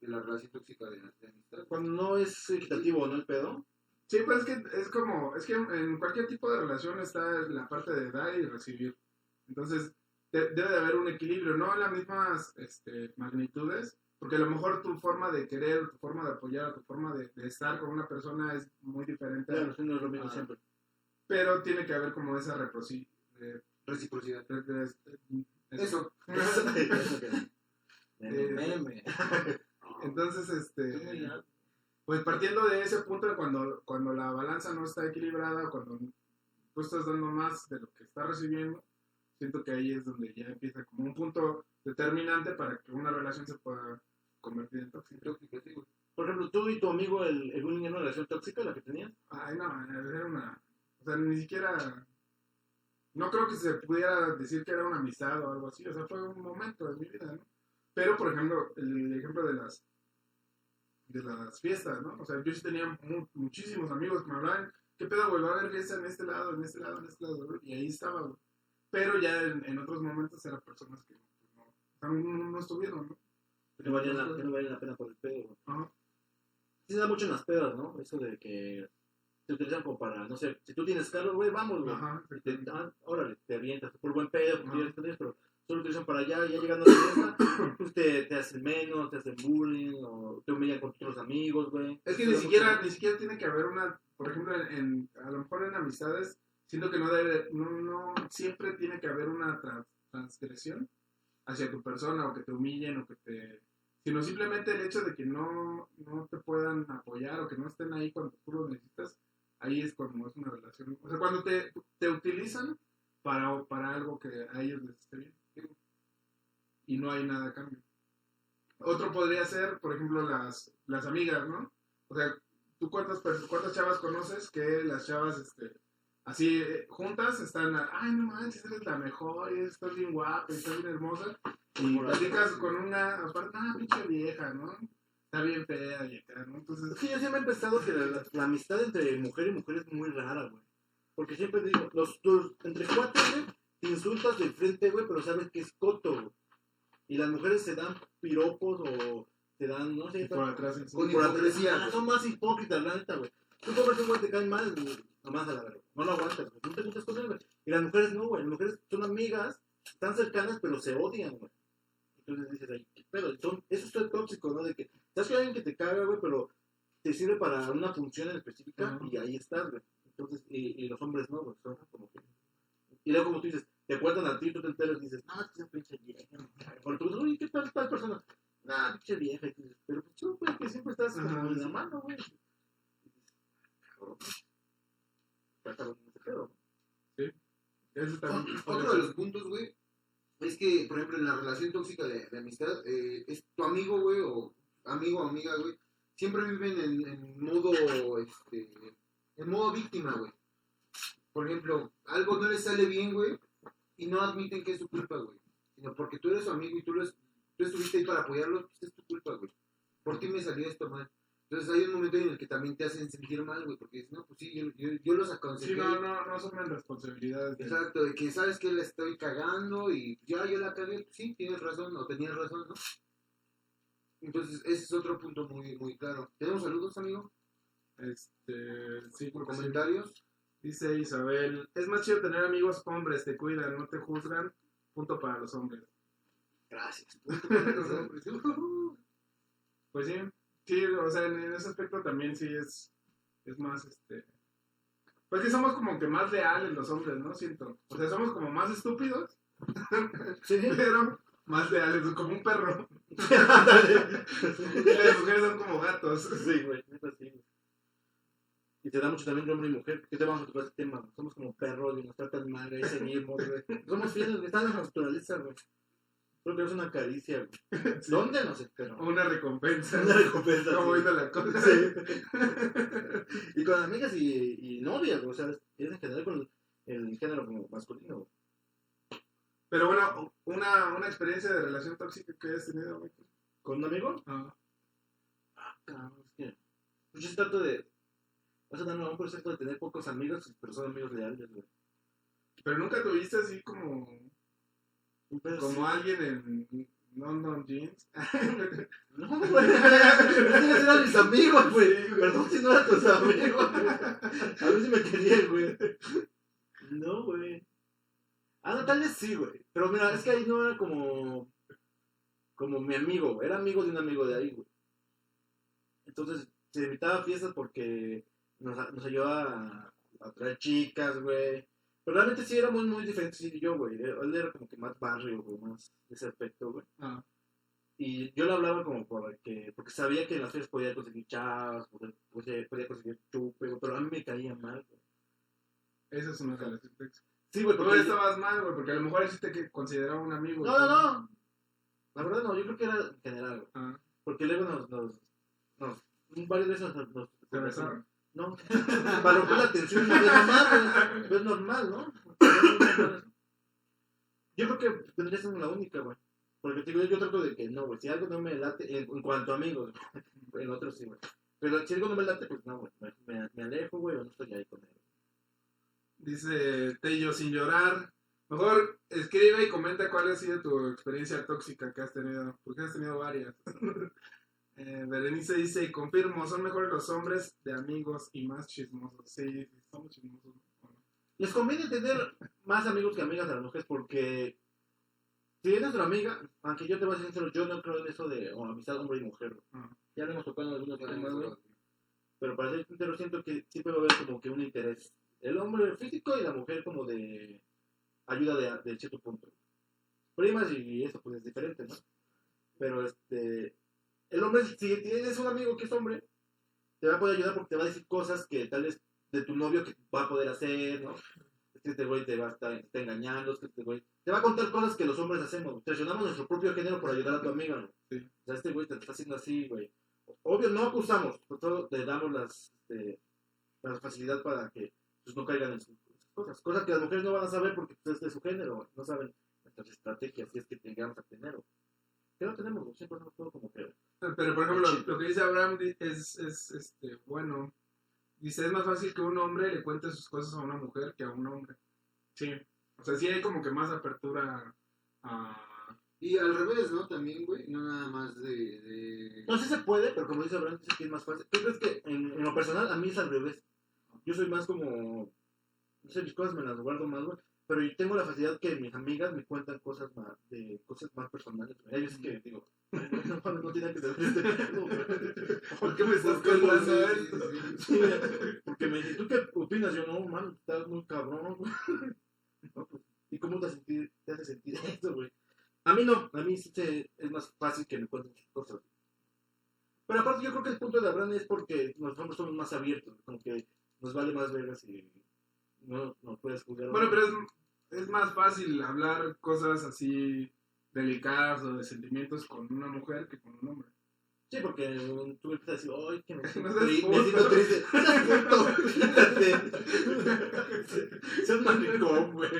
de la relación tóxica de, amistad. Cuando no es equitativo, ¿no? El pedo. Sí, pues es que es como, es que en cualquier tipo de relación está la parte de dar y recibir. Entonces, de- debe de haber un equilibrio, no en las mismas este, magnitudes, porque a lo mejor tu forma de querer, tu forma de apoyar, tu forma de, de estar con una persona es muy diferente, Claro, sí, no es lo mismo siempre. pero tiene que haber como esa reciprocidad. Reciprocidad. Eso. Eso. Eh, Meme. Entonces, este, pues partiendo de ese punto, cuando, cuando la balanza no está equilibrada, cuando tú estás dando más de lo que estás recibiendo, siento que ahí es donde ya empieza como un punto determinante para que una relación se pueda convertir en tóxica. Tóxica, sí, güey. Por ejemplo, tú y tu amigo, el, el Winnie, ¿era una relación tóxica la que tenían? Ay, no, era una... O sea, ni siquiera... No creo que se pudiera decir que era una amistad o algo así. O sea, fue un momento de mi vida, ¿no? Pero, por ejemplo, el ejemplo de las de las fiestas, ¿no? O sea, yo sí tenía mu- muchísimos amigos que me hablaban, ¿qué pedo, güey? Va a haber fiesta en este lado, en este lado, en este lado? Y ahí estaba, güey. Pero ya en, en otros momentos eran personas que pues, no, no, no estuvieron, ¿no? Que no valían la, que no valían la pena por el pedo. Ajá. Sí se da mucho en las pedas, ¿no? Eso de que te utilizan como para, no sé, si tú tienes carro, güey, vamos, güey. Te, ah, órale, te avientas por buen pedo, Ajá. ya pero solo lo utilizan para allá, ya llegando a la fiesta, *coughs* pues te, te hacen menos, te hacen bullying, o te humillan con otros amigos, güey. Es que Se ni siquiera, ni siquiera tiene que haber una, por ejemplo, en, a lo mejor en amistades, siento que no debe, no, no siempre tiene que haber una tra- transgresión hacia tu persona o que te humillen o que te, sino simplemente el hecho de que no, no te puedan apoyar o que no estén ahí cuando tú lo necesitas, ahí es cuando es una relación, o sea, cuando te, te utilizan para, para algo que a ellos les esté bien y no hay nada a cambio. Otro podría ser, por ejemplo, las, las amigas, ¿no? O sea, ¿tú cuántas, cuántas chavas conoces que las chavas, este, así, eh, juntas están, ay, no manches, eres la mejor, estás bien guapa, estás bien hermosa, y platicas con una, aparte, ah, pinche vieja, ¿no? Está bien fea y acá, ¿no? Es Entonces, que yo siempre he pensado que la, la- la amistad entre mujer y mujer es muy rara, güey. Porque siempre digo, los, los- entre cuates, güey, te insultas de frente, güey, pero sabes que es coto, güey. Y las mujeres se dan piropos o te dan, no sé, por atrás, por hipocresía, güey. son más hipócritas, la neta, güey. Tú ves un güey te cae mal, güey, nomás a la verga. No lo aguantas, güey. No te él, güey. Y las mujeres no, güey. Las mujeres son amigas, están cercanas, pero se odian, güey. Entonces dices, ay, qué pedo. Son, eso es tóxico, ¿no? De que, sabes que hay alguien que te caga, güey, pero te sirve para una función en específica y ahí estás, güey. Entonces, y, y los hombres no, güey. Son como que. Y luego, como tú dices, te cuentan a ti, tú te enteras y dices, que esa pinche vieja. me caga". Cuando tú dices, oye, ¿qué tal tal persona? Nah, pinche vieja. Y dices, pero pues tú, güey, que siempre estás como en la sí. mano, güey. Cabrón. Está cabrón ese pedo. eso también Otro de los puntos, güey, es que, por ejemplo, en la relación tóxica de, amistad, eh, es tu amigo, güey, o amigo o amiga, güey, siempre viven en, modo, este, en modo víctima, güey. Por ejemplo, algo no les sale bien, güey, y no admiten que es su culpa, güey. Sino porque tú eres su amigo y tú, lo tú estuviste ahí para apoyarlo, pues es tu culpa, güey. ¿Por qué me salió esto mal? Entonces hay un momento en el que también te hacen sentir mal, güey, porque dices, no, pues sí, yo, yo, yo los aconsejé. Sí, no, no, no asumen responsabilidades. de- Exacto, de que sabes que la estoy cagando y ya yo la cagué, pues sí, tienes razón o tenías razón, ¿no? Entonces ese es otro punto muy, muy claro. ¿Tenemos saludos, amigo? Este, sí, sí. ¿Comentarios? Dice Isabel, es más chido tener amigos hombres, te cuidan, no te juzgan. Punto para los hombres. Gracias. *laughs* Pues sí, sí, o sea, en, ese aspecto también sí es, es más, este... Pues sí, somos como que más leales los hombres, ¿no? Siento. O sea, somos como más estúpidos, *laughs* Sí, pero más leales, como un perro. *laughs* y las mujeres son como gatos. sí, güey, neta sí, güey. Y te da mucho también de hombre y mujer. ¿Qué te vamos a tocar este tema? Somos como perros y nos tratan mal, ahí seguimos, güey. Somos fieles, güey. Está en la naturaleza, güey. Creo que es una caricia. *laughs* Sí. ¿Dónde? No sé, pero. O una recompensa. Una recompensa. Como sí. la cosa. *laughs* Sí. *laughs* y con amigas y, y novias. O sea, es en general con el género como masculino. Pero bueno, una, una experiencia de relación tóxica que hayas tenido, güey. ¿Con un amigo? Ah, Ah, cabrón, es que. Pues yo sí trato de. O sea, no, por cierto de tener pocos amigos, pero son amigos leales, güey. Pero nunca tuviste así como, Pero como sí. alguien en London Jeans. *laughs* No, güey. *laughs* Esos eran mis amigos, güey. Perdón si no eran tus amigos. *laughs* A ver si me querían, güey. No, güey. Ah, no, tal vez sí, güey. Pero mira, es que ahí no era como. Como mi amigo, güey. Era amigo de un amigo de ahí, güey. Entonces, se invitaba a fiestas porque nos, nos ayudaba a, a traer chicas, güey. Pero realmente sí éramos muy diferentes y yo, güey. Él era como que más barrio, güey, más de ese aspecto, güey. Ah, Y yo le hablaba como porque, porque sabía que en las fiestas podía conseguir chavas, podía, podía, conseguir chupe, güey, pero a mí me caía mal, güey. esa es una relación tóxica. Sí, güey, Tú porque... estabas mal, güey, porque a lo mejor él sí te que- consideraba un amigo. No, no, no. La verdad no, yo creo que era en general, güey. Ah, Porque luego nos, nos, nos, varias veces nos... nos. No, *laughs* para romper la tensión no es normal, güey. Es normal, ¿no? Yo creo que tendría que ser la única, güey. Porque te digo, yo trato de que no, güey. Si algo no me late, en, cuanto a amigos, en otros sí, güey. Pero si algo no me late, pues no, güey. Me alejo, güey, o no estoy ahí con él. Dice Tello, sin llorar. Mejor escribe y comenta cuál ha sido tu experiencia tóxica que has tenido. Porque has tenido varias. *laughs* Eh, Berenice dice, y confirmo, son mejores los hombres de amigos y más chismosos. Sí, somos chismosos. Les conviene tener más amigos que amigas a las mujeres porque si es nuestra amiga, aunque yo te voy a decir sincero, yo no creo en eso de oh, amistad hombre y mujer. güey. Ah. Ya lo hemos tocado en algunos temas, güey. Pero para ser sincero, siento que siempre va a haber como que un interés. El hombre físico y la mujer como de ayuda de, de cierto punto. Primas y eso pues es diferente, ¿no? Pero este, el hombre, si tienes un amigo que es hombre, te va a poder ayudar porque te va a decir cosas que tal vez de tu novio que va a poder hacer, ¿no? Es que este güey te va a estar, está engañando, es que este güey te va a contar cosas que los hombres hacemos. Traicionamos nuestro propio género por ayudar a tu amiga, ¿no? Sí. O sea, este güey te está haciendo así, güey. Obvio, no acusamos, todo le damos las, este, la facilidad para que pues, no caigan en sus cosas. Cosas que las mujeres no van a saber porque pues, es de su género, no saben nuestras estrategias, si es que llegamos a tener. Que no tenemos, siempre hemos todo como que... Pero, por ejemplo, lo que dice Abraham es, es este, bueno. Dice, es más fácil que un hombre le cuente sus cosas a una mujer que a un hombre. Sí. O sea, sí hay como que más apertura a... Y al revés, ¿no? También, güey, no nada más de... de... No sé si se puede, pero como dice Abraham, dice que es más fácil. ¿Tú crees que en, en lo personal a mí es al revés? Yo soy más como... No sé, mis cosas me las guardo más, güey. Pero yo tengo la facilidad que mis amigas me cuentan cosas más, de cosas más personales. Hay veces que digo, no, no tiene que ser este. *laughs* ¿Por qué me estás contando esto? sí, porque me dice, ¿tú qué opinas? Yo, no, man, estás muy cabrón. *laughs* No, pues, ¿Y cómo te, sentir- te hace sentir esto, güey? A mí no, a mí sí es más fácil que me cuenten cosas. Pero aparte yo creo que el punto de Abraham es porque los hombres somos más abiertos, como que nos vale más vergas y no puedes juzgar. Bueno, pero es, es más fácil hablar cosas así delicadas o de sentimientos con una mujer que con un hombre. Sí, porque tú empiezas a decir, ay, que me *laughs* siento, No seas tri- puto". me siento triste. Fíjate. Seas maricón, *laughs* güey.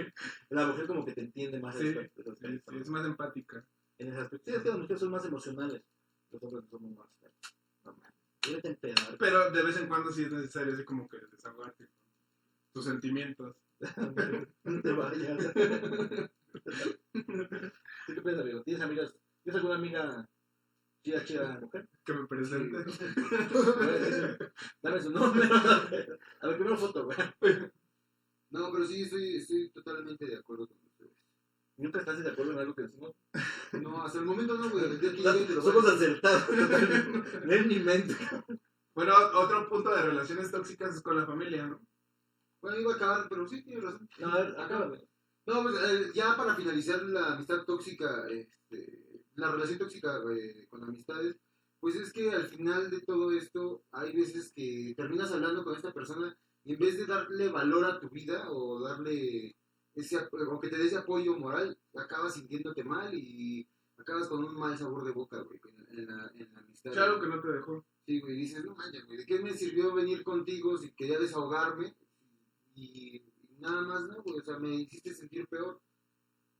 La mujer como que te entiende más Sí, aspecto, Sí, sí, es más empática. en ese aspecto. Sí, es que las mujeres son más emocionales. Los hombres somos más. Pero de vez en cuando sí es necesario así como que desahogarte tus sentimientos. No te vayas. ¿Tú *laughs* qué piensas, amigo? ¿Tienes amigas? ¿Tienes alguna amiga chida, chida mujer? Que me presente. *laughs* Dame su nombre. A ver, primero foto, güey. No, pero sí, estoy, estoy totalmente de acuerdo con ustedes. ¿Nunca estás de acuerdo en algo que decimos? No, hasta el momento no, güey. Somos acertados. No es mi mente. Bueno, otro punto de relaciones tóxicas es con la familia, ¿no? Bueno, iba a acabar, pero sí, tienes razón. No, a ver, acábame. No, pues eh, ya para finalizar la amistad tóxica, este, la relación tóxica eh, con amistades, pues es que al final de todo esto hay veces que terminas hablando con esta persona y en vez de darle valor a tu vida o darle ese o que te dé ese apoyo moral, acabas sintiéndote mal y acabas con un mal sabor de boca, güey, en, en la, en la amistad. Claro que no te dejó. Sí, güey, dices, no manches, güey, ¿de qué me sirvió venir contigo si quería desahogarme? Y, y nada más, ¿no? güey? O sea, me hiciste sentir peor.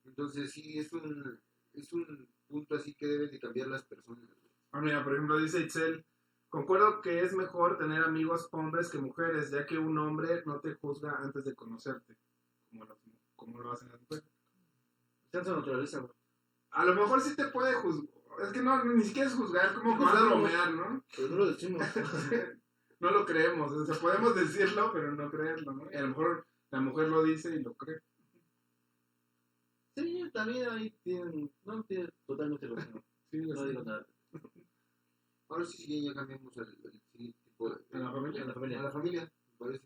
Entonces, sí, es un, es un punto así que deben de cambiar las personas. Ah, mira, por ejemplo, dice Itzel, concuerdo que es mejor tener amigos hombres que mujeres, ya que un hombre no te juzga antes de conocerte, como lo, como lo hacen las mujeres. Naturaleza, güey. A lo mejor sí te puede juzgar, es que no, ni siquiera es juzgar, como más Juzgamos. bromear, ¿no? Pero no lo decimos. *laughs* no lo creemos, o sea, podemos decirlo, pero no creerlo, ¿no? Y a lo mejor la mujer lo dice y lo cree. Sí, también ahí tienen. No, tiene totalmente razón. *laughs* Sí, No así. digo nada. Ahora sí, sí, ya cambiamos al, tipo de... ¿A la familia? A la A familia. la familia, me parece.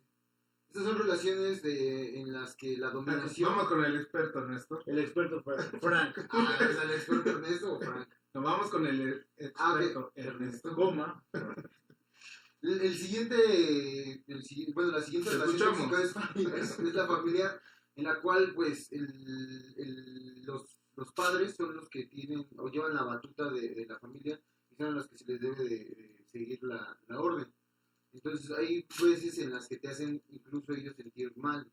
Estas son relaciones de, en las que la dominación... Vamos con el experto, Ernesto. El experto Fra- Frank. *laughs* Ah, ¿es el experto Ernesto o Frank? Nos vamos con el Ah, experto, Ernesto. Goma. *laughs* El, el siguiente, el bueno, la siguiente Te relación tóxica es, es- es la familiar, en la cual, pues, el, los, los padres son los que tienen o llevan la batuta de, de la familia y son los que se les debe de, de seguir la, la orden. Entonces, hay veces en las que te hacen incluso ellos sentir mal.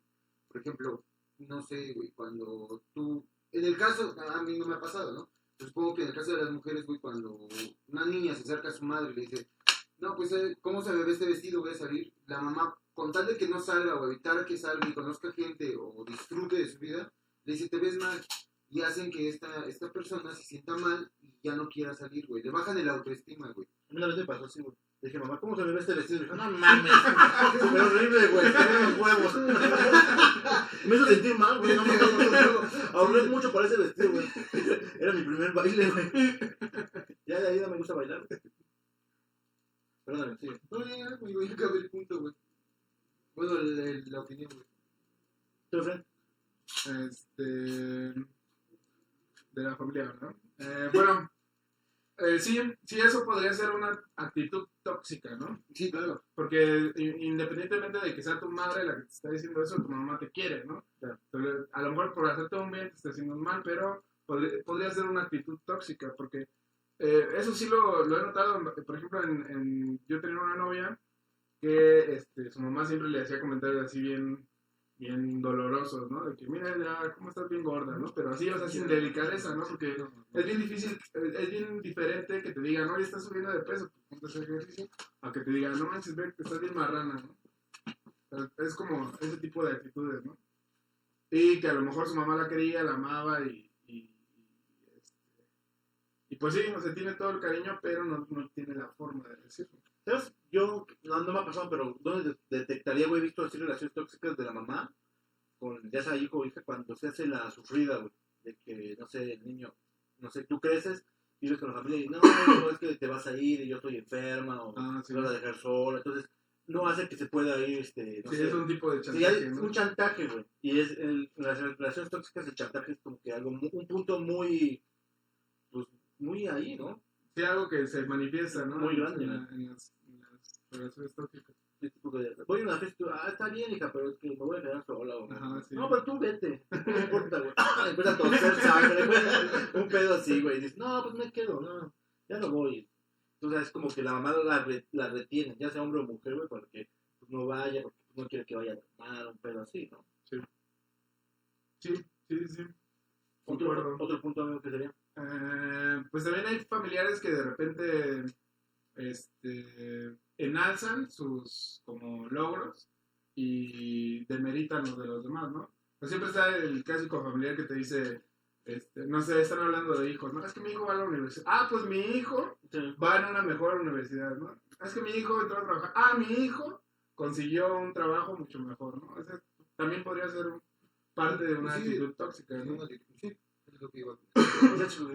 Por ejemplo, no sé, güey, cuando tú, en el caso, a mí no me ha pasado, ¿no? Yo supongo que en el caso de las mujeres, güey, cuando una niña se acerca a su madre y le dice, no, pues, eh, ¿cómo se me ve este vestido? Voy a salir. La mamá, con tal de que no salga o evitar que salga y conozca gente o disfrute de su vida, le dice, te ves mal. Y hacen que esta, esta persona se sienta mal y ya no quiera salir, güey. Le bajan el autoestima, güey. A mí una vez me pasó así, güey. Le dije, mamá, ¿cómo se me ve este vestido? Y dijo, no *laughs* mames. Súper horrible, güey. Los huevos. *laughs* me hizo sentir mal, güey. No mames. Ahorré mucho para ese vestido, güey. *laughs* Era mi primer baile, güey. Ya de ahí no me gusta bailar. Perdóname, sigue. No, ya, ya, güey, ya acabé el punto, güey. Bueno, el- el- la opinión, güey. ¿Tú, Fred? este, de la familia, ¿no? Eh, bueno, eh, sí, sí, eso podría ser una actitud tóxica, ¿no? Sí, claro. Porque independientemente de que sea tu madre la que te está diciendo eso, tu mamá te quiere, ¿no? Entonces, a lo mejor por hacerte un bien te está haciendo un mal, pero podría ser una actitud tóxica, porque eh, eso sí lo, he notado, por ejemplo, en, yo tenía una novia que este, su mamá siempre le hacía comentarios así bien bien dolorosos, ¿no? De que, mira, ya, ¿cómo estás bien gorda, no? Pero así, o sea, sin delicadeza, ¿no? Porque es bien difícil, es bien diferente que te digan, oye, estás subiendo de peso, pues, ponte que te digan, no manches, ve, que estás bien marrana, ¿no? Es como ese tipo de actitudes, ¿no? Y que a lo mejor su mamá la quería, la amaba y, y pues sí, o sea, tiene todo el cariño, pero no, no tiene la forma de decirlo. ¿Sabes? Yo, no, no me ha pasado, pero ¿dónde de- detectaría, güey? He visto así relaciones tóxicas de la mamá con ya sea hijo o hija cuando se hace la sufrida, güey. De que, no sé, el niño, no sé, tú creces, vives con la familia y no, no, es que te vas a ir y yo estoy enferma o Ah, sí. te vas a dejar sola. Entonces, no hace que se pueda ir, este, no Sí, sé. es un tipo de Sí, chantaje, ¿no? un chantaje, güey. Y es el, las relaciones tóxicas, el chantaje es como que algo, un punto muy, muy ahí, ¿no? Sí, algo que se manifiesta, ¿no? Muy grande, En, ¿no? la- en las, en las relaciones tóxicas. Sí, tipo de, voy a una fiesta, ah, está bien, hija, pero es que me voy a quedar sola. Sí. No, pero tú vete, *laughs* no importa, güey. Empieza a toser sangre, güey. Un pedo así, güey. Y dices, no, pues me quedo, no, ya no voy. Entonces es como que la mamá la, re- la retiene, ya sea hombre o mujer, güey, para que pues, no vaya, porque no quiere que vaya a mal, un pedo así, ¿no? Sí, sí, sí. Otro, Concuerdo. otro punto amigo que sería. Eh, pues también hay familiares que de repente este, enalzan sus como logros y demeritan los de los demás, ¿no? Pues siempre está el clásico familiar que te dice, este, no sé, están hablando de hijos, ¿no? Es que mi hijo va a la universidad. Ah, pues mi hijo Sí. va en una mejor universidad, ¿no? Es que mi hijo entró a trabajar. Ah, mi hijo consiguió un trabajo mucho mejor, ¿no? Ese también podría ser parte de una Sí. actitud tóxica, no, sí, que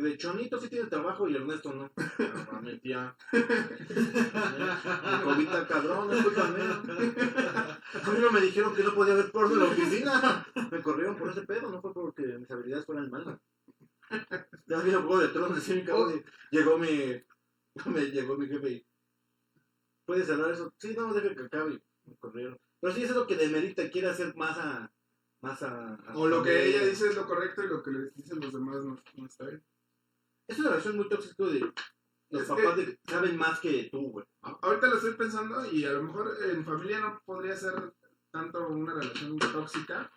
de Chonito sí tiene trabajo y Ernesto no. No *laughs* mames, tía. *laughs* Mi cobita cabrón, es culpa mía. A mí no me dijeron que no podía ver porno en la oficina. Me corrieron por ese pedo, no fue porque mis habilidades fueran malas. Ya vi el juego de tronos, así, cabrón, y llegó mi. Me llegó mi jefe y. ¿Puedes cerrar eso? Sí, no, deja que acabe. Me corrieron. Pero sí, eso es lo que demerita, quiere hacer más a. Más a, a O lo que ella dice es lo correcto y lo que le dicen los demás no, no está bien. Es una relación muy tóxica de los Es papás que- de- saben más que tú, güey. Ahorita lo estoy pensando y a lo mejor en familia no podría ser tanto una relación tóxica,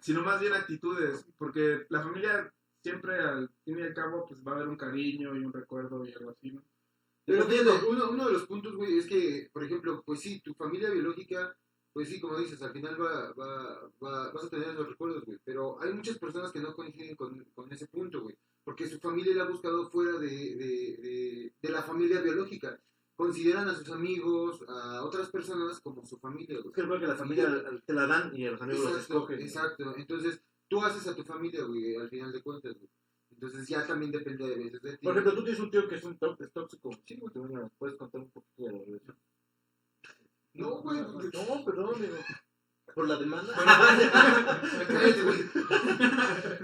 sino más bien actitudes, porque la familia siempre al fin y al cabo pues va a haber un cariño y un recuerdo y algo así, ¿no? Pero uno, uno de los puntos, güey, es que, por ejemplo, pues sí, tu familia biológica, pues sí, como dices, al final va, va, va, vas a tener esos recuerdos, güey. Pero hay muchas personas que no coinciden con, con ese punto, güey. Porque su familia la ha buscado fuera de, de, de, de la familia biológica. Consideran a sus amigos, a otras personas como su familia, güey. Es que creo que la familia te la dan y a los amigos los Exacto, escogen. exacto. Entonces, tú haces a tu familia, güey, al final de cuentas, güey. Entonces ya también depende de veces de ti. Por ejemplo, tú tienes un tío que es un tóxico. Sí, güey, puedes contar un poquito de la relación. No, güey, No, perdón. Por la demanda. *laughs*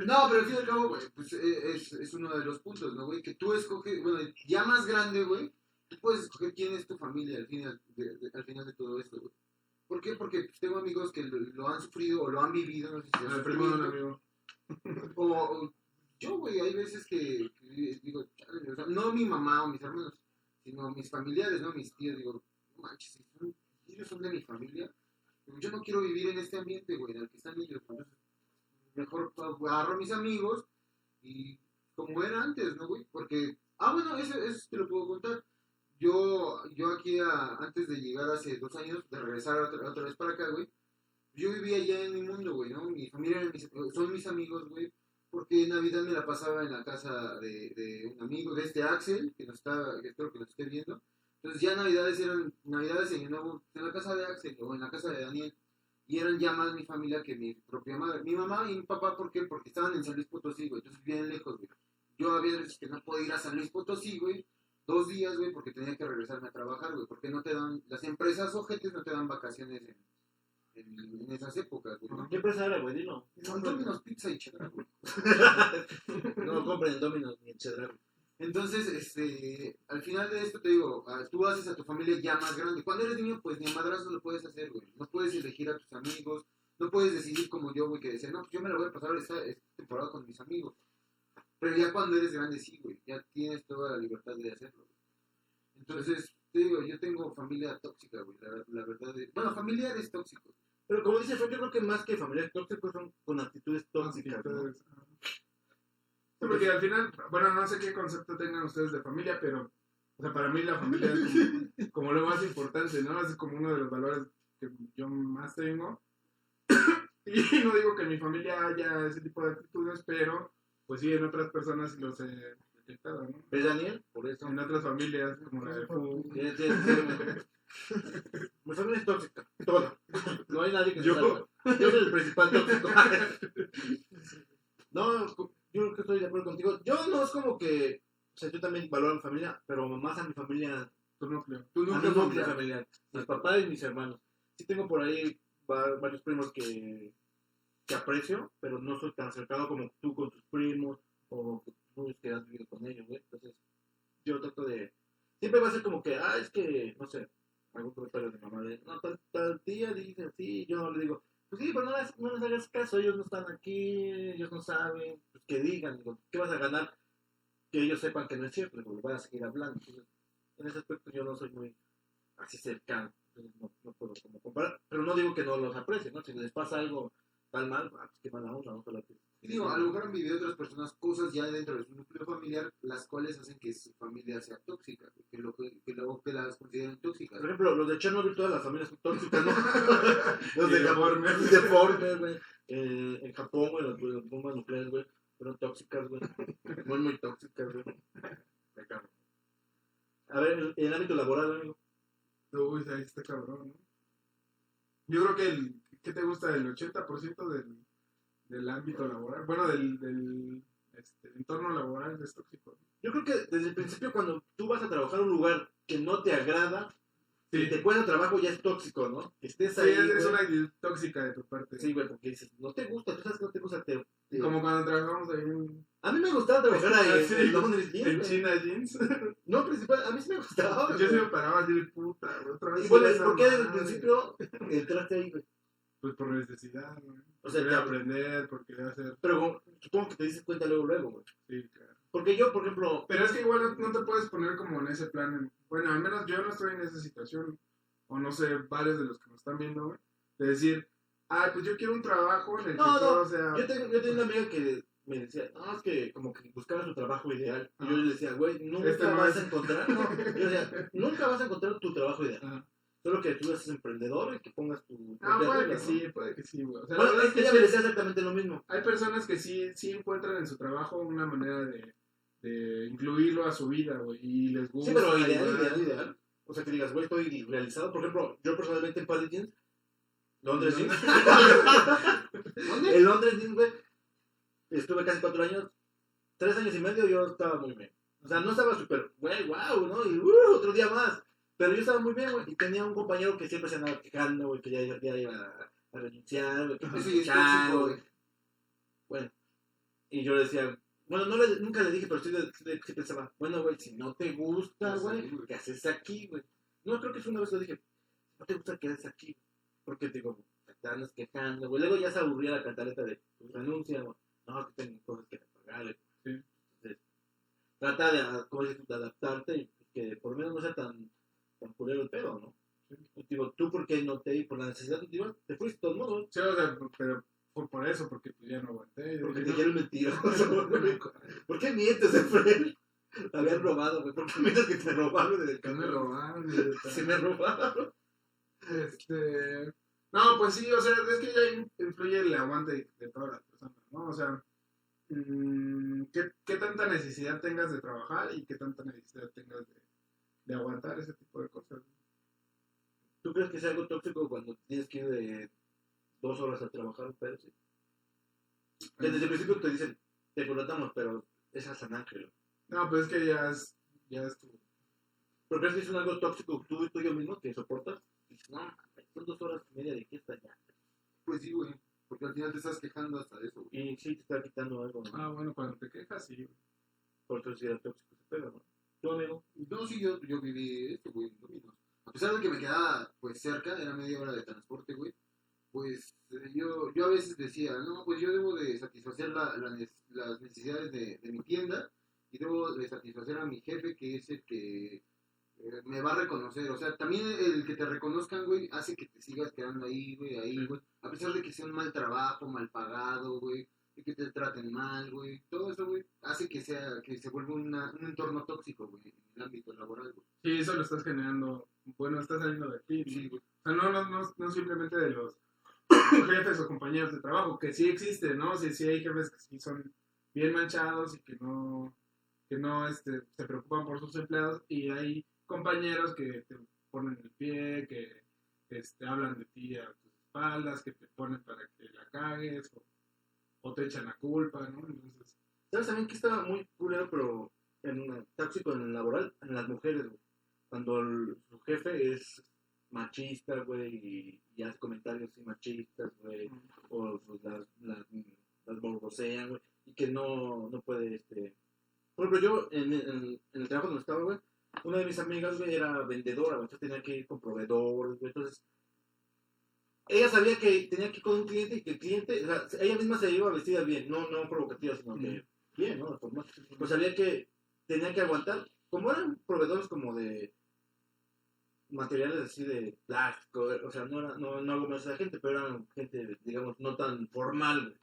No, pero al fin y al cabo, güey, pues eh, es, es uno de los puntos, ¿no, güey? Que tú escoges, bueno, ya más grande, güey, tú puedes escoger quién es tu familia al final de, de- al final de todo esto, güey. ¿Por qué? Porque pues, tengo amigos que lo, lo han sufrido o lo han vivido, no sé si es primo de un amigo. o, o yo, güey, hay veces que, que digo, chale, o sea, no mi mamá o mis hermanos, sino mis familiares, ¿no? Mis tíos, digo, manches, ellos son de mi familia, yo no quiero vivir en este ambiente, güey, en el que están ellos, mejor agarro a mis amigos y como era antes, ¿no, güey? Porque, ah, bueno, eso, eso te lo puedo contar. Yo, yo aquí, a- antes de llegar hace dos años, de regresar otra, otra vez para acá, güey, yo vivía ya en mi mundo, güey, ¿no? Mi familia mis- son mis amigos, güey, porque Navidad me la pasaba en la casa de, de un amigo, de este Axel, que nos está, que espero que nos esté viendo. Entonces ya Navidades eran, Navidades en, en la casa de Axel o en la casa de Daniel, y eran ya más mi familia que mi propia madre. Mi mamá y mi papá, ¿por qué? Porque estaban en San Luis Potosí, güey, entonces bien lejos, güey. Yo había veces que no podía ir a San Luis Potosí, güey, dos días, güey, porque tenía que regresarme a trabajar, güey, porque no te dan, las empresas ojetes no te dan vacaciones en, en, en esas épocas, güey. ¿no? ¿Qué empresa era, güey? Dilo. Son Domino's Pizza y Cheddar, güey. *laughs* No compren en Domino's ni Cheddar. Entonces, este, al final de esto te digo, ah, tú haces a tu familia ya más grande. Cuando eres niño, pues ni a madrazo lo puedes hacer, güey. No puedes elegir a tus amigos, no puedes decidir como yo, güey, que decía, no, pues yo me la voy a pasar esta, esta temporada con mis amigos. Pero ya cuando eres grande, sí, güey, ya tienes toda la libertad de hacerlo. güey. Entonces, te digo, yo tengo familia tóxica, güey, la, la verdad. es- bueno, familiares tóxicos. Pero como dice Frank, yo creo que más que familiares tóxicos son con actitudes tóxicas, ¿no? Sí, porque al final, bueno, no sé qué concepto tengan ustedes de familia, pero, o sea, para mí la familia es como, *laughs* como lo más importante, ¿no? Es como uno de los valores que yo más tengo. *coughs* Y no digo que en mi familia haya ese tipo de actitudes, pero, pues sí, en otras personas los he detectado, ¿no? ¿Ves, Daniel? Por eso. En otras familias, como la de Fu. Mi familia es tóxica, toda. No hay nadie que se Yo. salga. Yo soy el principal tóxico. *laughs* No, yo creo que estoy de acuerdo contigo. Yo no es como que, o sea, yo también valoro a mi familia, pero más a mi familia, Tu núcleo. Tu a mi núcleo núcleo familiar. mis papás y mis hermanos. Sí tengo por ahí va- varios primos que, que aprecio, pero no soy tan cercano como tú con tus primos o tú que has vivido con ellos, güey. Entonces, yo trato de... Siempre va a ser como que, ah, es que, no sé, algún comentario de mamá de, no, tal, tal día dice así, yo le digo, pues sí, pero no, les- no les hagas caso, ellos no están aquí, ellos no saben, pues que digan, ¿qué vas a ganar? Que ellos sepan que no es cierto, digo, van a seguir hablando. Entonces, en ese aspecto yo no soy muy así cercano, entonces no, no puedo como comparar, pero no digo que no los aprecie, ¿no? Si les pasa algo tan mal, ah, pues qué mala onda, ojalá que... Y digo, a lo mejor han vivido otras personas cosas ya dentro de su núcleo familiar, las cuales hacen que su familia sea tóxica, que, lo, que, lo, que las consideren tóxicas. Por ejemplo, los de Chernobyl, todas las familias son tóxicas, ¿no? *laughs* los de Japón, *laughs* deformes. güey. Eh, en Japón, güey, las, las bombas nucleares, güey, fueron tóxicas, güey. Muy, muy tóxicas, güey. Me cago. A ver, en el ámbito laboral, amigo. Uy, ahí está cabrón, ¿no? Yo creo que el, ¿qué te gusta? El 80% del, del ámbito laboral, bueno, del, del este, entorno laboral es tóxico. Yo creo que desde el principio, cuando tú vas a trabajar a un lugar que no te agrada, Sí. y te cuesta trabajo, ya es tóxico, ¿no? Que estés Sí, ahí. es, es güey. una actitud tóxica de tu parte. Sí, güey, porque dices, no te gusta, tú sabes que no te gusta. Te, te- Como cuando trabajamos ahí en, A mí me gustaba trabajar ahí Ah, en- sí. en Londres, Jeans, en güey. China Jeans. *laughs* No, principal, a mí sí me gustaba. Yo sí me paraba así de puta, güey, otra vez. Y bueno, ¿por qué desde el principio entraste ahí, güey? Pues por necesidad, güey. O sea, te- aprender, por querer hacer. Pero supongo que te dices cuenta luego, luego, güey. Sí, claro. Porque yo, por ejemplo, Pero es que igual no, no te puedes poner como en ese plan. en- bueno, al menos yo no estoy en esa situación. O no sé, varios de los que nos están viendo, güey. De decir, ah, pues yo quiero un trabajo en el No, que no, todo sea. yo tengo, yo tengo una amiga que me decía, no, es que como que buscaba su trabajo ideal. Y yo le decía, güey, nunca Este vas es. a encontrar, no. Yo decía, nunca vas a encontrar tu trabajo ideal. Ajá. Solo que tú seas emprendedor y que pongas tu. Ah, puede regla, que ¿no? sí, puede que sí, güey. O sea, Bueno, es que ella me decía exactamente lo mismo. hay personas que sí, sí encuentran en su trabajo una manera de, de incluirlo a su vida, güey. Y les gusta. Sí, pero ideal, ideal, ideal. O sea, que digas, güey, estoy realizado. Por ejemplo, yo personalmente en Jeans, Londres Jeans, *laughs* ¿Dónde? en Londres Jeans, güey, estuve casi cuatro años, tres años y medio, yo estaba muy bien. O sea, no estaba súper, güey, wow, ¿no? Y uh, otro día más. Pero yo estaba muy bien, güey. Y tenía un compañero que siempre se andaba quejando, güey, que ya, ya iba a, a renunciar, güey, que es chao, tóxico, güey. Bueno, y yo le decía, bueno, no le, nunca le dije, pero sí, le- sí sí pensaba, bueno, güey, si no te gusta, güey. ¿qué haces aquí, güey? No, creo que fue una vez le dije, no te gusta, ¿qué haces aquí? Porque te digo, te andas quejando, güey. Luego ya se aburría la cantaleta de, pues renuncia, güey. No, que tengo cosas que pagar, güey. Sí. Entonces, trata de, como dices, de adaptarte y que por lo menos no sea tan, tan culero el pedo, ¿no? Y digo, tú, ¿por qué no te, por la necesidad, te fuiste de todos modos, Sí, o sea, pero fue por eso, porque pues ya no aguanté. Porque te quieren mentiroso, *laughs* güey. ¿Por qué mientes, Efraín? Te habían robado, güey. ¿Por qué mientes que te robaron desde el "¿Qué me robaron? Sí me robaron. Este. No, pues sí, o sea, es que ya in- influye el aguante de, de todas las personas, ¿no? O sea, mm, ¿qué, qué tanta necesidad tengas de trabajar y qué tanta necesidad tengas de, de aguantar ese tipo de cosas. ¿Tú crees que es algo tóxico cuando tienes que ir de dos horas a trabajar, pero sí? Desde el principio te dicen, te contratamos, pero es a San Ángel. No, pues es que ya es, ya es tu... ¿Pero crees que es un algo tóxico tú, tú yo mismo que soportas? Y dices, no, son dos horas y media de fiesta ya. Pues sí, güey. Porque al final te estás quejando hasta de eso, güey. Y sí te está quitando algo, ¿no? Ah, bueno, cuando te quejas, sí. Por eso sí era tóxico ese pedo, ¿no? ¿Tu amigo? No, sí, yo, yo viví esto, güey, en Dominos. A pesar de que me quedaba, pues, cerca, era media hora de transporte, güey, pues, eh, yo, yo a veces decía, no, pues yo debo de satisfacer la, la las necesidades de, de mi tienda y debo de satisfacer a mi jefe, que es el que eh, me va a reconocer. O sea, también el que te reconozcan, güey, hace que te sigas quedando ahí, güey, ahí, güey. A pesar de que sea un mal trabajo, mal pagado, güey, y que te traten mal, güey. Todo eso, güey, hace que sea, que se vuelva una- un entorno tóxico, güey, en el ámbito laboral, güey. Sí, eso lo estás generando. Bueno, está saliendo de ti. Sí, güey. O sea, no, no, no, no simplemente de los jefes o compañeros de trabajo, que sí existe, ¿no? Sí, sí hay jefes que sí son bien manchados y que no, que no este, se preocupan por sus empleados y hay compañeros que te ponen el pie, que este, hablan de ti a tus espaldas, que te ponen para que la cagues o, o te echan la culpa, ¿no? Entonces, ¿Sabes también que estaba muy culero, pero en tóxico en el laboral? En las mujeres, güey. Cuando el- su jefe es machista, güey, y, y hace comentarios así machistas, güey, o pues, las, las, las borbosean, güey, y que no, no puede, este... Por ejemplo, yo en, en- en el trabajo donde estaba, güey, una de mis amigas, güey, era vendedora, güey, entonces tenía que ir con proveedores, güey, entonces... Ella sabía que tenía que ir con un cliente y que el cliente, o sea, ella misma se iba vestida bien, no, no provocativa, sino que bien, ¿no? Pues sabía que tenía que aguantar, como eran proveedores como de materiales así de plástico, o sea, no, era, no, no algo más de la gente, pero eran gente, digamos, no tan formal.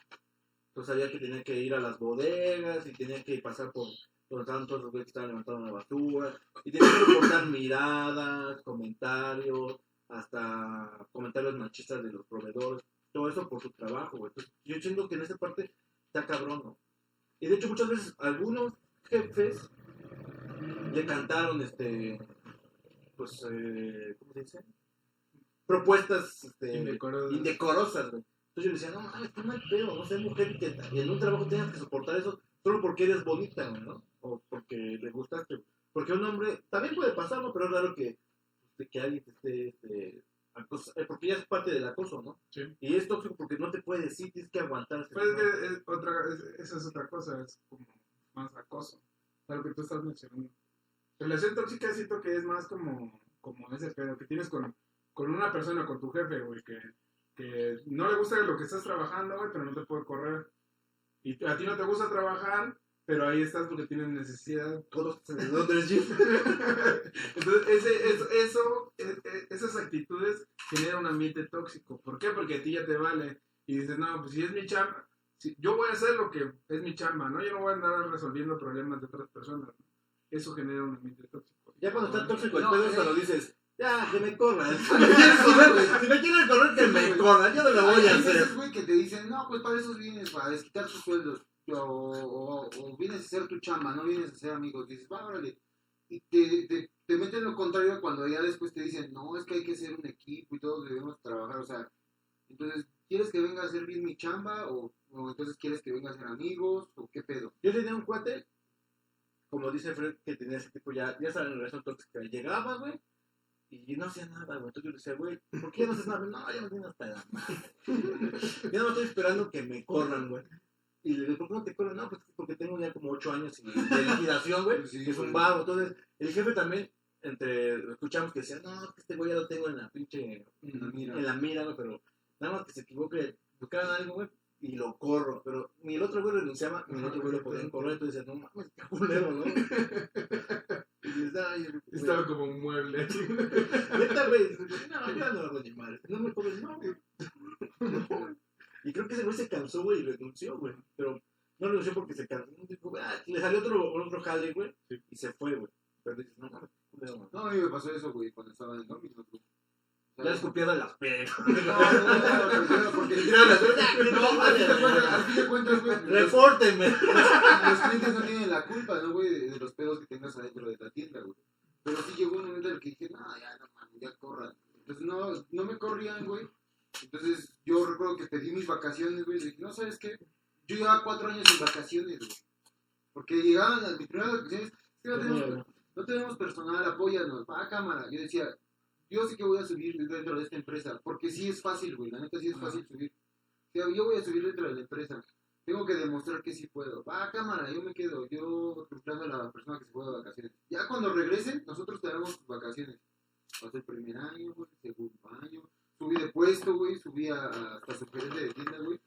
Entonces sabía que tenía que ir a las bodegas y tenía que pasar por donde estaban todos los güeyes que estaban levantando la basura. Y tenía que reportar miradas, comentarios, hasta comentarios machistas de los proveedores. Todo eso por su trabajo, güey. Entonces, yo siento que en esa parte está cabrón, ¿no? Y de hecho muchas veces algunos jefes le cantaron, este, pues, eh, ¿cómo se dice? Propuestas, este, Indecorosas. indecorosas, güey. Entonces yo le decía, no mames, qué mal pedo, no sé, mujer y que en un trabajo tengas que soportar eso solo porque eres bonita, ¿no? O porque le gustaste. Porque un hombre, también puede pasar, ¿no? Pero es raro que, este, que alguien te esté, este, eh, porque ya es parte del acoso, ¿no? Sí. Y es tóxico porque no te puede decir, tienes que aguantar. ese Pues es es otra, es- esa es otra cosa, es como más acoso. Lo que tú estás mencionando. Relación tóxica siento que es más como, como ese pedo que tienes con, con una persona, con tu jefe, güey, que, que no le gusta lo que estás trabajando, güey, pero no te puede correr. Y a ti no te gusta trabajar, pero ahí estás porque tienes necesidad. Todos jeep. *laughs* Entonces, ese, eso, eso, e- e- esas actitudes generan un ambiente tóxico. ¿Por qué? Porque a ti ya te vale. Y dices, no, pues si es mi chamba, si- yo voy a hacer lo que es mi chamba, ¿no? Yo no voy a andar resolviendo problemas de otras personas. ¿no? Eso genera un ambiente tóxico. Ya cuando está tóxico el No, pedo eh. cuando dices, ya, que me corran. *laughs* Si me quieres correr, güey. si me quieren correr, que me corran. Yo no lo voy a Hay hacer. veces, güey, que te dicen, no, pues para eso vienes, para desquitar tus sueldos. O, vienes a hacer tu chamba, no vienes a ser amigos. Dices, va, órale. Y te, te, te meten lo contrario cuando ya después te dicen, no, es que hay que ser un equipo y todos debemos trabajar. O sea, entonces, ¿quieres que venga a hacer bien mi chamba? O, entonces quieres que venga a ser amigos? ¿O qué pedo? Yo tenía un cuate, como dice Fred, que tenía ese tipo ya, ya saben, relación tóxica. Llegaba, güey, y no hacía nada, güey. Entonces yo le decía, güey, ¿por qué no haces nada? No, ya no tengo hasta la madre. *laughs* ya no estoy esperando que me corran, güey. Y le digo, ¿por qué no te corren? No, pues porque tengo ya como ocho años y- de *laughs* liquidación, güey. Sí, es un vago. Entonces, el jefe también, entre, escuchamos que decía, no, que este güey ya lo tengo en la pinche, En la mira. en la mira, güey, pero nada más que se equivoque, buscaran algo, güey, y lo corro. Pero ni el otro güey renunciaba, ni el otro güey lo podían correr. Entonces decía, no mames, qué culero, ¿no? *laughs* y ay, güey. Estaba como un mueble. *laughs* Neta, güey, no, yo no hago ni madre. No me puedes, no, güey. Y creo que ese güey se cansó, güey, y renunció, güey. Pero no renunció porque se cansó. Dijo, ah, le salió otro, otro jale, güey, y se fue, güey. Pero dices, no ¿no? No, a mí me pasó eso, güey, cuando estaba en el Domino's, güey. O sea, Ya escupiado en las pegas. No, no, no, no, porque Tiraron las No, al fin de cuentas, al fin de cuentas, güey, los- Repórtenme. los clientes no tienen la culpa, ¿no, güey? De, de los pedos que tengas adentro de la tienda, güey. Pero sí llegó un momento en el que dije, no, ya, no mames, ya corran. Entonces no, no me corrían, güey. Entonces yo recuerdo que pedí mis vacaciones, güey. y Dije, no, ¿sabes qué? Yo llevaba cuatro años sin vacaciones, güey. Porque llegaban las mis primeras vacaciones, no tenemos, no tenemos personal, apóyanos, va a cámara. Yo decía, yo sé que voy a subir dentro de esta empresa, porque sí es fácil, güey, la neta sí es fácil subir. O sea, yo voy a subir dentro de la empresa. Tengo que demostrar que sí puedo. Va a cámara, yo me quedo. Yo reemplazo a la persona que se fue de vacaciones. Ya cuando regresen, nosotros tenemos tus vacaciones. Pasó el primer año, güey, segundo. Puesto, güey, subí hasta superente de tienda, güey.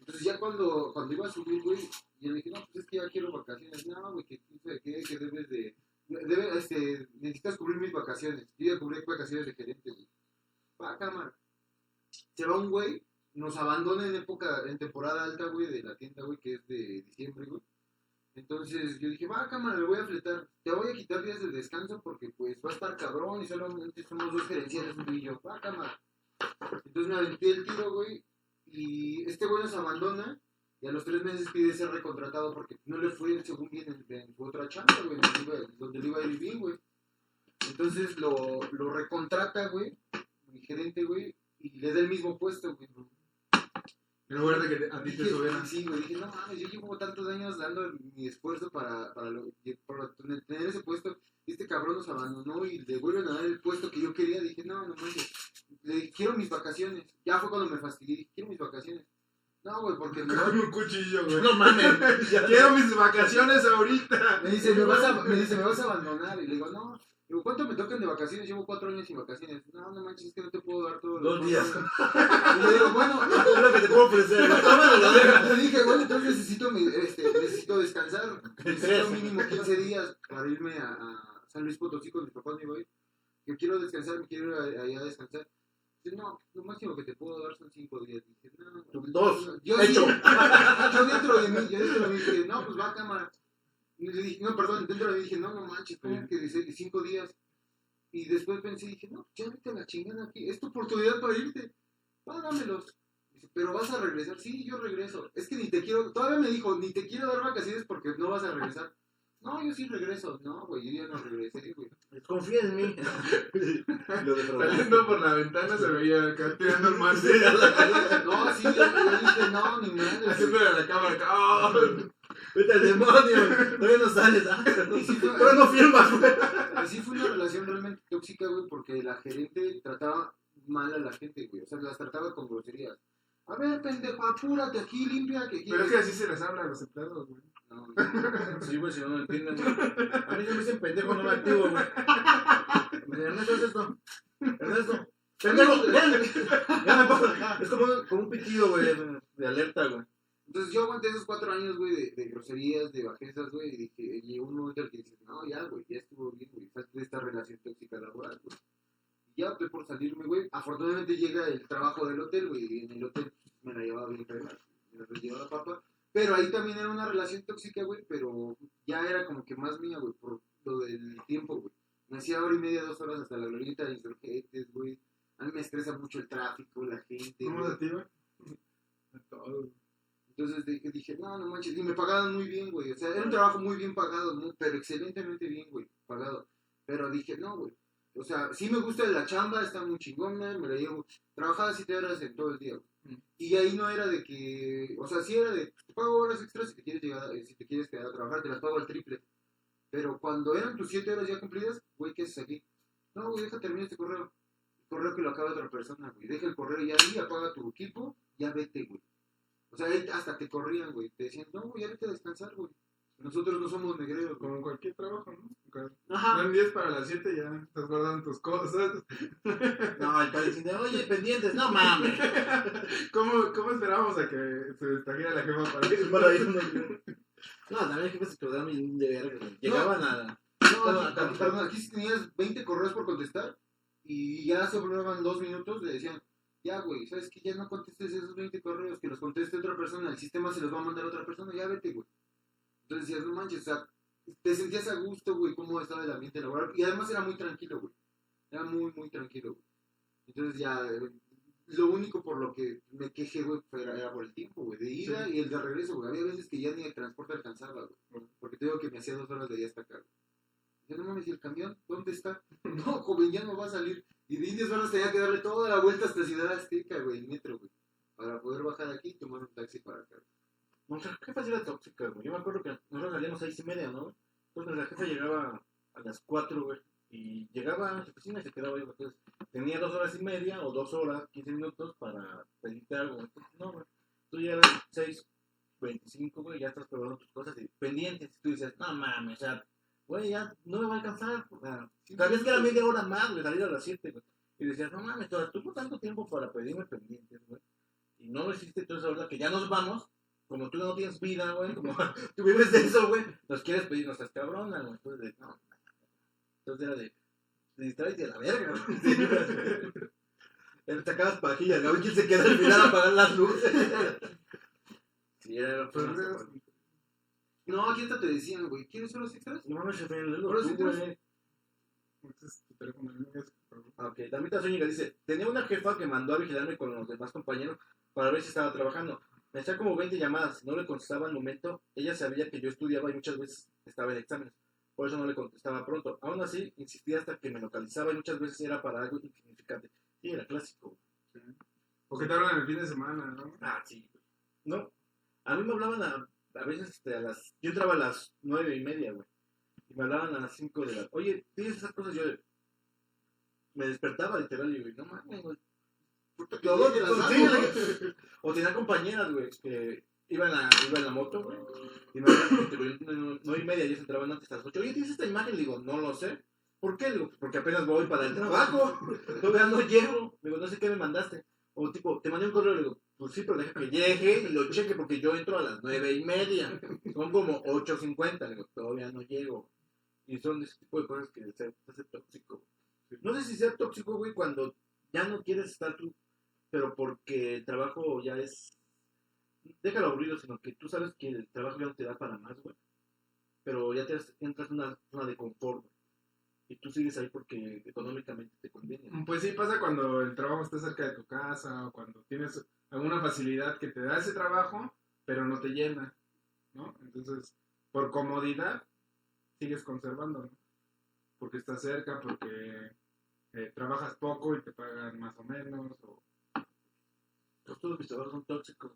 Entonces ya cuando, cuando iba a subir, güey, yo le dije, no, pues es que ya quiero vacaciones. No, güey, que qué, que debes de... Debe, este, necesitas cubrir mis vacaciones. Yo ya cubrí vacaciones de gerente, güey. Va cámara. Se va un güey, nos abandona en época, en temporada alta, güey, de la tienda, güey, que es de diciembre, güey. Entonces yo dije, va, cámara, le voy a fletar. Te voy a quitar días de descanso porque pues va a estar cabrón y solamente somos dos gerenciales, tú y yo. Va, cámara. Entonces me aventé el tiro, güey. Y este güey nos abandona y a los tres meses pide ser recontratado porque no le fue según bien en, en otra chamba, güey, donde iba- donde le iba a ir bien, güey. Entonces lo, lo recontrata, güey, mi gerente, güey, y le da el mismo puesto, güey. En lugar de que a ti te subieran. Sí, güey, dije, no mames, yo llevo tantos años dando mi esfuerzo para, para, lo- para tener tener ese puesto. Y este cabrón nos abandonó y le vuelven a dar el puesto que yo quería. Dije, no, no manches. Le dije, quiero mis vacaciones. Ya fue cuando me fastidié. Dije, quiero mis vacaciones. No, güey, porque me, *laughs* Con un cuchillo, güey. No mames. *laughs* *laughs* Quiero mis vacaciones ahorita. me dice, ¿me vas, a, me dice, ¿me vas a abandonar? Y le digo, no. Digo, ¿cuánto me tocan de vacaciones? Llevo cuatro años sin vacaciones. No, no manches, es que no te puedo dar todo. Dos días. Y le digo, bueno, Es lo que te puedo ofrecer. Tómalo, lo dejas. Le dije, bueno, entonces necesito, mi- este, necesito descansar. Necesito mínimo 15 días para irme a, a San Luis Potosí con mis papás, me voy. Yo quiero descansar, me quiero ir allá a descansar. Dice, no, lo máximo que te puedo dar son 5 días. Dije, no, Dos. Yo, Hecho. yo dentro de mí, yo dentro de mí dije, no, pues va a cámara. Y le dije, no, perdón, dentro de mí dije, no, no manches, como que dice cinco días. Y después pensé, dije, no, ya vete a la chingada aquí, es tu oportunidad para irte, págamelos. Dice, pero vas a regresar, sí, yo regreso. Es que ni te quiero, todavía me dijo, ni te quiero dar vacaciones porque no vas a regresar. No, yo sí regreso. No, güey, yo ya no regresé, güey. Confía en mí. *laughs* Lo. Saliendo por la ventana se veía acá tirando el mar. No, sí, yo, yo dije, no, ni madre. Haciéndole a la cámara acá. ¡ah! Vete al demonio. Todavía no sales. Ah, sí fue- pero no firmas, güey. Así fue una relación realmente tóxica, güey, porque la gerente trataba mal a la gente, güey. O sea, las trataba con groserías. A ver, pendejo, apúrate aquí, limpia, que aquí. Pero es que así se les habla a los empleados, güey. No, no. Sí, güey, si no lo entienden. A mí se me dicen pendejo, no me activo, güey. Ernesto, haz esto. Ernesto. Pendejo. Es como, como un pitido, güey, de, alerta, güey. Entonces yo aguanté esos cuatro años, güey, de, groserías, de bajezas, güey, y dije, llegó un momento que dices, no, ya, güey, ya estuvo bien, güey, de esta relación tóxica laboral, ya opté por salirme, güey. Afortunadamente llega el trabajo del hotel, güey, y en el hotel me la llevaba bien me la llevaba la papa. Pero ahí también era una relación tóxica, güey, pero ya era como que más mía, güey, por lo del tiempo, güey. Me hacía hora y media, dos horas hasta la glorieta de insurgentes, güey. A mí me estresa mucho el tráfico, la gente. ¿Cómo activa? *laughs* A. Entonces dije, dije, no, no manches, y me pagaban muy bien, güey. O sea, era un trabajo muy bien pagado, muy- pero excelentemente bien, güey, pagado. Pero dije, no, güey. O sea, sí me gusta la chamba, está muy chingona, me la llevo. Trabajaba siete horas en todo el día, güey. Y ahí no era de que, o sea, sí era de, te pago horas extras si te quieres llegar, eh, si te quieres quedar a trabajar, te las pago al triple. Pero cuando eran tus siete horas ya cumplidas, güey, ¿qué haces aquí? No, güey, deja terminar este correo. El correo que lo acaba otra persona, güey. Deja el correo ya ahí, apaga tu equipo, ya vete, güey. O sea, hasta te corrían, güey. Te decían, no, güey, ya vete a descansar, güey. Nosotros no somos negreros. Como cualquier trabajo, ¿no? Dan 10 para las 7 ya estás guardando tus cosas. No, el padre diciendo, oye, pendientes, no mames. *laughs* ¿Cómo, cómo esperábamos a que se trajera la jefa para ir? *laughs* Para ir No, también hay jefes que quedaban bien de verga, güey. Llegaban a. No, aquí, perdón, aquí si tenías 20 correos por contestar y ya sobraban dos minutos, le decían, ya, güey, ¿sabes que Ya no contestes esos 20 correos, que los conteste otra persona, el sistema se los va a mandar a otra persona, ya vete, güey. Entonces decías, no manches, o sea, te sentías a gusto, güey, cómo estaba el ambiente laboral. Y además era muy tranquilo, güey. Era muy, muy tranquilo, güey. Entonces ya, eh, lo único por lo que me quejé, güey, fue- era, era por el tiempo, güey, de ida y el de regreso, güey. Había veces que ya ni el transporte alcanzaba, güey. Porque te digo que me hacía dos horas de allá hasta acá. güey. Dije, no mames, ¿y el camión? ¿Dónde está? *laughs* No, joven, ya no va a salir. Y de Indias Varas tenía que darle toda la vuelta hasta Ciudad Azteca, güey, en metro, güey. Para poder bajar aquí y tomar un taxi para acá. Nuestra jefa sí era tóxica, güey. Yo me acuerdo que nosotros salíamos a seis y media, ¿no? Entonces la jefa llegaba a las cuatro, güey. Y llegaba a su oficina y se quedaba ahí. Entonces tenía dos horas y media o dos horas, quince minutos para pedirte algo. Entonces, no, güey. Tú ya a las seis, veinticinco, güey, ya estás probando tus cosas y pendientes. Y tú dices, no mames, o sea, güey, ya no me va a alcanzar. O sea, sabías que era media hora más, güey, salir a las siete, güey. Y decías, no mames, sea, tuvo tanto tiempo para pedirme pendientes, güey. Y no lo hiciste, entonces ahora que ya nos vamos, como tú no tienes vida, güey, como *laughs* tú vives de eso, güey, nos quieres pedir, nos estás cabrona, güey. Entonces, de, no, entonces era de, te distraes de la verga, güey. *laughs* Te sacabas pajillas, güey, ¿quién se queda al final a apagar las luces? *laughs* Sí, era Pues, No, aquí hasta te decían, güey, ¿quieres horas extras? No mames, jefe, léelo Ahora tú, sí, güey. Entonces, tu teléfono no es- Ah, Ok, Damita Zúñiga dice, tenía una jefa que mandó a vigilarme con los demás compañeros para ver si estaba trabajando. Me hacía como 20 llamadas, no le contestaba al momento. Ella sabía que yo estudiaba y muchas veces estaba en exámenes. Por eso no le contestaba pronto. Aún así, insistía hasta que me localizaba y muchas veces era para algo insignificante. Sí, era clásico. O que te hablan el fin de semana, ¿no? Ah, sí. No, a mí me hablaban a, a veces este, a las... Yo entraba a las nueve y media, güey. Y me hablaban a las 5 de la... Oye, ¿tienes esas cosas? Yo me despertaba literal y digo, no mames, güey. O tenía compañeras, güey, que iban a, iba en la moto, güey. Y me güey, no, y media, ellos entraban antes a las 8. Oye, ¿tienes esta imagen? Le digo, no lo sé. ¿Por qué? Le digo, porque apenas voy para el trabajo. *laughs* Todavía no llego. Le digo, no sé qué me mandaste. O tipo, te mandé un correo, le digo, pues sí, pero deja que llegue y lo cheque porque yo entro a las nueve y media. Son como 8.50. Le digo, todavía no llego. Y son ese tipo de cosas que se hace tóxico. No sé si sea tóxico, güey, cuando ya no quieres estar tú, pero porque el trabajo ya es déjalo aburrido, sino que tú sabes que el trabajo ya no te da para más, güey. Pero ya te entras en una zona de confort, güey. Y tú sigues ahí porque económicamente te conviene. Pues sí pasa cuando el trabajo está cerca de tu casa o cuando tienes alguna facilidad que te da ese trabajo, pero no te llena, ¿no? Entonces, por comodidad, sigues conservando, ¿no? Porque estás cerca, porque eh, trabajas poco y te pagan más o menos. o- Todos mis trabajos son tóxicos.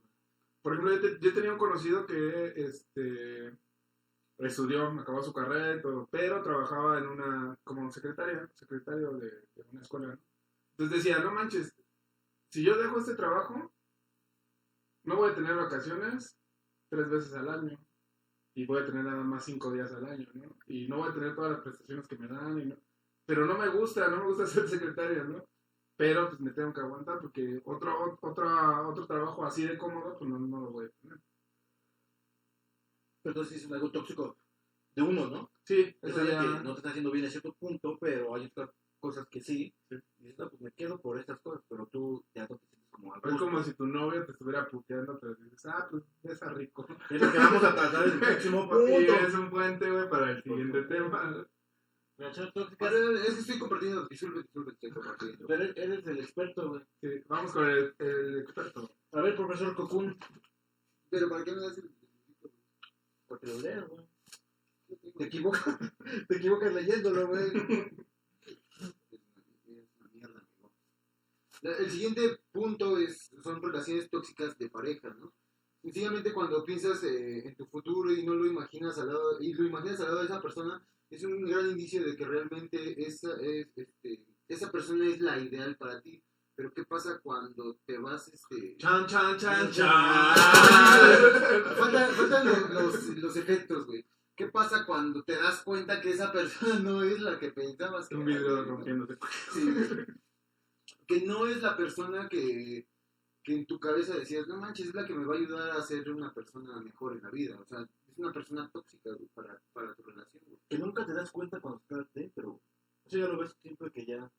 Por ejemplo, yo, te- tenía un conocido que este estudió, acabó su carrera y todo, pero trabajaba en una, como secretaria, secretario de, una escuela. Entonces decía, no manches, si yo dejo este trabajo, no voy a tener vacaciones tres veces al año. Y voy a tener nada más cinco días al año, ¿no? Y no voy a tener todas las prestaciones que me dan. Y no, pero no me gusta, no me gusta *laughs* ser secretario, ¿no? Pero pues me tengo que aguantar porque otro, otro, otro trabajo así de cómodo, pues no, no lo voy a tener. Pero entonces es algo tóxico de uno, ¿no? Sí, Es eso algo ya... que no te está haciendo bien a cierto punto, pero hay otras cosas que sí. Y dices, no, pues me quedo por estas cosas, pero tú ya no te sientes como a Es como si tu novio te estuviera puteando, pero dices, ah, pues besa rico. Es lo que vamos a tratar en el próximo *laughs* Y punto. es un puente, güey, para el siguiente tema. Relaciones tóxicas. Pero es que estoy compartiendo, disculpe, disculpe, estoy compartiendo. Pero eres- el experto, güey. Sí, vamos con el, el experto. A ver, profesor Cocoon, Pero ¿para qué me das el... porque lo leas, güey. Te equivocas, te equivocas leyéndolo, güey. *laughs* El siguiente punto es, son relaciones tóxicas de pareja, ¿no? Sencillamente cuando piensas eh, en tu futuro y no lo imaginas al lado, y lo imaginas al lado de esa persona, es un gran indicio de que realmente esa, es, este, esa persona es la ideal para ti. Pero ¿qué pasa cuando te vas, este... Chan, chan, chan, *laughs* Faltan, faltan los, los, los efectos, güey. ¿Qué pasa cuando te das cuenta que esa persona *laughs* no es la que pensabas que Un era, ¿no? rompiéndose. Sí, que no es la persona que, que en tu cabeza decías, no manches, es la que me va a ayudar a ser una persona mejor en la vida. O sea, es una persona tóxica güey, para, para tu relación. güey. Que nunca te das cuenta cuando estás dentro. Eso ya lo ves siempre que ya.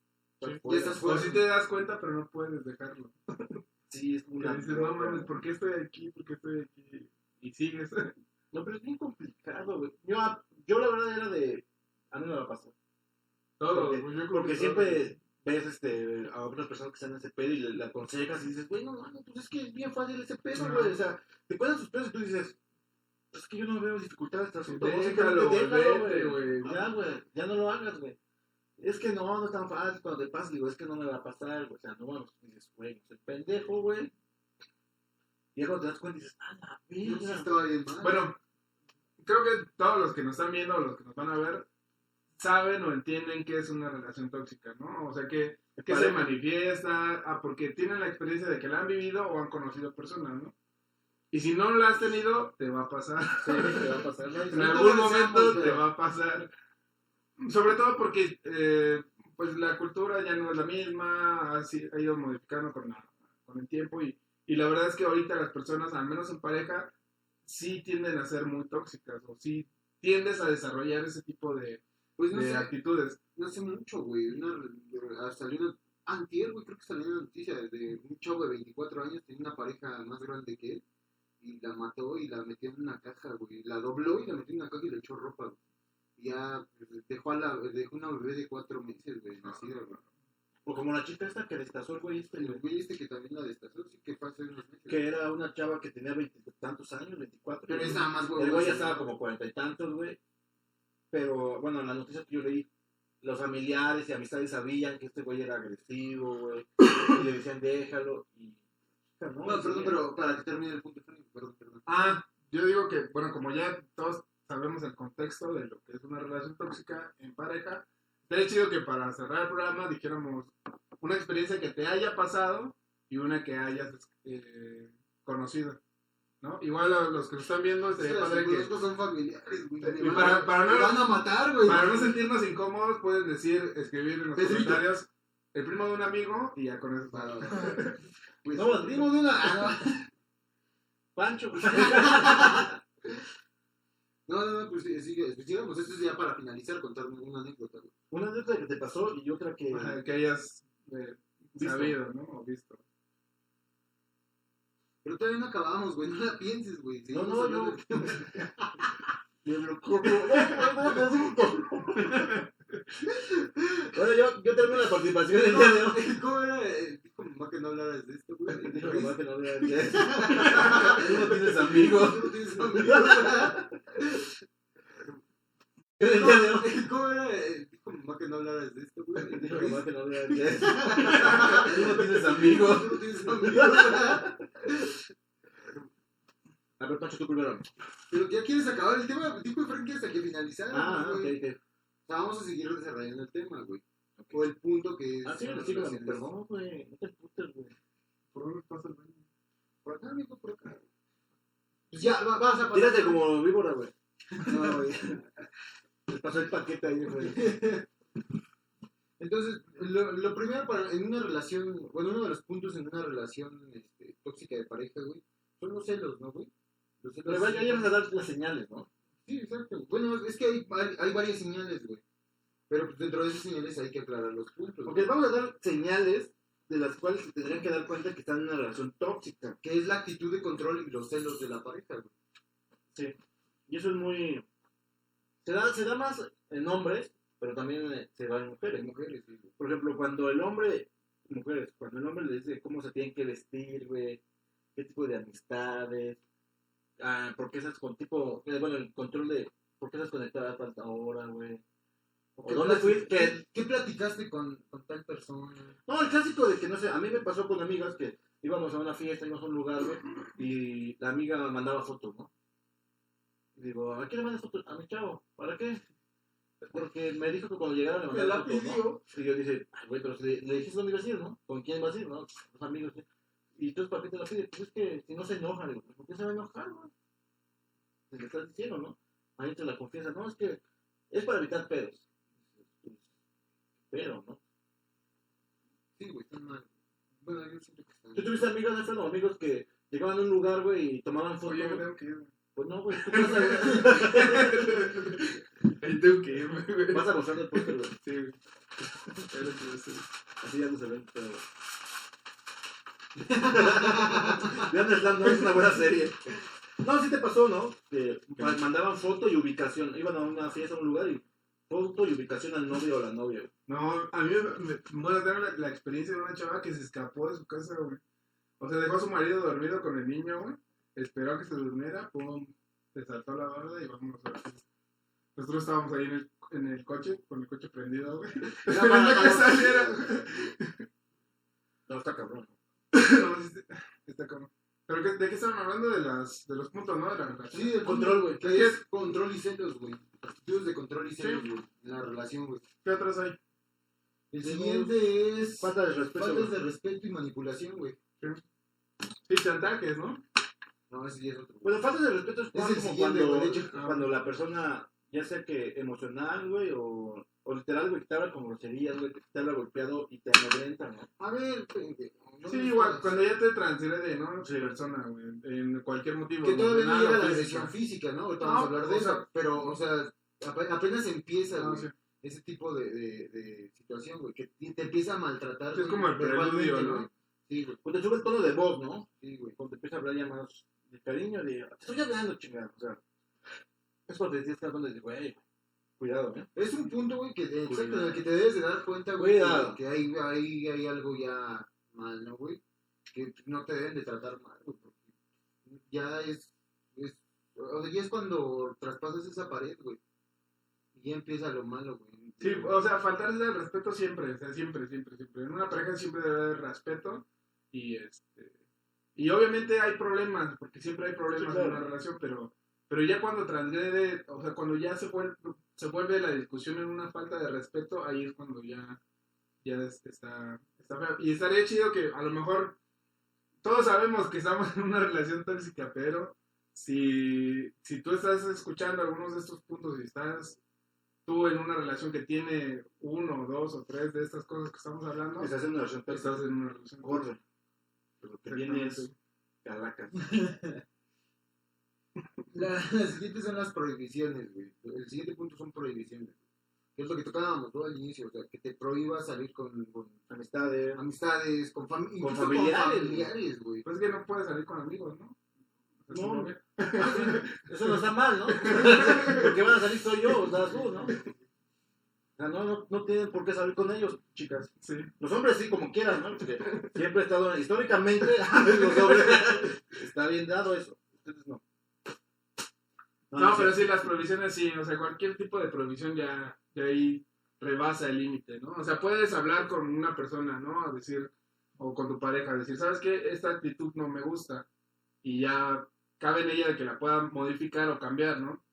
Sí, fuera. ya estás O fuera. si te das cuenta, pero no puedes dejarlo. *laughs* Sí, es como una. dices, no mames, ¿por qué estoy aquí? ¿Por qué estoy aquí? Y sigues. *laughs* No, pero es bien complicado, güey. Yo, yo la verdad era de. A mí no me va a pasar. Todo. Porque- yo siempre ves este, a otras personas que están en ese pedo y le, le aconsejas y dices, güey, no mames, pues es que es bien fácil ese pedo, güey. O sea, te cuentan sus pedos y tú dices, "Pues es que yo no veo dificultades tras asunto. déjalo, güey. Ya, güey, ya no lo hagas, güey. Es que no, no es tan fácil cuando te pasa, digo, es que no me va a pasar, güey. O sea, no mames, dices, güey, soy pendejo, güey. Y cuando te das cuenta dices, ah, la estaba bien mal. Bueno, creo que todos los que nos están viendo o los que nos van a ver saben o entienden qué es una relación tóxica, ¿no? O sea, que, que se manifiesta, ah, porque tienen la experiencia de que la han vivido o han conocido personas, ¿no? Y si no la has tenido, te va a pasar. Sí, te va a pasar, ¿no? En algún lo momento te va a pasar. Sobre todo porque eh, pues la cultura ya no es la misma, ha, ha ido modificando con, la- con el tiempo y, y la verdad es que ahorita las personas, al menos en pareja, sí tienden a ser muy tóxicas o sí tiendes a desarrollar ese tipo de, pues no de sé, actitudes. no sé mucho, güey. Una, salió una, antier, güey, creo que salió una noticia de un chavo de 24 años, tenía una pareja más grande que él, y la mató y la metió en una caja, güey. La dobló y la metió en una caja y le echó ropa, güey. Ya dejó, a la, dejó una bebé de 4 meses, güey, nacida, güey. O como la chica esta que destazó el güey este, El güey. este que también la destazó, sí que fue hace unos meses. Que era una chava que tenía veintitantos años, veinticuatro. Pero es nada más, güey. El güey ya estaba como cuarenta y tantos, güey. Pero, bueno, en la noticia que yo leí, los familiares y amistades sabían que este güey era agresivo, güey. Y le decían, déjalo. Y. No, No, perdón, pero para que termine el punto, perdón, perdón. Ah, yo digo que, bueno, como ya todos sabemos el contexto de lo que es una relación tóxica en pareja, estaría chido que para cerrar el programa dijéramos una experiencia que te haya pasado y una que hayas eh, conocido, ¿no? Igual a los que nos están viendo, estaría las padre que, son familiares, güey. Y para- no- van a matar, güey. para no sentirnos incómodos, pueden decir, escribir en los comentarios el primo de un amigo y ya con eso. *laughs* Pues, No, nos dimos una. Ah, no. *laughs* Pancho. *laughs* No, no, no, pues sí, sigue, pues, digamos, esto es ya para finalizar, contar una anécdota, güey. Una anécdota que te pasó y otra que. Ajá, que hayas eh, Visto. sabido, ¿no? O visto. Pero todavía no acabamos, güey. No la pienses, güey. No, no, de- *laughs* Me bloqueó. Bueno, yo, yo termino la participación el día de hoy. ¿Cómo era? Eh, Dijo mamá que no hablaras de esto, güey. Mamá que no hablara de eso. *laughs* Tú no tienes amigos. Tú no tienes amigos. De ¿Cómo era? Eh, Dijo mamá que no hablaras de esto, güey. Mamá que no hablara de eso. Tú no tienes amigos. Tú no tienes amigos. A ver, Pancho, tú primero. Pero ya quieres acabar el tema. Dijo Efraín que hasta que finalizara. Ah, ok, ok. O sea, vamos a seguir desarrollando el tema, güey. O el punto que es. Ah, sí, sí, perdón, güey. No te putes, güey. ¿Por dónde pasa el baño? Por acá, amigo, por acá. Pues ya, va- vas a pasar. Tírate como víbora, güey. No, güey. *laughs* Les pasó el paquete ahí, güey. *laughs* Entonces, lo, lo primero para, en una relación, bueno, uno de los puntos en una relación este, tóxica de pareja, güey, son los celos, ¿no, güey? Los celos. Pero igual ya ibas a dar las señales, ¿no? Sí, exacto. Bueno, es que hay, hay, hay varias señales, güey. Pero pues, dentro de esas señales hay que aclarar los puntos. Porque vamos a dar señales de las cuales se tendrían que dar cuenta que están en una relación tóxica. Que es la actitud de control y los celos de la pareja, güey. Y eso es muy... Se da, se da más en hombres, pero también eh, se da en mujeres. mujeres, sí, güey. Por ejemplo, cuando el hombre, mujeres, cuando el hombre le dice cómo se tienen que vestir, güey, qué tipo de amistades, ah, por qué estás con tipo, bueno, el control de por qué estás conectada a tanta hora, güey. O ¿Qué dónde fuiste, ¿Qué, qué platicaste con, con tal persona? No, el clásico de que, no sé, a mí me pasó con amigas que íbamos a una fiesta, íbamos a un lugar, güey, y la amiga mandaba fotos, ¿no? Y digo, ¿a quién le mandas fotos? A mi chavo. ¿Para qué? Porque me dijo que cuando llegara le la fotos. Y yo dije, ay, güey, pero si le, le dijiste dónde ibas a ir, ¿no? ¿Con quién vas a ir, no? Los amigos, ¿sí? Y entonces, ¿para qué te la pide? Pues es que si no se enoja, digo, ¿por qué se va a enojar, güey? Se le estás diciendo, ¿no? Ahí te la confianza, no, es que es para evitar pedos. Pero, ¿no? Sí, güey, están mal. Bueno, yo siento que están ¿Tú tuviste amigas, Alfredo, amigos que llegaban a un lugar, güey, y tomaban fotos? Oye, güey? tengo que ir. Pues no, güey, tú vas a, *laughs* Ahí tengo que irme, güey. vas a gozar del póster, güey. Sí, güey. Lo yo. Así ya no se ven, pero... *laughs* Vean Slam, no es una buena serie. No, sí te pasó, ¿no? Que ma- mandaban foto y ubicación. Iban a una fiesta, a un lugar y foto y ubicación al novio o la novia, güey. No, a mí me, bueno, tengo la, la experiencia de una chava que se escapó de su casa, güey. O sea, dejó a su marido dormido con el niño, güey. Esperó a que se durmiera, pum, se saltó la barda y vámonos a la fiesta. Nosotros estábamos ahí en el, en el coche, con el coche prendido, güey. Esperando que saliera. No, está cabrón. *laughs* Sí, está- como... Pero que- ¿de qué estaban hablando? De, las, de los puntos, ¿no? De la relación. Sí, el Control, güey. Que es control y celos, güey. Actitudes de control y celos, güey. En la relación, güey. ¿Qué otros hay? El siguiente es Falta de respeto, faltas de respeto y manipulación, güey. Sí, chantajes, ¿no? No, ese ya es otro. Bueno, falta de respeto es Es como cuando, güey, de hecho. cuando la persona, ya sea que emocional, güey, o, o literal, güey, que te habla con groserías, güey, que te habla golpeado y te amedrenta, ¿no? A ver, pendejo, no Sí, me igual, cuando ya te transgrede, ¿no? Sí. persona, güey. En cualquier motivo. Que todavía no llega o la físico. agresión física, ¿no? Ahorita No, vamos a hablar de o sea- eso. Pero, o sea, ape- apenas empieza, Ah, güey, sí. ese tipo de, de, de situación, güey. Que te te empieza a maltratar. Sí, es güey, como el verbalmente, preludio, ¿no? güey. Sí, güey. Cuando sube el tono de voz, ¿no? Sí, güey. Cuando te empieza a hablar ya más de cariño, de, te estoy hablando, chingada, o sea, es porque te que hablar de, güey, cuidado, ¿eh? Es un punto, güey, que, exacto, en el que te debes de dar cuenta, güey, que, hay, hay, hay algo ya mal, ¿no, güey? Que no te deben de tratar mal, güey, porque ya es, es, o sea, ya es cuando traspasas esa pared, güey, y ya empieza lo malo, güey. Sí, o sea, faltarse el respeto siempre, o sea, siempre, siempre, siempre. En una pareja siempre debe haber respeto y este y obviamente hay problemas, porque siempre hay problemas Sí, claro. en una relación, pero pero ya cuando transgrede, o sea, cuando ya se vuelve se vuelve la discusión en una falta de respeto, ahí es cuando ya ya este, está está feo. Y estaría chido que a lo mejor todos sabemos que estamos en una relación tóxica, pero si si tú estás escuchando algunos de estos puntos y estás tú en una relación que tiene uno, dos o tres de estas cosas que estamos hablando, Estás en una relación tóxica, estás en una relación corre. Pero lo que viene es *laughs* calacas. La- *laughs* las siguientes son las prohibiciones, güey. El siguiente punto son prohibiciones. que es lo que tocábamos ¿no? al inicio, o sea, que te prohíba salir con, con Amistades. amistades, con, fam- con familiares, güey. Pues es que no puedes salir con amigos, ¿no? No. Eso no *laughs* está mal, ¿no? *laughs* Porque van a salir soy yo, o sea, tú, ¿no? O sea, no, no, no tienen por qué salir con ellos, chicas. Sí. Los hombres sí, como quieran, ¿no? Porque siempre he estado, históricamente, los hombres, está bien dado eso. Ustedes no. No, no pero sí, las prohibiciones sí, o sea, cualquier tipo de prohibición ya, ya ahí rebasa el límite, ¿no? O sea, puedes hablar con una persona, ¿no? A decir, o con tu pareja, a decir, ¿sabes qué? Esta actitud no me gusta. Y ya cabe en ella de que la pueda modificar o cambiar, ¿no?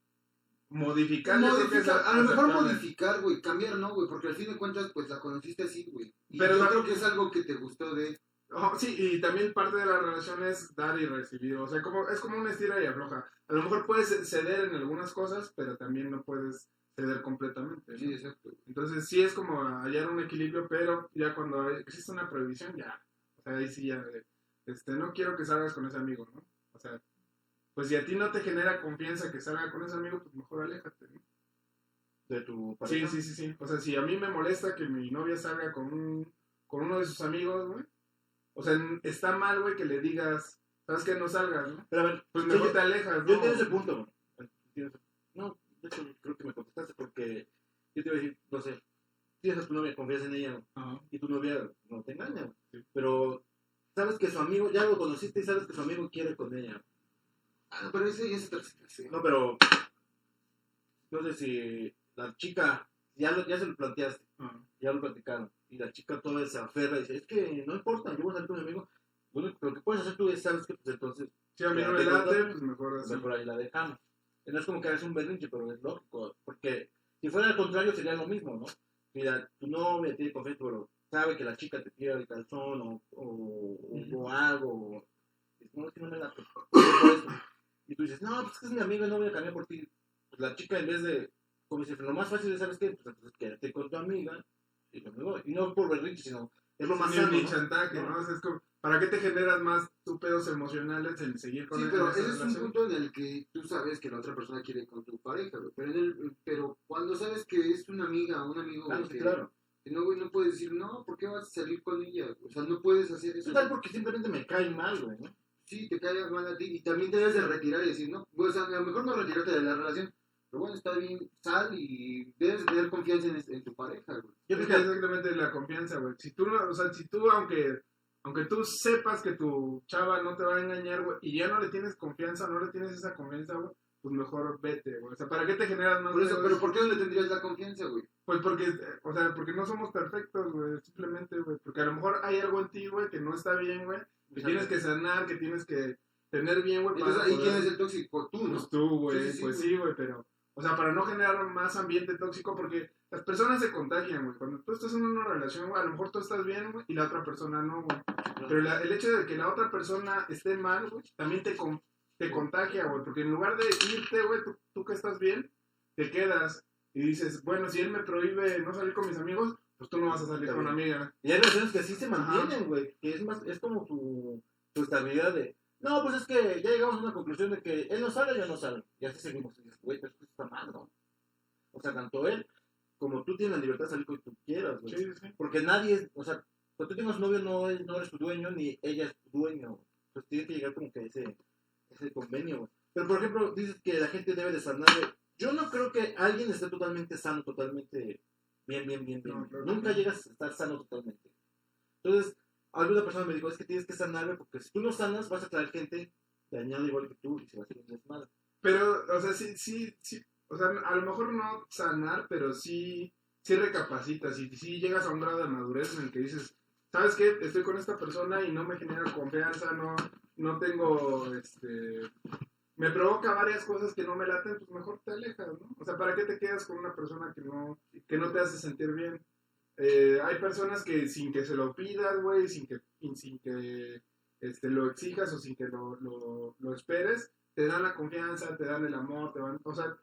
Modificar, Modificar, a lo mejor modificar, güey, cambiar no, güey, porque al fin de cuentas, pues la conociste así, güey. Y Pero yo creo que es algo que te gustó de... Oh, sí, y también parte de la relación es dar y recibir. O sea, como, es como una estira y afloja. A lo mejor puedes ceder en algunas cosas, pero también no puedes ceder completamente. ¿no? Sí, exacto. Entonces sí es como hallar un equilibrio, pero ya cuando hay- existe una prohibición, ya. O sea, ahí sí ya, de, este, no quiero que salgas con ese amigo, ¿no? O sea, pues si a ti no te genera confianza que salga con ese amigo, pues mejor aléjate, ¿no? de tu Sí, pareja. sí, sí, sí. O sea, si a mí me molesta que mi novia salga con, un, con uno de sus amigos, güey. O sea, está mal, güey, que le digas, ¿sabes qué? No salgas, ¿no? Pero a ver, Pues yo- mejor te alejas, ¿no? Yo entiendo ese punto. güey. No, de hecho, creo que me contestaste porque yo te iba a decir, no sé, tienes a tu novia, confías en ella Ajá. y tu novia no te engaña. güey. Sí. Pero sabes que su amigo, ya lo conociste y sabes que su amigo quiere con ella. Ah, no, pero ese ya es otra situación. No, pero no sé si la chica, ya, lo, ya se lo planteaste, ya lo platicaron, y la chica todavía se aferra y dice, es que no importa, yo voy a salir con mi amigo. Bueno, lo que puedes hacer tú es, sabes que pues entonces Si a mí no me late, pues mejor así. mejor ahí la dejamos. No es como que hagas un berrinche, pero es lógico, porque si fuera al contrario sería lo mismo, ¿no? Mira, tu novia tiene confianza, pero sabe que la chica te tira el calzón o, o, o algo, o, no, es que no me eso. Y tú dices, no, pues es que es mi amigo y no voy a cambiar por ti. Pues la chica en vez de, como dice, lo más fácil es, ¿sabes qué? Pues entonces quédate con tu amiga y yo me voy. Y no por berrinche, sino es lo más Ni, sano, ni ¿no? chantaje, ¿no? No. O sea, es como, ¿para qué te generas más tus pedos emocionales en seguir con Sí, pero ese es un relación? punto en el que tú sabes que la otra persona quiere con tu pareja, güey. Pero, en el- pero cuando sabes que es una amiga o un amigo, Claro, sí, que, claro. que no, güey, no puedes decir, no, ¿por qué vas a salir con ella? O sea, no puedes hacer eso. Eso tal porque simplemente me cae mal, güey, ¿no? Sí, te cae mal a ti. Y también te debes de retirar y decir, no, o sea, a lo mejor no retirarte de la relación. Pero bueno, está bien, sal y debes de tener confianza en, en tu pareja, güey. Yo creo que exactamente la confianza, güey. Si tú, no- o sea, si tú, aunque, aunque tú sepas que tu chava no te va a engañar, güey, y ya no le tienes confianza, no le tienes esa confianza, güey, pues mejor vete, güey. O sea, ¿para qué te generas más Por eso, pero ¿por qué no le tendrías la confianza, güey? Pues porque, o sea, porque no somos perfectos, güey, simplemente, güey. Porque a lo mejor hay algo en ti, güey, que no está bien, güey. Que tienes que sanar, que tienes que tener bien, güey. Entonces, para ahí quién es el tóxico, tú, ¿no? Pues tú, güey, Sí, sí, sí, pues sí, güey, pero, o sea, para no generar más ambiente tóxico, porque las personas se contagian, güey. Cuando tú estás en una relación, güey, a lo mejor tú estás bien, güey, y la otra persona no, güey. Pero la- el hecho de que la otra persona esté mal, güey, también te, con- te contagia, güey, porque en lugar de irte, güey, tú, tú que estás bien, te quedas y dices, bueno, si él me prohíbe no salir con mis amigos, pues tú no vas a salir con bien. amiga. Y hay relaciones que así se mantienen, güey. Que es más, es como tu, tu estabilidad de. No, pues es que ya llegamos a una conclusión de que él no sale, yo no salgo. Y así seguimos. Y dices, güey, pero esto está mal, ¿no? O sea, tanto él como tú tienes la libertad de salir con tú quieras, güey. Sí, sí, sí. Porque nadie es, o sea, cuando tú tengas novio no, es- no eres tu dueño ni ella es tu dueño. Pues tiene que llegar como que ese, ese convenio, güey. Pero por ejemplo, dices que la gente debe de sanar. Yo no creo que alguien esté totalmente sano, totalmente bien, bien, bien, bien. No. Nunca llegas a estar sano totalmente. Entonces, alguna persona me dijo, es que tienes que sanar, güey, porque si tú no sanas, vas a traer gente dañada igual que tú y se va a hacer un desmadre. Pero, o sea, sí, sí, sí, o sea, a lo mejor no sanar, pero sí, sí recapacitas y sí llegas a un grado de madurez en el que dices, ¿sabes qué? Estoy con esta persona y no me genera confianza, no, no tengo, este, me provoca varias cosas que no me laten, pues mejor te alejas, ¿no? O sea, ¿para qué te quedas con una persona que no, que no te hace sentir bien? Eh, hay personas que sin que se lo pidas, güey, sin que, y sin que este, lo exijas o sin que lo, lo, lo esperes, te dan la confianza, te dan el amor, te van, o sea,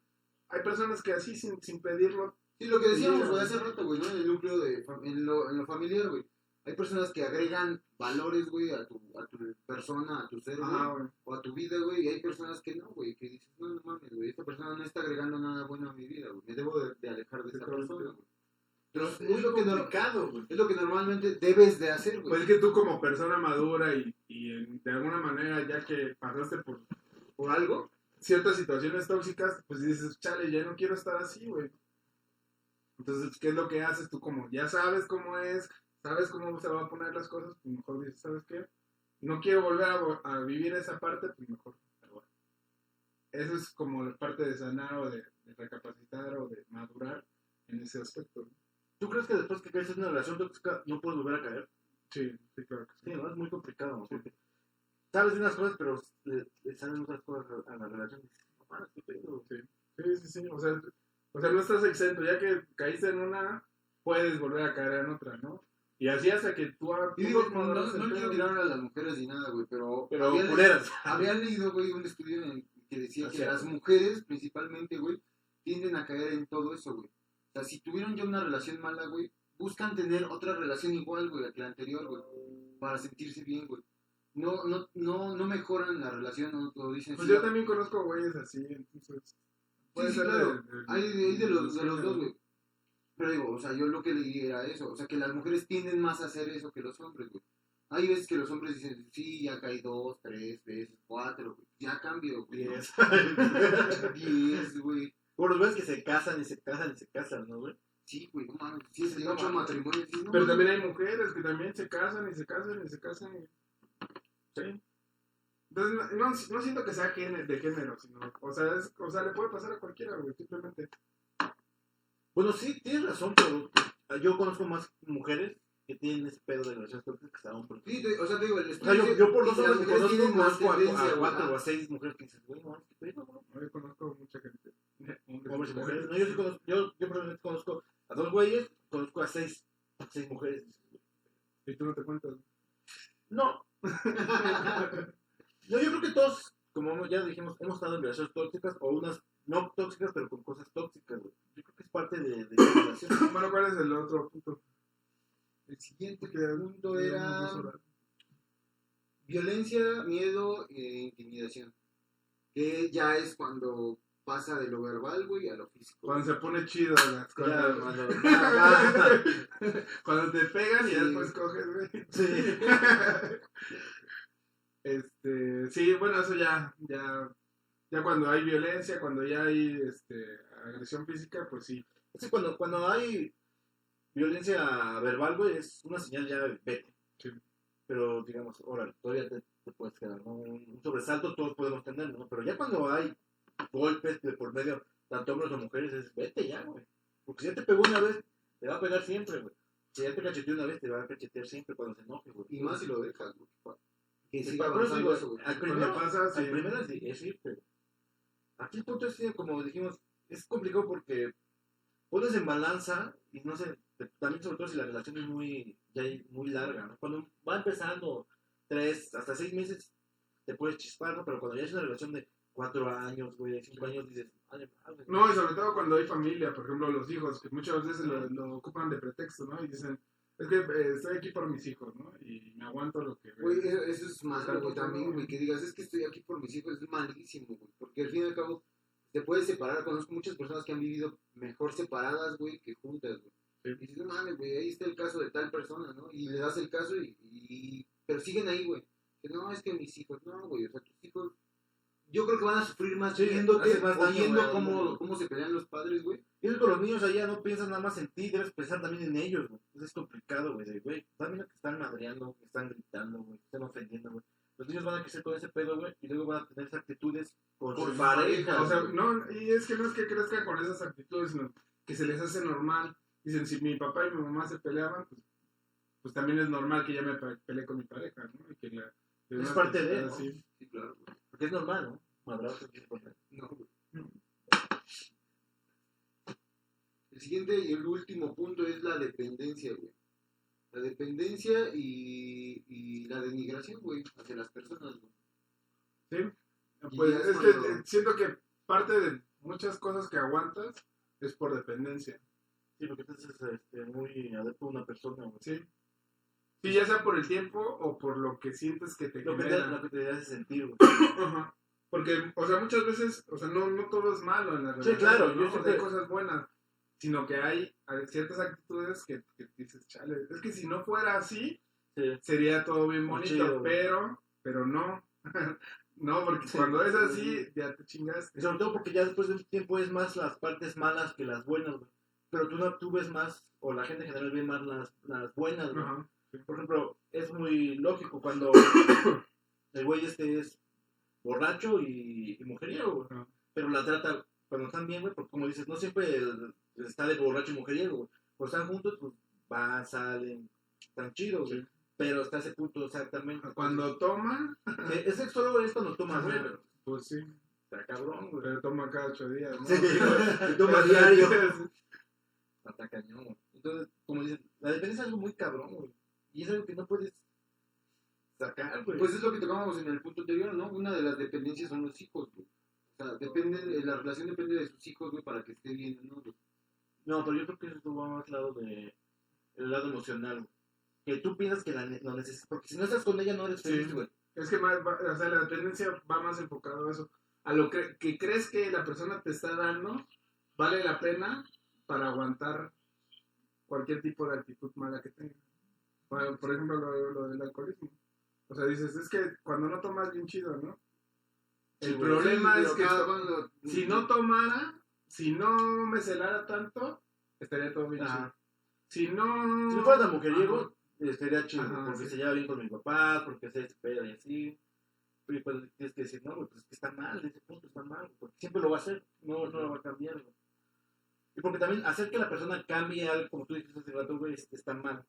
hay personas que así sin, sin pedirlo, Sí, lo que decíamos, güey, hace rato, güey, ¿no? En el núcleo de, en lo, en lo familiar, güey. Hay personas que agregan valores, güey, a tu, a tu persona, a tu ser, güey, Ajá, güey. o a tu vida, güey, y hay personas que no, güey, que dices, no, no mames, güey, esta persona no está agregando nada bueno a mi vida, güey, me debo de, de alejar de esta persona, güey. Pero es, lo que no- complicado, güey. es lo que normalmente debes de hacer, güey. Pues es que tú como persona madura y, y en- de alguna manera ya que pasaste por, por algo, ciertas situaciones tóxicas, pues dices, chale, ya no quiero estar así, güey. Entonces, ¿qué es lo que haces tú? Como ya sabes cómo es, sabes cómo se van a poner las cosas, pues mejor dices, ¿sabes qué? No quiero volver a, vivir esa parte, pues mejor. Eso es como la parte de sanar o de, de recapacitar o de madurar en ese aspecto. ¿no? ¿Tú crees que después que caes en una relación tóxica no puedes volver a caer? Sí, sí, claro que sí. Sí, ¿no? Es muy complicado, ¿no? Porque sabes de unas cosas, pero le, le salen otras cosas a la relación. Qué pedo. Sí, sí, sí, sí. O sea, o sea, no estás exento. Ya que caíste en una, puedes volver a caer en otra, ¿no? Y así hasta que tú... Y digo, no, no, no quiero tirar a las mujeres ni nada, güey, pero, Pero había, culeras. había leído, güey, un estudio en el que decía Así que las mujeres, principalmente, güey, tienden a caer en todo eso, güey. O sea, si tuvieron ya una relación mala, güey, buscan tener otra relación igual, güey, a que la anterior, güey, para sentirse bien, güey. No, no, no, no mejoran la relación, no lo dicen Pues sí, yo también conozco güeyes así, entonces... Sí, sí, claro. Hay de, hay de los, de los dos, güey. Pero digo, o sea, yo lo que leí era eso. O sea, que las mujeres tienden más a hacer eso que los hombres, güey. Hay veces que los hombres dicen, sí, ya caí dos, tres veces, cuatro, güey. Ya cambio. Diez. *laughs* Diez, güey. Por los güeyes que se casan y se casan y se casan, ¿no, güey? Sí, güey, no mames. Sí, es No ocho matrimonios. sí, no Pero también hay mujeres que también se casan y se casan y se casan y... Sí. Entonces, no, no, no siento que sea género, de género, sino... O sea, es, o sea, le puede pasar a cualquiera, güey, simplemente. Bueno, sí, tienes razón, pero yo conozco más mujeres que tienen ese pedo de relaciones tóxicas que a hombres. Sí, o sea, te digo, el O sea, yo, yo por dos mujeres conozco, conozco a, cuatro o a seis mujeres que dices, güey, no, qué pedo. No, Yo conozco mucha gente. Hombres y mujeres. No, yo sí conozco, yo, yo conozco a dos güeyes, conozco a seis, seis mujeres. Y tú no te cuentas. No. no, yo creo que todos, como ya dijimos, hemos estado en relaciones tóxicas o unas no tóxicas, pero con cosas tóxicas, güey. Yo creo que es parte de, de la relación. Bueno, ¿cuál es el otro punto? El siguiente punto Llevamos era violencia, miedo e intimidación. Que ya es cuando pasa de lo verbal, güey, a lo físico. Cuando se pone chido las cosas. *laughs* Cuando te pegan y Sí. ya después coges, güey. Sí. *laughs* Este, sí, bueno, eso ya, ya, ya cuando hay violencia, cuando ya hay este, agresión física, pues sí. Es que cuando, cuando hay violencia verbal, güey, es una señal ya de vete. Sí. Pero, digamos, ahora, todavía te, te puedes quedar, ¿no? Un sobresalto todos podemos tener, ¿no? Pero ya cuando hay golpes de por medio, tanto hombres o mujeres, es vete ya, güey. Porque si ya te pegó una vez, te va a pegar siempre, güey. Si ya te cacheteó una vez, te va a cachetear siempre cuando se enoje, güey. Y más si lo dejas, güey. Que avanzando eso, güey. al primero, pasa, sí. al primero sí, es irte. güey. Aquí el punto es que, como dijimos, es complicado porque pones en balanza y no sé, también sobre todo si la relación es muy, ya muy larga, ¿no? Cuando va empezando tres, hasta seis meses, te puedes chispar, ¿no? Pero cuando ya es una relación de cuatro años, güey, cinco años, dices, ay, madre, No, y sobre todo cuando hay familia, por ejemplo, los hijos, que muchas veces lo, lo ocupan de pretexto, ¿no? Y dicen, es que eh, estoy aquí por mis hijos, ¿no? Y me aguanto lo que... Güey, eso, eso es malo, güey, también, güey, que digas, es que estoy aquí por mis hijos, es malísimo, güey, porque al fin y al cabo te puedes separar, conozco muchas personas que han vivido mejor separadas, güey, que juntas, güey. Y dices, no mames, güey, ahí está el caso de tal persona, ¿no? Y le das el caso y, y pero siguen ahí, güey. Que no, es que mis hijos, no, güey, o sea, tus hijos, yo creo que van a sufrir más Sí, viéndote más daño, güey, cómo, güey. cómo se pelean los padres, güey. Y es que los niños allá no piensan nada más en ti, debes pensar también en ellos, güey. Entonces es complicado, güey. Güey, también que están madreando, que están gritando, güey, que están ofendiendo, güey. Los niños van a crecer con ese pedo, güey, y luego van a tener esas actitudes con, sus parejas. O sea, no, y es que no es que crezcan con esas actitudes, sino que se les hace normal. Dicen, si mi papá y mi mamá se peleaban, pues, pues también es normal que yo me pe- peleé con mi pareja, ¿no? Y que la, que Es parte de, ¿no? Sí, claro, güey. Porque es normal, ¿no? Madrazos, es importante. No, güey. El siguiente y el último punto es la dependencia, güey. La dependencia y, y la denigración, güey, hacia las personas, güey. Sí. Pues es es que cuando- siento que parte de muchas cosas que aguantas es por dependencia. Sí, porque entonces este, muy adepto a una persona, güey. Sí. Sí, ya sea por el tiempo o por lo que sientes que te Lo que te, genera. lo que te hace sentir, güey. Ajá. Porque, o sea, muchas veces, o sea, no, no todo es malo en la Sí, relación. claro, ¿no? yo O sea, siempre- hay cosas buenas, sino que hay, hay ciertas actitudes que, que dices, chale, es que si no fuera así, Sí. sería todo bien Muy bonito, chido, pero, pero no. *laughs* no, porque Sí. cuando es así, ya te chingaste. Y sobre todo porque ya después de un tiempo es más las partes malas que las buenas, güey. Pero tú no tú ves más, o la gente en general ve más las, las buenas, güey. Ajá. Por ejemplo, es muy lógico cuando *coughs* el güey este es borracho y, y mujeriego, güey. Ajá. Pero la trata cuando están bien, güey, porque como dices, no siempre está de borracho y mujeriego, güey. Cuando están juntos, pues van, salen, están chidos, güey. Pero hasta ese punto exactamente. Cuando toma, Eh, Es solo es cuando tomas, güey. Pues sí, Está cabrón, güey. pero toma cada ocho días, ¿no? Sí, *laughs* toma diario. Está cañón, güey. Entonces, como dices, la dependencia es algo muy cabrón, güey. Y es algo que no puedes sacar, güey. Pues es lo que tocábamos en el punto anterior, ¿no? Una de las dependencias son los hijos, güey. O sea, depende, de- la relación depende de sus hijos, güey, para que esté bien, ¿no? güey? No, pero yo creo que eso va más lado de el lado emocional, güey. Que tú piensas que la ne- lo necesitas, porque si no estás con ella no eres Sí. feliz, güey. Es que más, va- o sea, la dependencia va más enfocado a eso. A lo que, que crees que la persona te está dando, vale la pena para aguantar cualquier tipo de actitud mala que tenga. Bueno, por ejemplo, lo, lo del alcoholismo. O sea, dices, es que cuando no tomas bien chido, ¿no? El Sí, problema Sí, es que cuando- si no tomara, si no me celara tanto, estaría todo bien chido. Si no... Si no fuera tan mujeriego, estaría chido, Ajá, porque sí. se lleva bien con mi papá, porque se espera y así. Pero pues tienes que decir, no, pues que está mal, ese punto está mal, porque siempre lo va a hacer, no, no lo va a cambiar, güey. Y porque también hacer que la persona cambie algo, como tú dijiste hace rato, güey, es- está mal.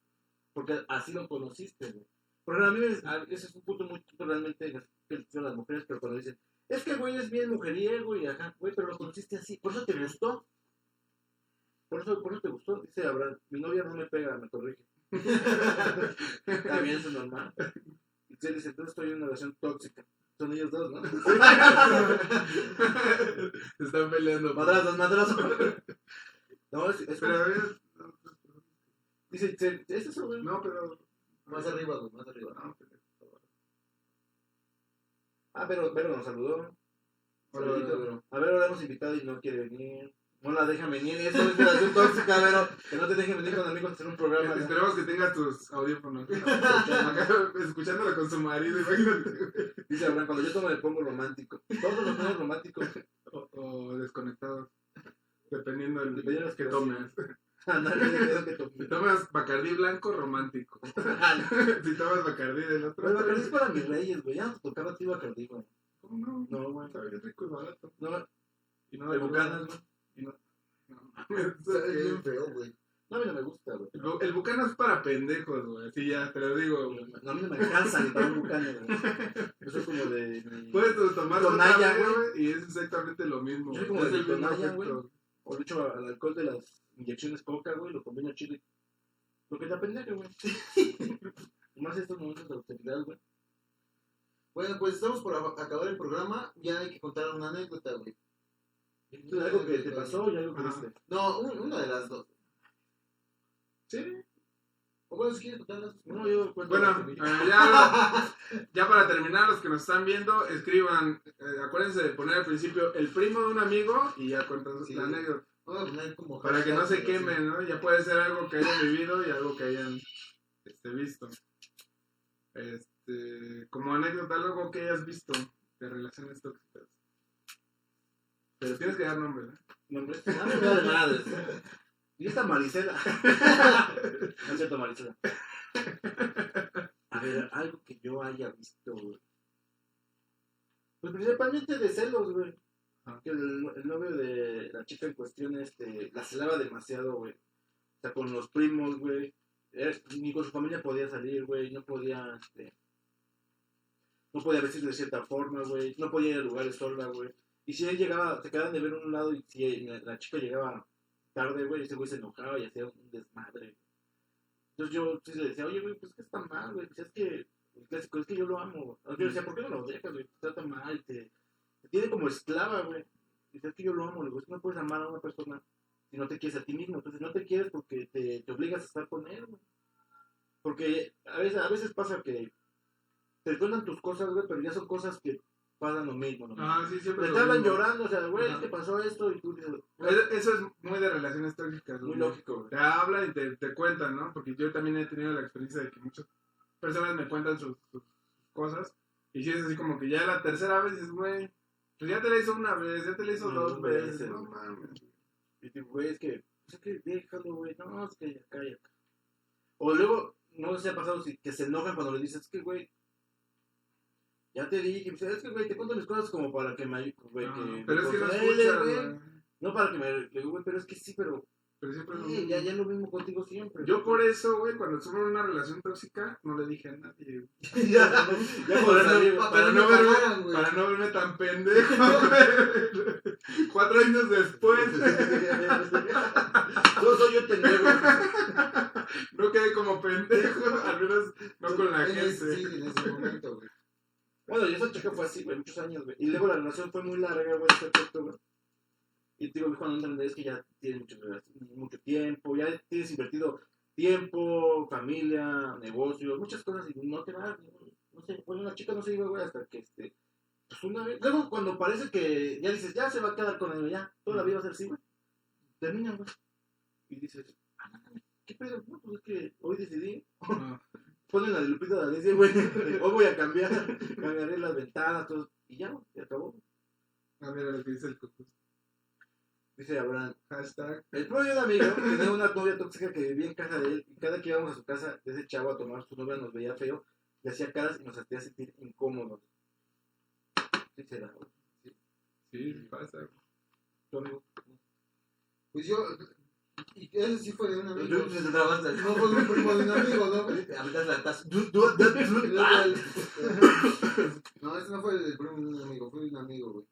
Porque así lo conociste, güey. Porque a mí a- ese es un punto muy realmente que las mujeres, pero cuando dicen, es que güey es bien mujeriego y ajá, güey, pero lo conociste así, por eso te gustó. Por eso, por eso te gustó, dice Abraham, mi novia no me pega, me corrige. *laughs* También eso es normal. Y usted dice, entonces estoy en una relación tóxica. Son ellos dos, ¿no? Se *laughs* están peleando. madrazos, madrazos. No, es, es Pero a ver, dice, es eso, güey. no, pero... Más arriba, güey, más arriba. No, pero- Ah, pero, pero nos saludó. Saludito. hola. A ver, ahora hemos invitado y no quiere venir. No la dejan venir. Eso es relación tóxica, pero que no te dejen venir con amigos a hacer un programa. ¿no? Esperemos que tengas tus audífonos. Acá, *laughs* escuchándolo con su marido, imagínate. Dice Abraham, cuando yo tomo me pongo romántico. Todos los ponen románticos. O, o desconectados. Dependiendo del Dependiendo de las que tomes. Si tomas Bacardí blanco, romántico. *laughs* si tomas Bacardí del otro. Pero Bacardí es para mis reyes, güey. Ya no te tocaba a ti Bacardí, güey. ¿Cómo no? No, güey. Está bien rico y barato. No, Y no de bucanas, güey. No. Es bien feo, güey. No, a mí no me gusta, güey. El, el bucano es para pendejos, güey. Así ya, te lo digo, güey. No, a mí no me alcanza ni para un bucano, güey. Yo soy como de... mi- Puedes tomar Tonalla, güey. y es exactamente lo mismo. Yo soy como de Tonalla, güey. O de hecho al alcohol de las inyecciones coca, güey, lo combino chido. y- Lo que te apendeje, güey. *laughs* Más estos momentos de austeridad, güey. Bueno, pues estamos por acabar el programa. Ya hay que contar una anécdota, güey. Algo que te pasó y algo que viste. No, un- una de las dos. Sí. O bueno, si quieres contarlas. No, yo cuento. Bueno, lo que vi. eh, ya, *laughs* ya para terminar, los que nos están viendo, escriban, eh, acuérdense de poner al principio el primo de un amigo y ya cuentan Sí. la anécdota. Vamos a poner como Para que no se quemen, ¿no? Ya puede ser algo que hayan vivido y algo que hayan este, visto. Este, como anécdota, algo que hayas visto de relaciones tóxicas. Pero tienes que dar nombre, ¿no? Nombres. No, no, no, de madres. Y esta Maricela. *laughs* No es cierto, Maricela. A ver, algo que yo haya visto, güey. Pues principalmente de celos, güey. Que el, el novio de la chica en cuestión, este, la celaba demasiado, güey. O sea, con los primos, güey. Era- Ni con su familia podía salir, güey. No podía, este... No podía vestir de cierta forma, güey. No podía ir a lugares sola, güey. Y si él llegaba, se quedaban de ver un lado y si la, chica llegaba tarde, güey, ese güey se enojaba y hacía un desmadre. Entonces yo sí le decía, oye, güey, pues que está mal, güey. Pues es que, clásico, es que yo lo amo. güey. Yo decía, ¿por qué no lo dejas, güey? Te trata mal, te, te tiene como esclava, güey. Dice, es que yo lo amo, le digo, no puedes amar a una persona si no te quieres a ti mismo. Entonces no te quieres porque te, te obligas a estar con él, güey. Porque a veces, a veces pasa que te cuentan tus cosas, güey, pero ya son cosas que pasan lo mismo, ¿no? Ah, sí, siempre. Te lo hablan mismo. llorando, o sea, güey, es que pasó esto y tú dices, Es- Eso es muy de relaciones tóxicas. muy lógico, güey. Te hablan y te, te cuentan, ¿no? Porque yo también he tenido la experiencia de que muchas personas me cuentan sus, sus cosas. Y si es así como que ya la tercera vez dices, güey, pues ya te la hizo una vez, ya te la hizo No, dos veces. veces, No mames. Y te güey, es que, pues es que déjalo, güey, no, es que acá y acá. O luego, no sé si ha pasado si, que se enojan cuando le dices, es que, güey, ya te dije, pues, es que, güey, te cuento mis cosas como para que me güey, Ah, que... pero es que no consuele, güey. No para que me... Güey, pero es que sí, pero... Pero siempre es lo ya, ya lo mismo contigo siempre. Yo por eso, güey, cuando estuve en una relación tóxica, no le dije a nadie. *laughs* ya, ya Para salir, no- para que no no me verme-. Para no verme tan pendejo. *laughs* Cuatro años después, Yo soy yo pendejo. *laughs* no quedé como pendejo, al menos no con la gente. Sí, en ese momento, güey. Bueno, y esa chica fue así, güey, muchos años, güey. Y luego la relación fue muy larga, güey, ese aspecto, güey. Y digo, cuando entender es que ya tienes mucho, tiempo, ya tienes invertido tiempo, familia, negocios, muchas cosas y no te va, no sé, bueno, una chica no se iba, güey, hasta que, este, pues una vez, luego cuando parece que ya dices, ya se va a quedar con él, ya, toda la vida va a ser así, güey, terminan, güey. Y dices, ah, ¿qué pedo? No, pues es que hoy decidí. Ponen la de Lupita D'Alessio, güey. *laughs* Hoy voy a cambiar, cambiaré las ventanas, todo. Y ya, se acabó. Ah, mira lo que dice el Cocos. Dice Abraham. Hashtag. El propio de amigo tenía una novia tóxica que vivía en casa de él. Y cada que íbamos a su casa, ese chavo a tomar, su novia nos veía feo, le hacía caras y nos hacía sentir incómodos. Sí, será, güey. Sí, pasa. Pues yo. Y ese sí fue de un amigo. No fue un primo de un amigo, ¿no? Apretas la taza. *laughs* *laughs* No, ese no fue el primo de un amigo, fue un amigo, güey.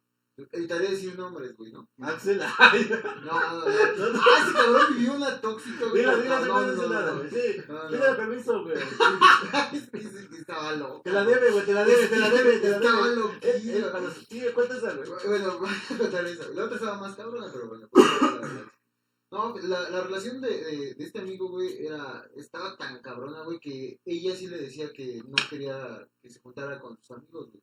Evitaré decir nombres, güey, ¿no? Axel, ay, *laughs* No, no, no. Ah, ese cabrón vivió una tóxica, güey. Dile, dile, No, no, nada, güey. Sí, pídele permiso, güey. Ese que estaba loco. Te la debe, güey, te la debe, te la debe, te la Estaba debe. Eh, eh, cuando- Sí, cuéntasa, güey. Bueno, voy a contar eso. La otra estaba más cabrona, pero bueno. Pues, No, la, la relación de, de, de este amigo, güey, era, estaba tan cabrona, güey, que ella sí le decía que no quería que se juntara con sus amigos, güey.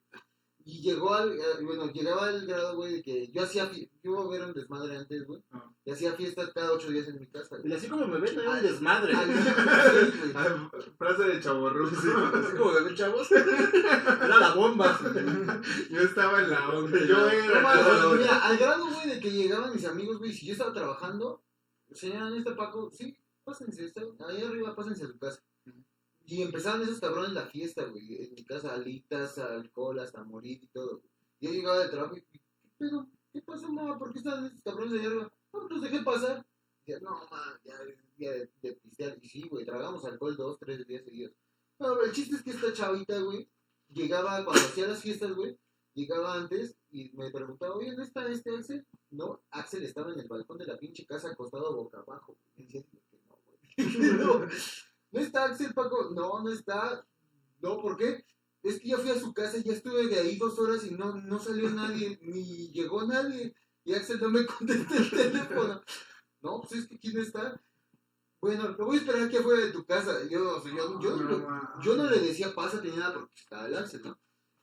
Y llegó al, eh, bueno, llegaba al grado, güey, de que yo hacía, fi- yo iba a ver un desmadre antes, güey, Ah. y hacía fiestas cada ocho días en mi casa, Y así como me ven, hay un desmadre. Al- *laughs* sí, güey. Ah, Frase de chaborruco. Así como me ven, chavos. Era la bomba. Yo estaba en la onda. Yo era. mames, la onda. mira, al grado, güey, de que llegaban mis amigos, güey, si yo estaba trabajando, señora, ¿no está Paco? Sí, pásense, está ahí arriba, pásense a su casa. Y empezaban esos cabrones la fiesta, güey, en mi casa, alitas, alcohol, hasta morir y todo. Yo llegaba de trabajo y, ¿qué pedo? ¿Qué pasó, mamá? ¿Por qué están esos cabrones allá arriba? No, pues los dejé pasar. Y no, mamá, ya es día de, de pistear. Y sí, güey, tragamos alcohol dos, tres días seguidos. No, el chiste es que esta chavita, güey, llegaba cuando hacía las fiestas, güey, llegaba antes y me preguntaba, oye, ¿no está este Axel? No, Axel estaba en el balcón de la pinche casa acostado boca abajo. Que no, güey. *laughs* no, ¿no está Axel, Paco? No, no está. No, ¿por qué? Es que yo fui a su casa y ya estuve de ahí dos horas y no, no salió nadie, *laughs* ni llegó nadie. Y Axel no me contesta el teléfono. No, pues es que ¿quién está? Bueno, lo voy a esperar aquí afuera de tu casa. Yo, o sea, yo, yo, ma. yo no le decía pásate ni nada porque estaba el Axel, ¿no?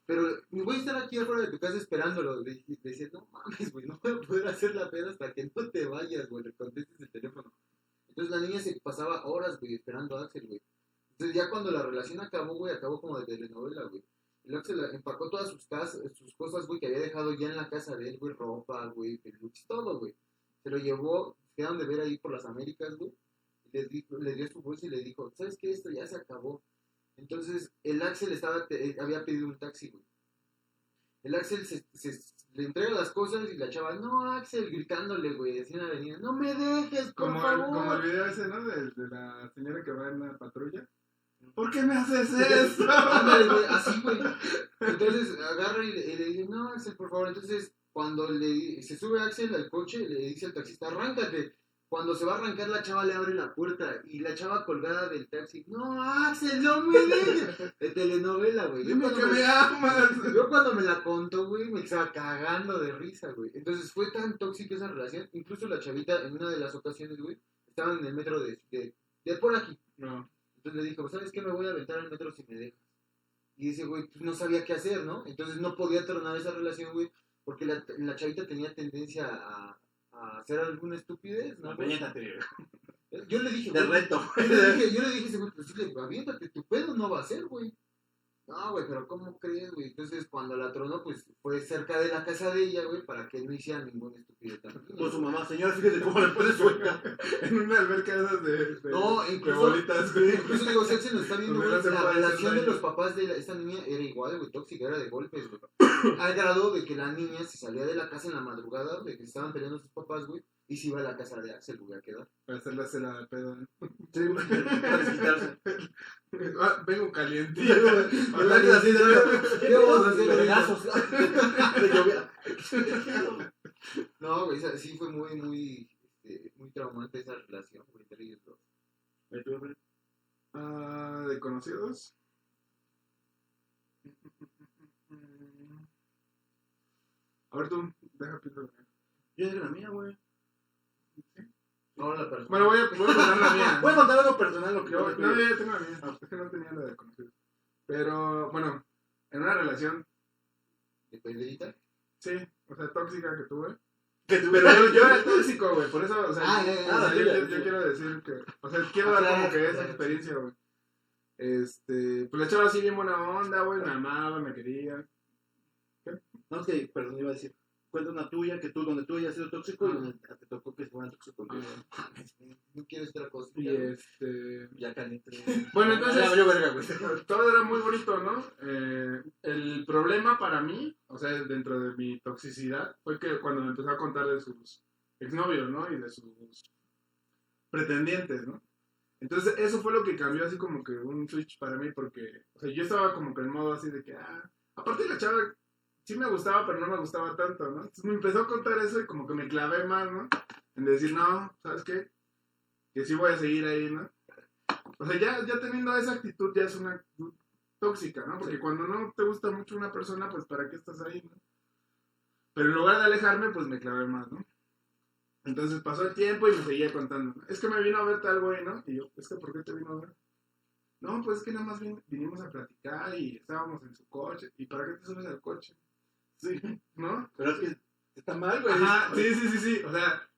Pero me voy a estar aquí afuera de tu casa esperándolo. Le, le no mames, güey, no voy a poder hacer la peda hasta que no te vayas, güey, le contestes el teléfono. Entonces la niña se pasaba horas, güey, esperando a Axel, güey. Entonces ya cuando la relación acabó, güey, acabó como de telenovela, güey. El Axel empacó todas sus, casas, sus cosas, güey, que había dejado ya en la casa de él, güey, ropa, güey, peluches, todo, güey. Se lo llevó, quedaron de ver ahí por las Américas, güey. Le, le dio su bolsa y le dijo, ¿sabes qué? Esto ya se acabó. Entonces, el Axel estaba, te- eh, había pedido un taxi, güey. El Axel se, se- le entrega las cosas y la chava, no, Axel, gritándole, güey, así en la avenida, no me dejes, por Como el, como el video ese, ¿no? De, de la señora que va en la patrulla. ¿Por qué me haces *laughs* güey, así, güey. *laughs* Entonces agarra y le, y le dice, no, Axel, por favor. Entonces, cuando le, se sube Axel al coche, le dice al taxista, arráncate. Cuando se va a arrancar, la chava le abre la puerta y la chava colgada del taxi, no, Axel, no me dejes. De telenovela, güey. Yo Dime cuando que me- me amas. Yo cuando me la contó, güey, me estaba cagando de risa, güey. Entonces fue tan tóxica esa relación. Incluso la chavita, en una de las ocasiones, güey, estaban en el metro de, de, de por aquí. No. Entonces le pues, ¿sabes qué? Me voy a aventar al metro si me dejas. Y ese güey pues, no sabía qué hacer, ¿no? Entonces no podía tornar esa relación, güey, porque la, la chavita tenía tendencia a, a hacer alguna estupidez, ¿no? Peñétate, Yo le dije, güey, reto. yo le dije, yo le dije pues sí, aviéntate, tu pedo no va a ser, güey. No, güey, pero ¿cómo crees, güey? Entonces, cuando la tronó, pues fue cerca de la casa de ella, güey, para que no hiciera ningún estupidez también. Con su mamá, señor, fíjese cómo le pone suelta. *laughs* En una alberca de esas de, de, No, de incluso, bolitas, güey. *laughs* incluso digo, si se nos está viendo, güey, la relación de los papás de la- esta niña era igual, güey, tóxica, era de golpes, güey. *coughs* Al grado de que la niña se salía de la casa en la madrugada, de que estaban peleando sus papás, güey, y se iba a la casa de Axel, güey, a quedar. Para hacerle hacer la de pedo. ¿no? Sí, *laughs* para desquitarse. Ah, vengo caliente. Hablando *laughs* así de, ¿qué vamos a hacer? De vergazos. De lluvia. No, güey, esa- sí fue muy, muy, este, muy traumante esa relación, güey, entre ellos dos. Ah, de conocidos. A ver tú, deja pienso. Yo dije la mía, güey. Ahora la persona. Bueno, voy a, voy a contar la mía. Voy a contar algo personal lo que Yo, no, yo tengo la mía. Es que no tenía la de conocidos. Pero, bueno, en una relación, ¿De Pedrita? sí, o sea, tóxica que tuve. Que tú Pero yo, yo era tóxico, güey, por eso, o sea, Ah, ya, ya, o sea, ya, yo, quiero decir que, o sea, quiero dar como que esa experiencia, güey. Este, pues la chava así bien buena onda, güey, me amaba, me quería. No, es que, perdón, iba a decir. Cuenta una tuya que tú, donde tú hayas sido tóxico y donde te tocó que fueran tóxicos. No quiero estar cosa. Y este, Ya caliente. bueno, entonces, Ya valió verga, güey. *laughs* todo era muy bonito, ¿no? Eh, el problema para mí, o sea, dentro de mi toxicidad, fue que cuando me empezó a contar de sus exnovios, ¿no? Y de sus pretendientes, ¿no? Entonces, eso fue lo que cambió así como que un switch para mí, porque, o sea, yo estaba como que en modo así de que, ah, aparte la chava sí me gustaba, pero no me gustaba tanto, ¿no? Entonces me empezó a contar eso y como que me clavé más, ¿no? En decir, no, ¿sabes qué? Que sí voy a seguir ahí, ¿no? O sea, ya, ya teniendo esa actitud ya es una actitud tóxica, ¿no? Porque cuando no te gusta mucho una persona, pues ¿para qué estás ahí, no? Pero en lugar de alejarme, pues me clavé más, ¿no? Entonces pasó el tiempo y me seguía contando. Es que me vino a ver tal güey, ¿no? Y yo, es que ¿por qué te vino a ver? No, pues es que nada más vin- vinimos a platicar y estábamos en su coche. ¿Y para qué te subes al coche? Sí, ¿no? Pero es que está mal, güey. Ajá, sí, sí, sí, sí. O sea,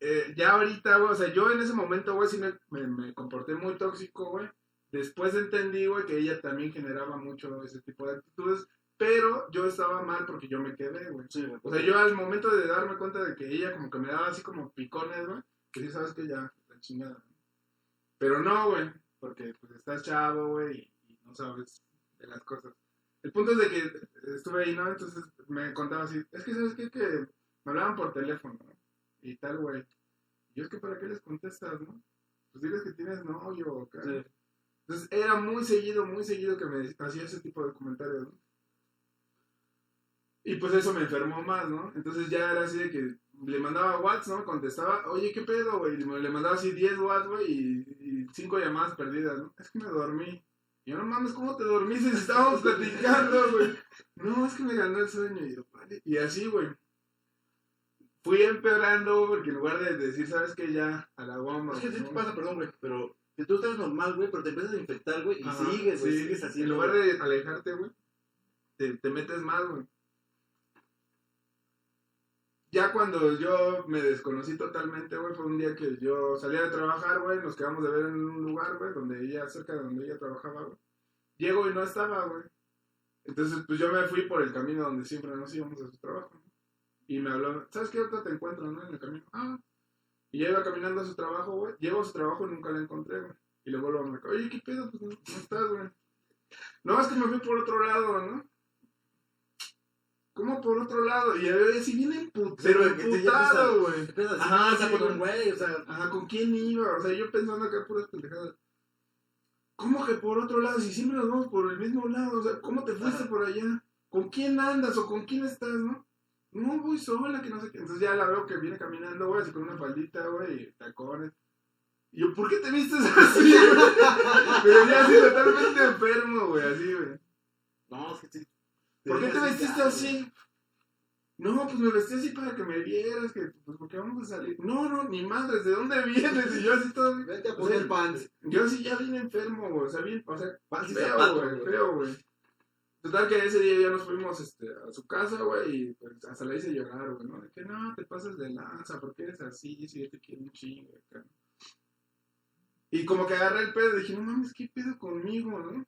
eh, ya ahorita, güey, o sea, yo en ese momento, güey, sí me, me, me comporté muy tóxico, güey. Después entendí, güey, que ella también generaba mucho ese tipo de actitudes, pero yo estaba mal porque yo me quedé, güey. Sí. O sea, yo al momento de darme cuenta de que ella como que me daba así como picones, güey, que sí sabes que ya, la chingada. Pero no, güey, porque pues estás chavo, güey, y, y no sabes de las cosas. El punto es de que estuve ahí, ¿no? Entonces me contaba así, es que sabes qué? que me hablaban por teléfono, ¿no? Y tal, güey. Y yo es que para qué les contestas, ¿no? Pues diles que tienes novio. Sí. Entonces era muy seguido, muy seguido que me hacía ese tipo de comentarios, ¿no? Y pues eso me enfermó más, ¿no? Entonces ya era así de que le mandaba WhatsApp, ¿no? Contestaba, oye, ¿qué pedo, güey? Y Le mandaba así 10 WhatsApp, güey, y 5 llamadas perdidas, ¿no? Es *laughs* que me dormí. Yo, no mames, ¿cómo te dormiste si *laughs* estábamos platicando, güey? No, es que me ganó el sueño. Y yo, vale. Y así, güey. Fui empeorando porque en lugar de decir, ¿sabes qué? Ya, a la bomba. Es que sí te pasa, perdón, güey, pero que tú estás normal, güey, pero te empiezas a infectar, güey, y Ajá, sigues, güey, sí. sigues así. En lugar de alejarte, güey, te, te metes más, güey. Ya cuando yo me desconocí totalmente, güey, fue un día que yo salía de trabajar, güey, nos quedamos de ver en un lugar, güey, donde ella, cerca de donde ella trabajaba, güey. Llego y no estaba, güey. Entonces, pues yo me fui por el camino donde siempre nos íbamos a su trabajo. Y me habló, ¿sabes qué? Ahorita te encuentro, ¿no? En el camino. Ah. Y ya iba caminando a su trabajo, güey. Llego a su trabajo y nunca la encontré, güey. Y le vuelvo a marcar, oye, ¿qué pedo? Pues no estás, güey. No, es que me fui por otro lado, ¿no? ¿Cómo por otro lado? Y pero que te- ya emputado, güey. Ajá, está sí, con un güey, o sea, Ajá, ¿con quién iba? O sea, yo pensando acá puras pendejadas. ¿Cómo que por otro lado? Si siempre nos vamos por el mismo lado, o sea, ¿cómo te fuiste Ajá. por allá? ¿Con quién andas o con quién estás, no? No, voy sola, que no sé qué. Entonces ya la veo que viene caminando, güey, así con una faldita, güey, y tacones. Y yo, ¿por qué te vistes así, güey? *laughs* Pero ya así totalmente enfermo, güey, así, güey. no, es que sí. ¿Por qué te vestiste así? No, pues me vestí así para que me vieras, que pues porque vamos a salir. No, no, ni madres, ¿de dónde vienes? Y yo así todo. *laughs* Vete a o poner sea, pants. Yo sí ya vine enfermo, güey. O sea, bien, o sea, Pants feo, güey, güey. feo, güey. Total que ese día ya nos fuimos este, a su casa, güey, y pues hasta la hice llorar, güey, ¿no? De que no, te pasas de lanza, ¿por qué eres así? Si yo te quiero un chingo, acá. Y como que agarré el pedo y dije, no mames, ¿qué pedo conmigo, no?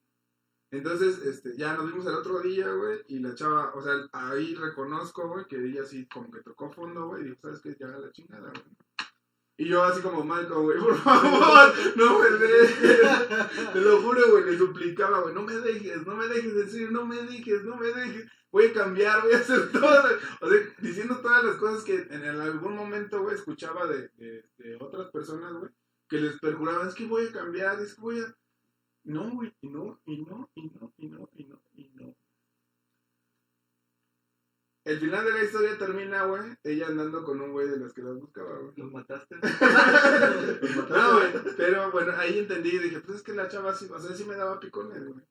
Entonces, este, ya nos vimos el otro día, güey, y la chava, o sea, ahí reconozco, güey, que ella sí como que tocó fondo, güey, y dijo, ¿sabes qué? Ya la chingada, güey. Y yo así como Malcolm, güey, por favor, *laughs* no me dejes. *laughs* Te lo juro, güey, le suplicaba, güey, no me dejes, no me dejes decir, no me dejes, no me dejes. Voy a cambiar, voy a hacer *laughs* todo. O sea, diciendo todas las cosas que en algún momento, güey, escuchaba de, de, de otras personas, güey, que les perjuraban, es que voy a cambiar, es que voy a... No, güey, y no, y no, y no, y no, y no, y no. El final de la historia termina, güey, ella andando con un güey de los que las buscaba, güey. ¿Los mataste? *laughs* No, güey, pero bueno, ahí entendí y dije, pues es que la chava sí, o sea, sí me daba picones, güey.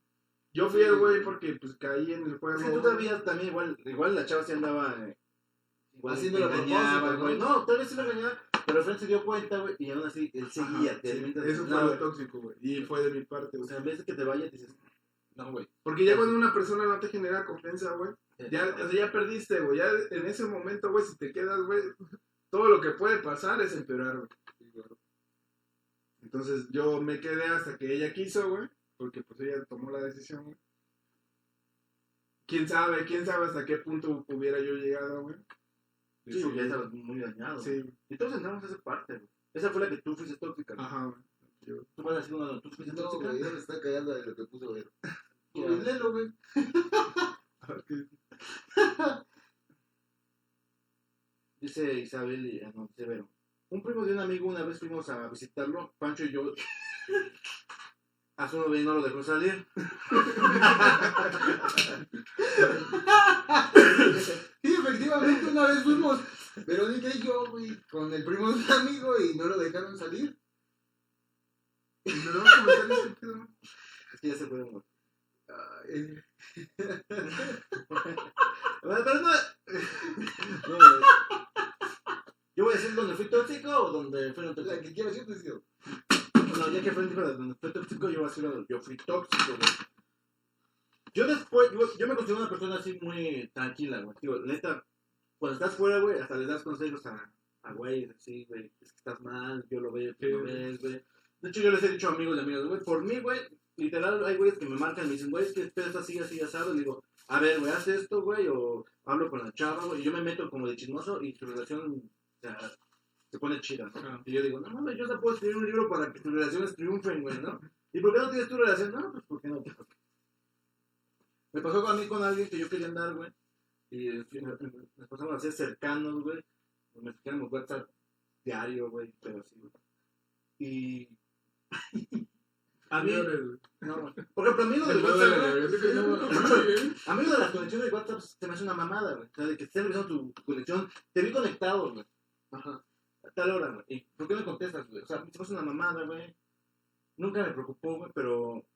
Yo fui el güey porque pues caí en el juego. Sí, tú todavía también igual, igual la chava sí andaba eh, igual Haciéndolo a engañaba, propósito, güey. ¿no? Tal vez sí lo engañaba, pero Fred se dio cuenta, güey, y aún así él seguía, Ajá, te sí, mientras- eso no, fue lo tóxico, güey. Y fue de mi parte, O güey. sea, en vez de que te vayas, dices, no, güey. Porque ya cuando una persona no te genera confianza, güey, ya, o sea, ya perdiste, güey. Ya en ese momento, güey, si te quedas, güey, todo lo que puede pasar es empeorar, güey. Entonces yo me quedé hasta que ella quiso, güey, porque pues ella tomó la decisión, güey. ¿Quién sabe? ¿Quién sabe hasta qué punto hubiera yo llegado, güey? Sí, ya estabas muy dañado. güey. Sí, Y todos entramos a esa parte, güey. Esa fue la que tú fuiste tóxica. güey. ajá, güey. Yo- Tú vas a decir una, tú fuiste No, tóxica. güey, él está callando de lo que puso ver. Ya. Pues léelo, güey. a ver qué- Dice Isabel y ah, no, dice Vero. Un primo de un amigo una vez fuimos a visitarlo, Pancho y yo. *laughs* A su novia no lo dejó salir. *laughs* Sí, efectivamente, una vez fuimos, Verónica y yo, güey, con el primo de un amigo y no lo dejaron salir. Y me lo vas a comentar pedo. Es que ya se fueron, güey. Ay, Bueno, pero no. no, güey. Yo voy a decir dónde fui tóxico o donde fueron la tóxicos. que quiero siempre decido. No, ya que fue donde fue tóxico, yo voy a decir donde yo fui tóxico, güey. Yo después, yo, yo me considero una persona así muy tranquila, güey. Digo, neta, cuando estás fuera, güey, hasta le das consejos a, a güeyes así, güey, es que estás mal, yo lo veo, tú lo güey. ves, güey. De hecho, yo les he dicho a amigos y amigas, güey, por mí, güey, literal, hay güeyes que me marcan y me dicen, güey, es que estás así, así, asado, y digo, a ver, güey, haz esto, güey, o hablo con la chava, güey, y yo me meto como de chismoso y tu relación, o sea, se pone chida, ¿no? Y yo digo, no mames, yo te puedo escribir un libro para que tus relaciones triunfen, güey, ¿no? ¿Y por qué no tienes tu relación? No, pues porque no. Me pasó a mí con alguien que yo quería andar, güey. Y en fin, nos pasamos a ser cercanos, güey. Nos mezclamos WhatsApp diario, güey, pero así, güey. Y. *laughs* a mí. No, güey. Por ejemplo, a mí lo del WhatsApp, güey, a mí lo de las conexiones de WhatsApp se me hace una mamada, güey. O sea, de que estés revisando tu conexión. Te vi conectado, güey. Ajá. A tal hora, güey. ¿Y por qué no contestas, güey? O sea, se me hace una mamada, güey. Nunca me preocupó, güey, pero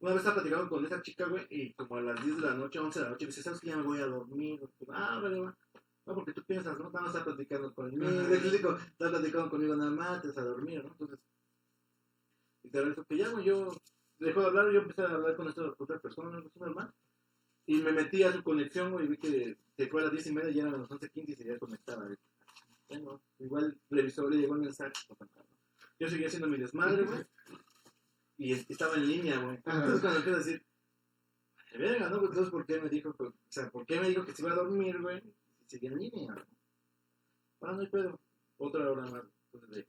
una vez estaba platicando con esa chica, güey, y como a las 10 de la noche, 11 de la noche, me dice, ¿sabes que ya me voy a dormir? güey?" ah, vale, va. No, porque tú piensas, ¿no? Nada más está platicando conmigo. *laughs* Está platicando conmigo nada más, te vas a dormir, ¿no? Entonces, y te regreso que ya, güey, yo dejó de hablar, yo empecé a hablar con esta otra persona, ¿no? normal. Y me metí a su conexión, güey, y vi que, que fue a las 10 y media y eran las 11.15 y seguía conectada, güey. Bueno, igual revisó, le llegó el mensaje. Yo seguía haciendo mi desmadre, güey. Y es- estaba en línea, güey. Entonces cuando empiezo a decir, "Vale, verga, ¿no? Entonces, ¿por qué me dijo, que- o sea, ¿por qué me dijo que se iba a dormir, güey? Y seguía en línea. güey. Ah, no hay pedo. Otra hora más. Entonces, de,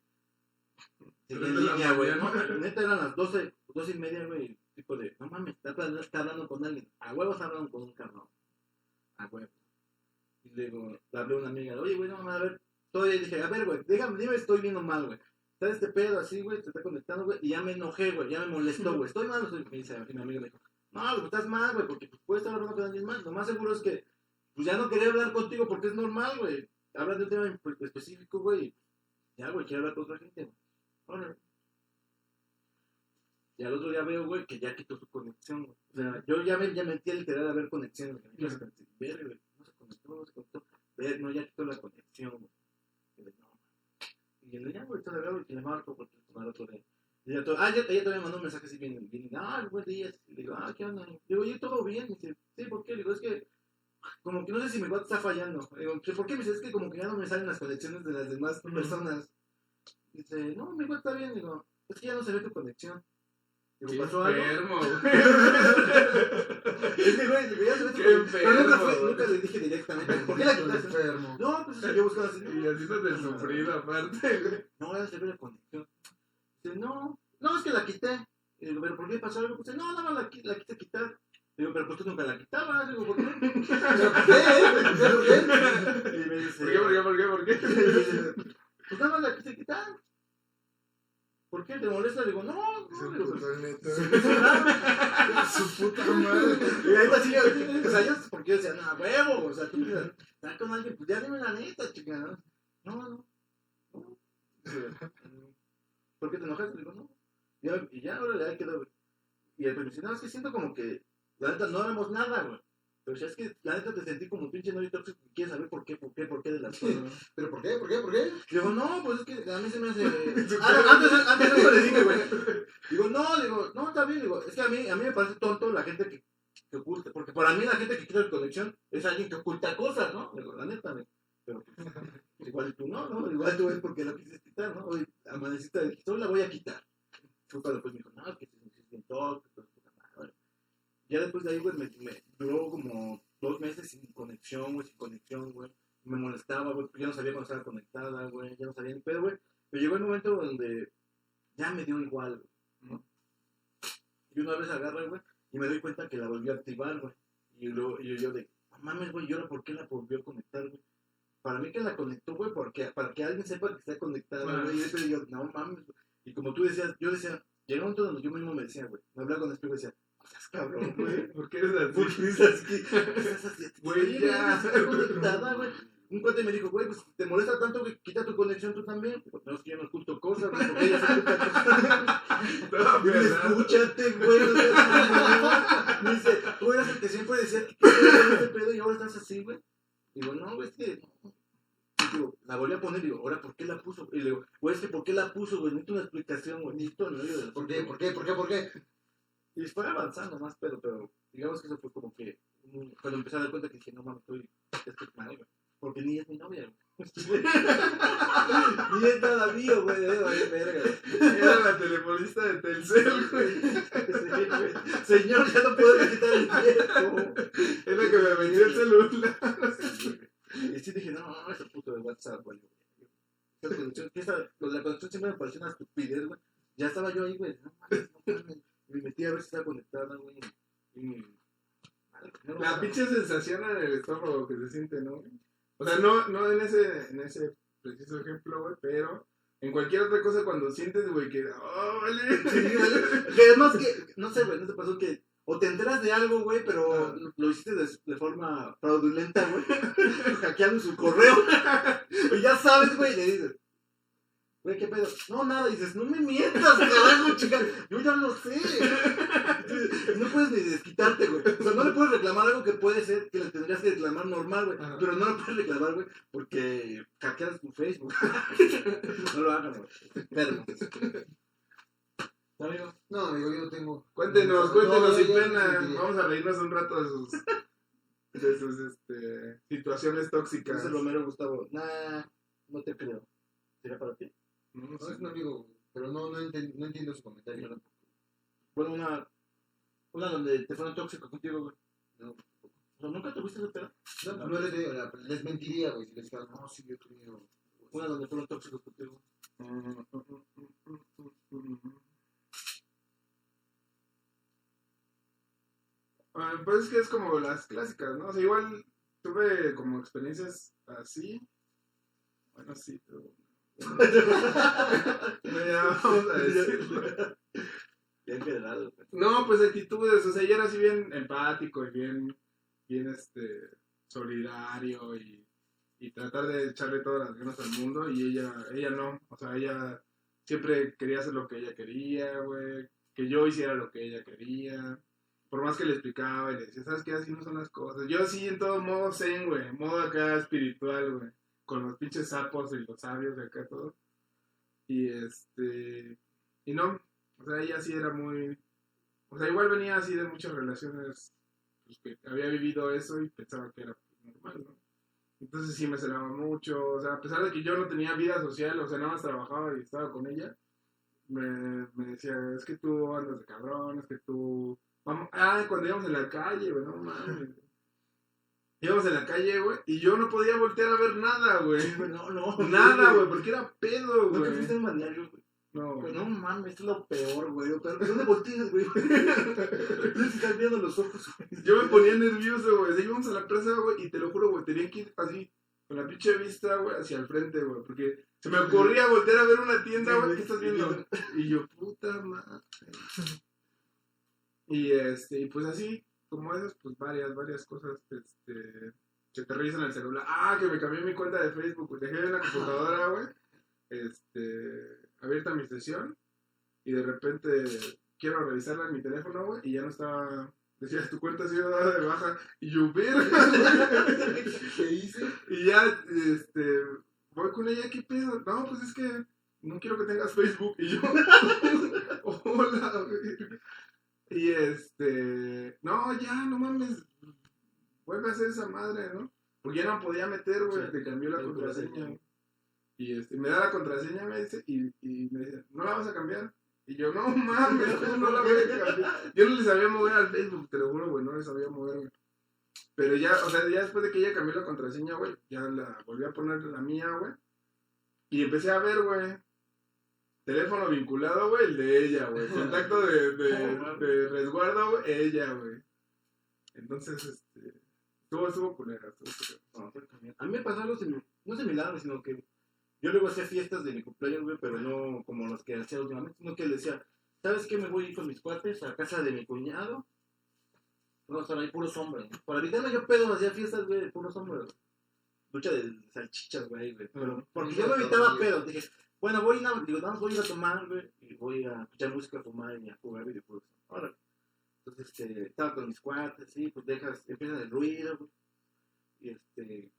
seguía en línea, güey. No, *laughs* neta eran las 12, 12 y media, güey. Tipo de, no mames, está, hablando- está hablando con alguien. A huevos está hablando con un cabrón. A huevos. Y luego le hablé a una amiga, oye, güey, no mames, a ver. Todavía dije, a ver, güey, dígame, dime, estoy viendo mal, güey. Está este pedo así, güey, se está conectando, güey, y ya me enojé, güey, ya me molestó, güey. Estoy mal, estoy... Me dice, mi amiga me dijo, no, güey, estás mal, güey, porque puedes estar hablando con alguien más. Lo más seguro es que, pues ya no quería hablar contigo porque es normal, güey. Hablas de un tema específico, güey. Ya, güey, quiero hablar con otra gente, güey. Órale. Y al otro día veo, güey, que ya quitó su conexión, güey. O sea, yo ya me ya metí literal a ver conexión, güey. No se conectó, no se conectó. ver, no, ya quitó la conexión, güey. No, y yo le ya, güey, todavía, güey, que le marco porque tomar otro día. Y ella, ah, ella, ella todavía mandó un mensaje así bien, bien, ah, buen día. Y le digo, ah, ¿qué onda? Le digo, yo todo bien. Y dice, sí, ¿por qué? Le digo, es que, como que no sé si mi WhatsApp está fallando. Le digo, ¿qué- ¿por qué? Me dice, es que como que ya no me salen las conexiones de las demás personas. Dice, no, mi WhatsApp está bien. Digo, es que ya no se ve tu conexión. Digo, Qué ¿pasó algo? enfermo, *laughs* güey. Es que, güey, digo, ya se ve Qué. Pero nunca, enfermo, fue- güey. nunca le dije directamente, ¿por qué la quitaste? enfermo. No, pues yo buscaba así, Y así no te sufrido aparte, güey. no, ya se ve la conexión. Dice, no, no, es que la quité. Y digo, ¿pero por qué pasó algo? Dice, no, nada más la, qui- la quise quitar. Digo, pero pues tú nunca la quitabas. Digo, ¿por qué? ¿Pero por qué? ¿Pero por qué? Y me dice, ¿Por qué, por qué, por qué, por qué? pues nada más la quise quitar. ¿Por qué te molesta? Digo, no, no. Digo, pues. *laughs* Su puta madre. Y ahí así, o sea, yo, porque yo decía, no, huevo, o sea, tú estar con alguien, pues ya dime la neta, chica, ¿no? No, no, ¿Por qué te enojas? Digo, no. Y ya, ahora ya quedó, güey. Y el dice, no, es que siento como que, la neta, no haremos nada, güey. Pero si es que, la neta, te sentí como un pinche novio tóxico y quieres saber por qué, por qué, por qué de las cosas. ¿Pero por qué? ¿Por qué? ¿Por qué? Digo, no, pues es que a mí se me hace. *laughs* Ah, antes, *laughs* antes eso le dije, güey. Digo, no, digo, no, está bien, digo, es que a mí, a mí me parece tonto la gente que, que oculta, porque para mí la gente que quita la conexión es alguien que oculta cosas, ¿no? Digo, la neta, güey. Pero pues, *laughs* igual tú no, ¿no? Igual tú es porque la quisiste quitar, ¿no? Hoy amaneciste de hoy la voy a quitar. Fue cuando después me dijo, no, que bien tóxico. Ya después de ahí, güey, me, me duró como dos meses sin conexión, güey, sin conexión, güey me molestaba, güey, ya no sabía cuando estaba conectada, güey, ya no sabía ni pedo, güey. Pero llegó el momento donde ya me dio igual, güey, ¿no? Y una vez agarra, güey, y me doy cuenta que la volvió a activar, güey. Y luego y yo, de, mames, güey, ¿y ahora por qué la volvió a conectar, güey? Para mí que la conectó, güey, porque, para que alguien sepa que está conectada, güey. Y después yo, no mames, güey. Y como tú decías, yo decía, llegó un momento donde yo mismo me decía, güey, me hablaba con el espejo y decía, seas cabrón, güey. ¿Por qué eres así? ¿Por qué así? *laughs* Güey, ya. conectada, güey. Un cuate me dijo, güey, pues te molesta tanto que quita tu conexión tú también. Digo, no, es que yo no oculto cosas, güey, porque ella se cosas. *laughs* No, escúchate, güey. Me dice, tú eras el que siempre decía que este pedo y ahora estás así, güey. Digo, no, güey, es que. Y digo, la volví a poner, digo, ahora, ¿por qué la puso? Y le digo, güey, es que ¿por qué la puso, güey? Necesito una explicación, güey. Necesito ¿Por qué? ¿Por qué? ¿Por qué? ¿Por qué? Y fue avanzando más, pero, pero digamos que eso fue como que mm, cuando empecé a dar cuenta que dije, no mames, estoy, mal, güey. Porque ni es mi novia, güey. *laughs* ni es nada mío, güey. de vale verga. Era la telefonista de Telcel, güey. Señor, ya no puedo quitar el tiempo. Es la que me vendió el celular. Y sí dije, no, no, ese puto de WhatsApp, güey. La conexión siempre me pareció una estupidez, güey. Ya estaba yo ahí, güey. No mames, no mames. Me metí a ver si estaba conectada, güey. La pinche sensación en el estómago que se siente, ¿no? O sea, no, no en ese, en ese preciso ejemplo, güey, pero en cualquier otra cosa cuando sientes, güey, que, oh, vale. Sí. Que además que, no sé, güey, no te pasó que o te enteras de algo, güey, pero Ah. lo hiciste de, de forma fraudulenta, güey, *laughs* hackeando su correo. *laughs* y ya sabes, güey, y le dices, güey, ¿qué pedo? No, nada, y dices, no me mientas, carajo, chica, yo ya lo sé. No puedes ni desquitarte, güey. O sea, no le puedes reclamar algo que puede ser que le tendrías que reclamar normal, güey. Ajá. Pero no lo puedes reclamar, güey, porque hackeas tu Facebook. no lo hagas, güey. Enfermo. Amigo. No, amigo, yo no tengo. Cuéntenos, No, cuéntenos sin no pena. Vamos a reírnos un rato de sus, de sus este, situaciones tóxicas. Dice Romero Gustavo, nah, no te creo. ¿Será para ti? No, No, es un amigo, pero no, no, enten- no entiendo su comentario. Bueno, una, una donde te fueron tóxicos contigo, güey. No. O sea, ¿Nunca tuviste ese pedo? No, no les, digo, la- les mentiría, güey, si les dijera, no, sí, yo he tenido. Una donde fueron tóxicos contigo. Ah, Pues es que es como las clásicas, ¿no? O sea, igual tuve como experiencias así. Bueno, sí, pero. No, pues actitudes, o sea, yo era así bien empático y bien, bien este, solidario y, y tratar de echarle todas las ganas al mundo y ella, ella no, o sea, ella siempre quería hacer lo que ella quería, güey, que yo hiciera lo que ella quería. Por más que le explicaba y le decía, ¿sabes qué? Así no son las cosas. Yo así en todo modo zen, güey, modo acá espiritual, güey, con los pinches sapos y los sabios de acá todo. Y este, y no, o sea, ella sí era muy, o sea, igual venía así de muchas relaciones, pues que había vivido eso y pensaba que era normal, ¿no? Entonces sí me celaba mucho, o sea, a pesar de que yo no tenía vida social, o sea, nada más trabajaba y estaba con ella, me, me decía, es que tú andas de cabrón, es que tú... Vamos... Ah, cuando íbamos en la calle, güey, no mames. Íbamos en la calle, güey, y yo no podía voltear a ver nada, güey. *laughs* No, no. Nada, güey, porque era pedo, ¿No güey. en balneario, güey? No, güey. no mames, esto es lo peor, güey. Pero ¿dónde volteas, güey? *laughs* Tienes que estar viendo los ojos, güey. Yo me ponía nervioso, güey. Sea, íbamos a la plaza, güey, y te lo juro, güey, tenía que ir así, con la pinche vista, güey, hacia el frente, güey, porque se me ocurría voltear a ver una tienda, güey, ¿qué estás viendo? Y yo, puta madre. Y este, y pues así, como esas, pues varias, varias cosas, este, que te revisan el celular. Ah, que me cambié mi cuenta de Facebook, dejé en la computadora, güey, este, abierta mi sesión, y de repente quiero revisarla en mi teléfono, güey, y ya no estaba, decía, tu cuenta ha sido dada de baja, y yo, verga, ¿Qué hice? y ya, este, voy con ella, ¿qué pedo? No, pues es que no quiero que tengas Facebook. Y yo, *laughs* hola, güey. Y este, no, ya, no mames, vuelve a hacer esa madre, ¿no? Porque ya no podía meter, güey, Sí. te cambió la contraseña. Y este, me da la contraseña, me dice, y, y me dice, ¿no la vas a cambiar? Y yo, no mames, ¿cómo *laughs* no la voy a cambiar? Yo no le sabía mover al Facebook, te lo juro, güey, no le sabía mover, güey. Pero ya, o sea, ya después de que ella cambió la contraseña, güey, ya la volví a poner la mía, güey. Y empecé a ver, güey. Teléfono vinculado, güey, el de ella, güey. Contacto de, de, resguardo, güey, ella, güey. Entonces, este. Estuvo, estuvo culera, estuvo culera. A mí me pasó algo similar, no similar, sino que yo luego hacía fiestas de mi cumpleaños, güey, pero no como las que hacía últimamente, sino que decía, ¿sabes qué? Me voy a ir con mis cuates a casa de mi cuñado. No, están ahí puros hombres. Para evitarme yo pedo, hacía fiestas, güey, de puros hombres. Lucha de salchichas, güey, güey. Pero, porque yo me evitaba pedo. Dije, bueno, voy a, digo, más voy a tomar, güey, y voy a escuchar música, a fumar y a jugar videojuegos. Ahora, entonces, este, estaba con mis cuates, sí, pues dejas, empieza el ruido, güey. Y este,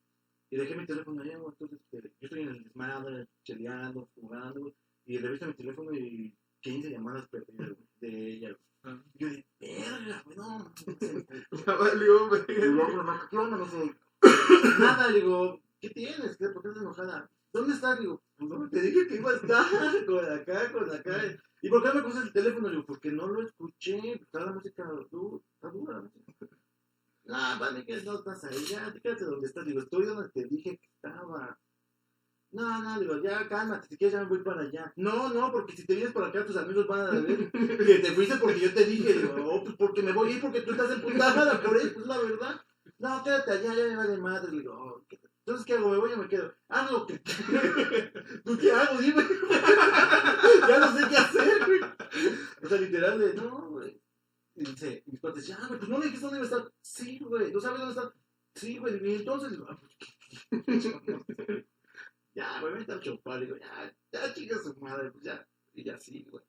y dejé mi teléfono allá, güey. Entonces, este, yo estoy en el desmadre, cheleando, jugando, güey. Y reviso mi teléfono y 15 llamadas perdidas, güey, de ella, güey. Ah. Yo de, verga, güey, no. *laughs* Ya valió, güey. Y luego, no, ¿qué onda? No sé. *coughs* Nada, digo, ¿qué tienes? ¿Qué? ¿Por qué estás enojada? ¿Dónde estás? Digo, pues no, te dije que iba a estar *laughs* con acá, con acá. ¿Y por qué me puse el teléfono? Digo, porque no lo escuché, está la música dura, está dura la *laughs* música. Ah, vale, que no estás ahí, ya, quédate donde estás. Digo, estoy donde te dije que estaba. No, no, digo, ya, cálmate, si quieres ya me voy para allá. No, no, porque si te vienes para acá, tus amigos van a ver *laughs* que te fuiste porque yo te dije, digo, oh, pues porque me voy a ir porque tú estás emputada por eso, pues la verdad. No, quédate allá, ya me vale madre. Le digo, oh, ¿qué- entonces, ¿qué hago? ¿Me voy o me quedo? Haz lo que *laughs* ¿Tú qué hago? Dime. *laughs* ya no sé qué hacer, güey. O sea, literal de, no, güey. Y dice, mis padres, ya, güey, pues no me dijiste dónde iba a estar. Sí, güey, ¿no sabes dónde está? Sí, güey, y entonces, *laughs* ya, güey, vente a chupar. Digo, ya, ya, chica su madre, pues ya. Y ya sí, güey.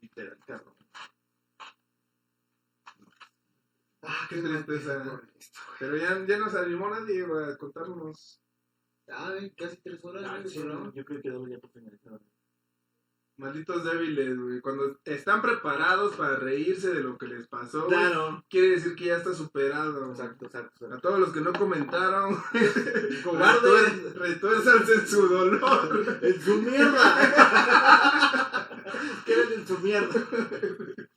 Literal, cabrón. Ah, qué tristeza. Pero ya, ya nos animó nadie, güey, a contarnos. Ah, casi tres horas. Ah, sí, programa. yo creo que debo ya por finalizar. Malditos débiles, güey. Cuando están preparados para reírse de lo que les pasó, güey, Claro. quiere decir que ya está superado. Exacto, exacto. exacto. A todos los que no comentaron, *laughs* Cobarde. retuer- retuérzanse en su dolor. ¡En su mierda! *laughs* Queden en su mierda. *laughs*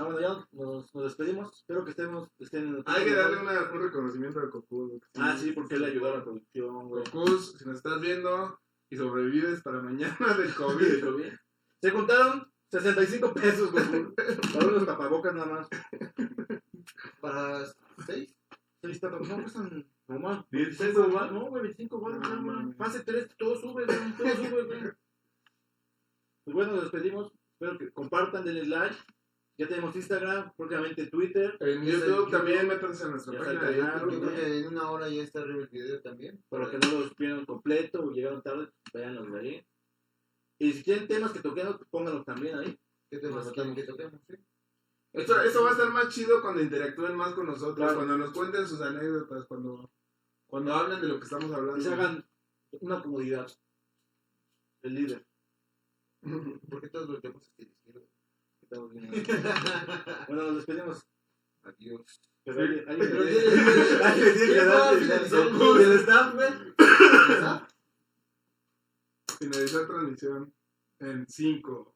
No, bueno, ya nos, nos despedimos. Espero que estemos, estén. Hay que darle una- un reconocimiento a Cocuz. Ah, sí, porque él ayudó a la producción, güey. Cocuz, si nos estás viendo y sobrevives para mañana del *laughs* COVID. Se contaron 65 pesos, güey. *laughs* Para unos tapabocas nada más. Para seis. Seis tapas- No, cuestan nomás. 16 25 bar- No, güey, 25 baros, No, nada más. Pase 3, todo sube, güey. Todo sube, güey. *laughs* Pues bueno, nos despedimos. Espero que compartan, denle like. Ya tenemos Instagram, próximamente Twitter. En YouTube también, métanse en nuestra página. Yo creo que en una hora ya está arriba el video también. Para que no los pierdan completo o llegaron tarde, véanlos de ahí. Y si tienen temas que toquemos, pónganlos también ahí. ¿Qué temas que toquemos? Sí. Esto, esto, va a estar más chido cuando interactúen más con nosotros, cuando nos cuenten sus anécdotas, cuando, cuando hablen de lo que estamos hablando. Que se hagan una comodidad. El líder. *laughs* ¿Por qué todos volteamos hacia la izquierda? *laughs* bueno, nos despedimos. Adiós. Pero alguien le da el staff, güey. Finalizar transmisión en 5.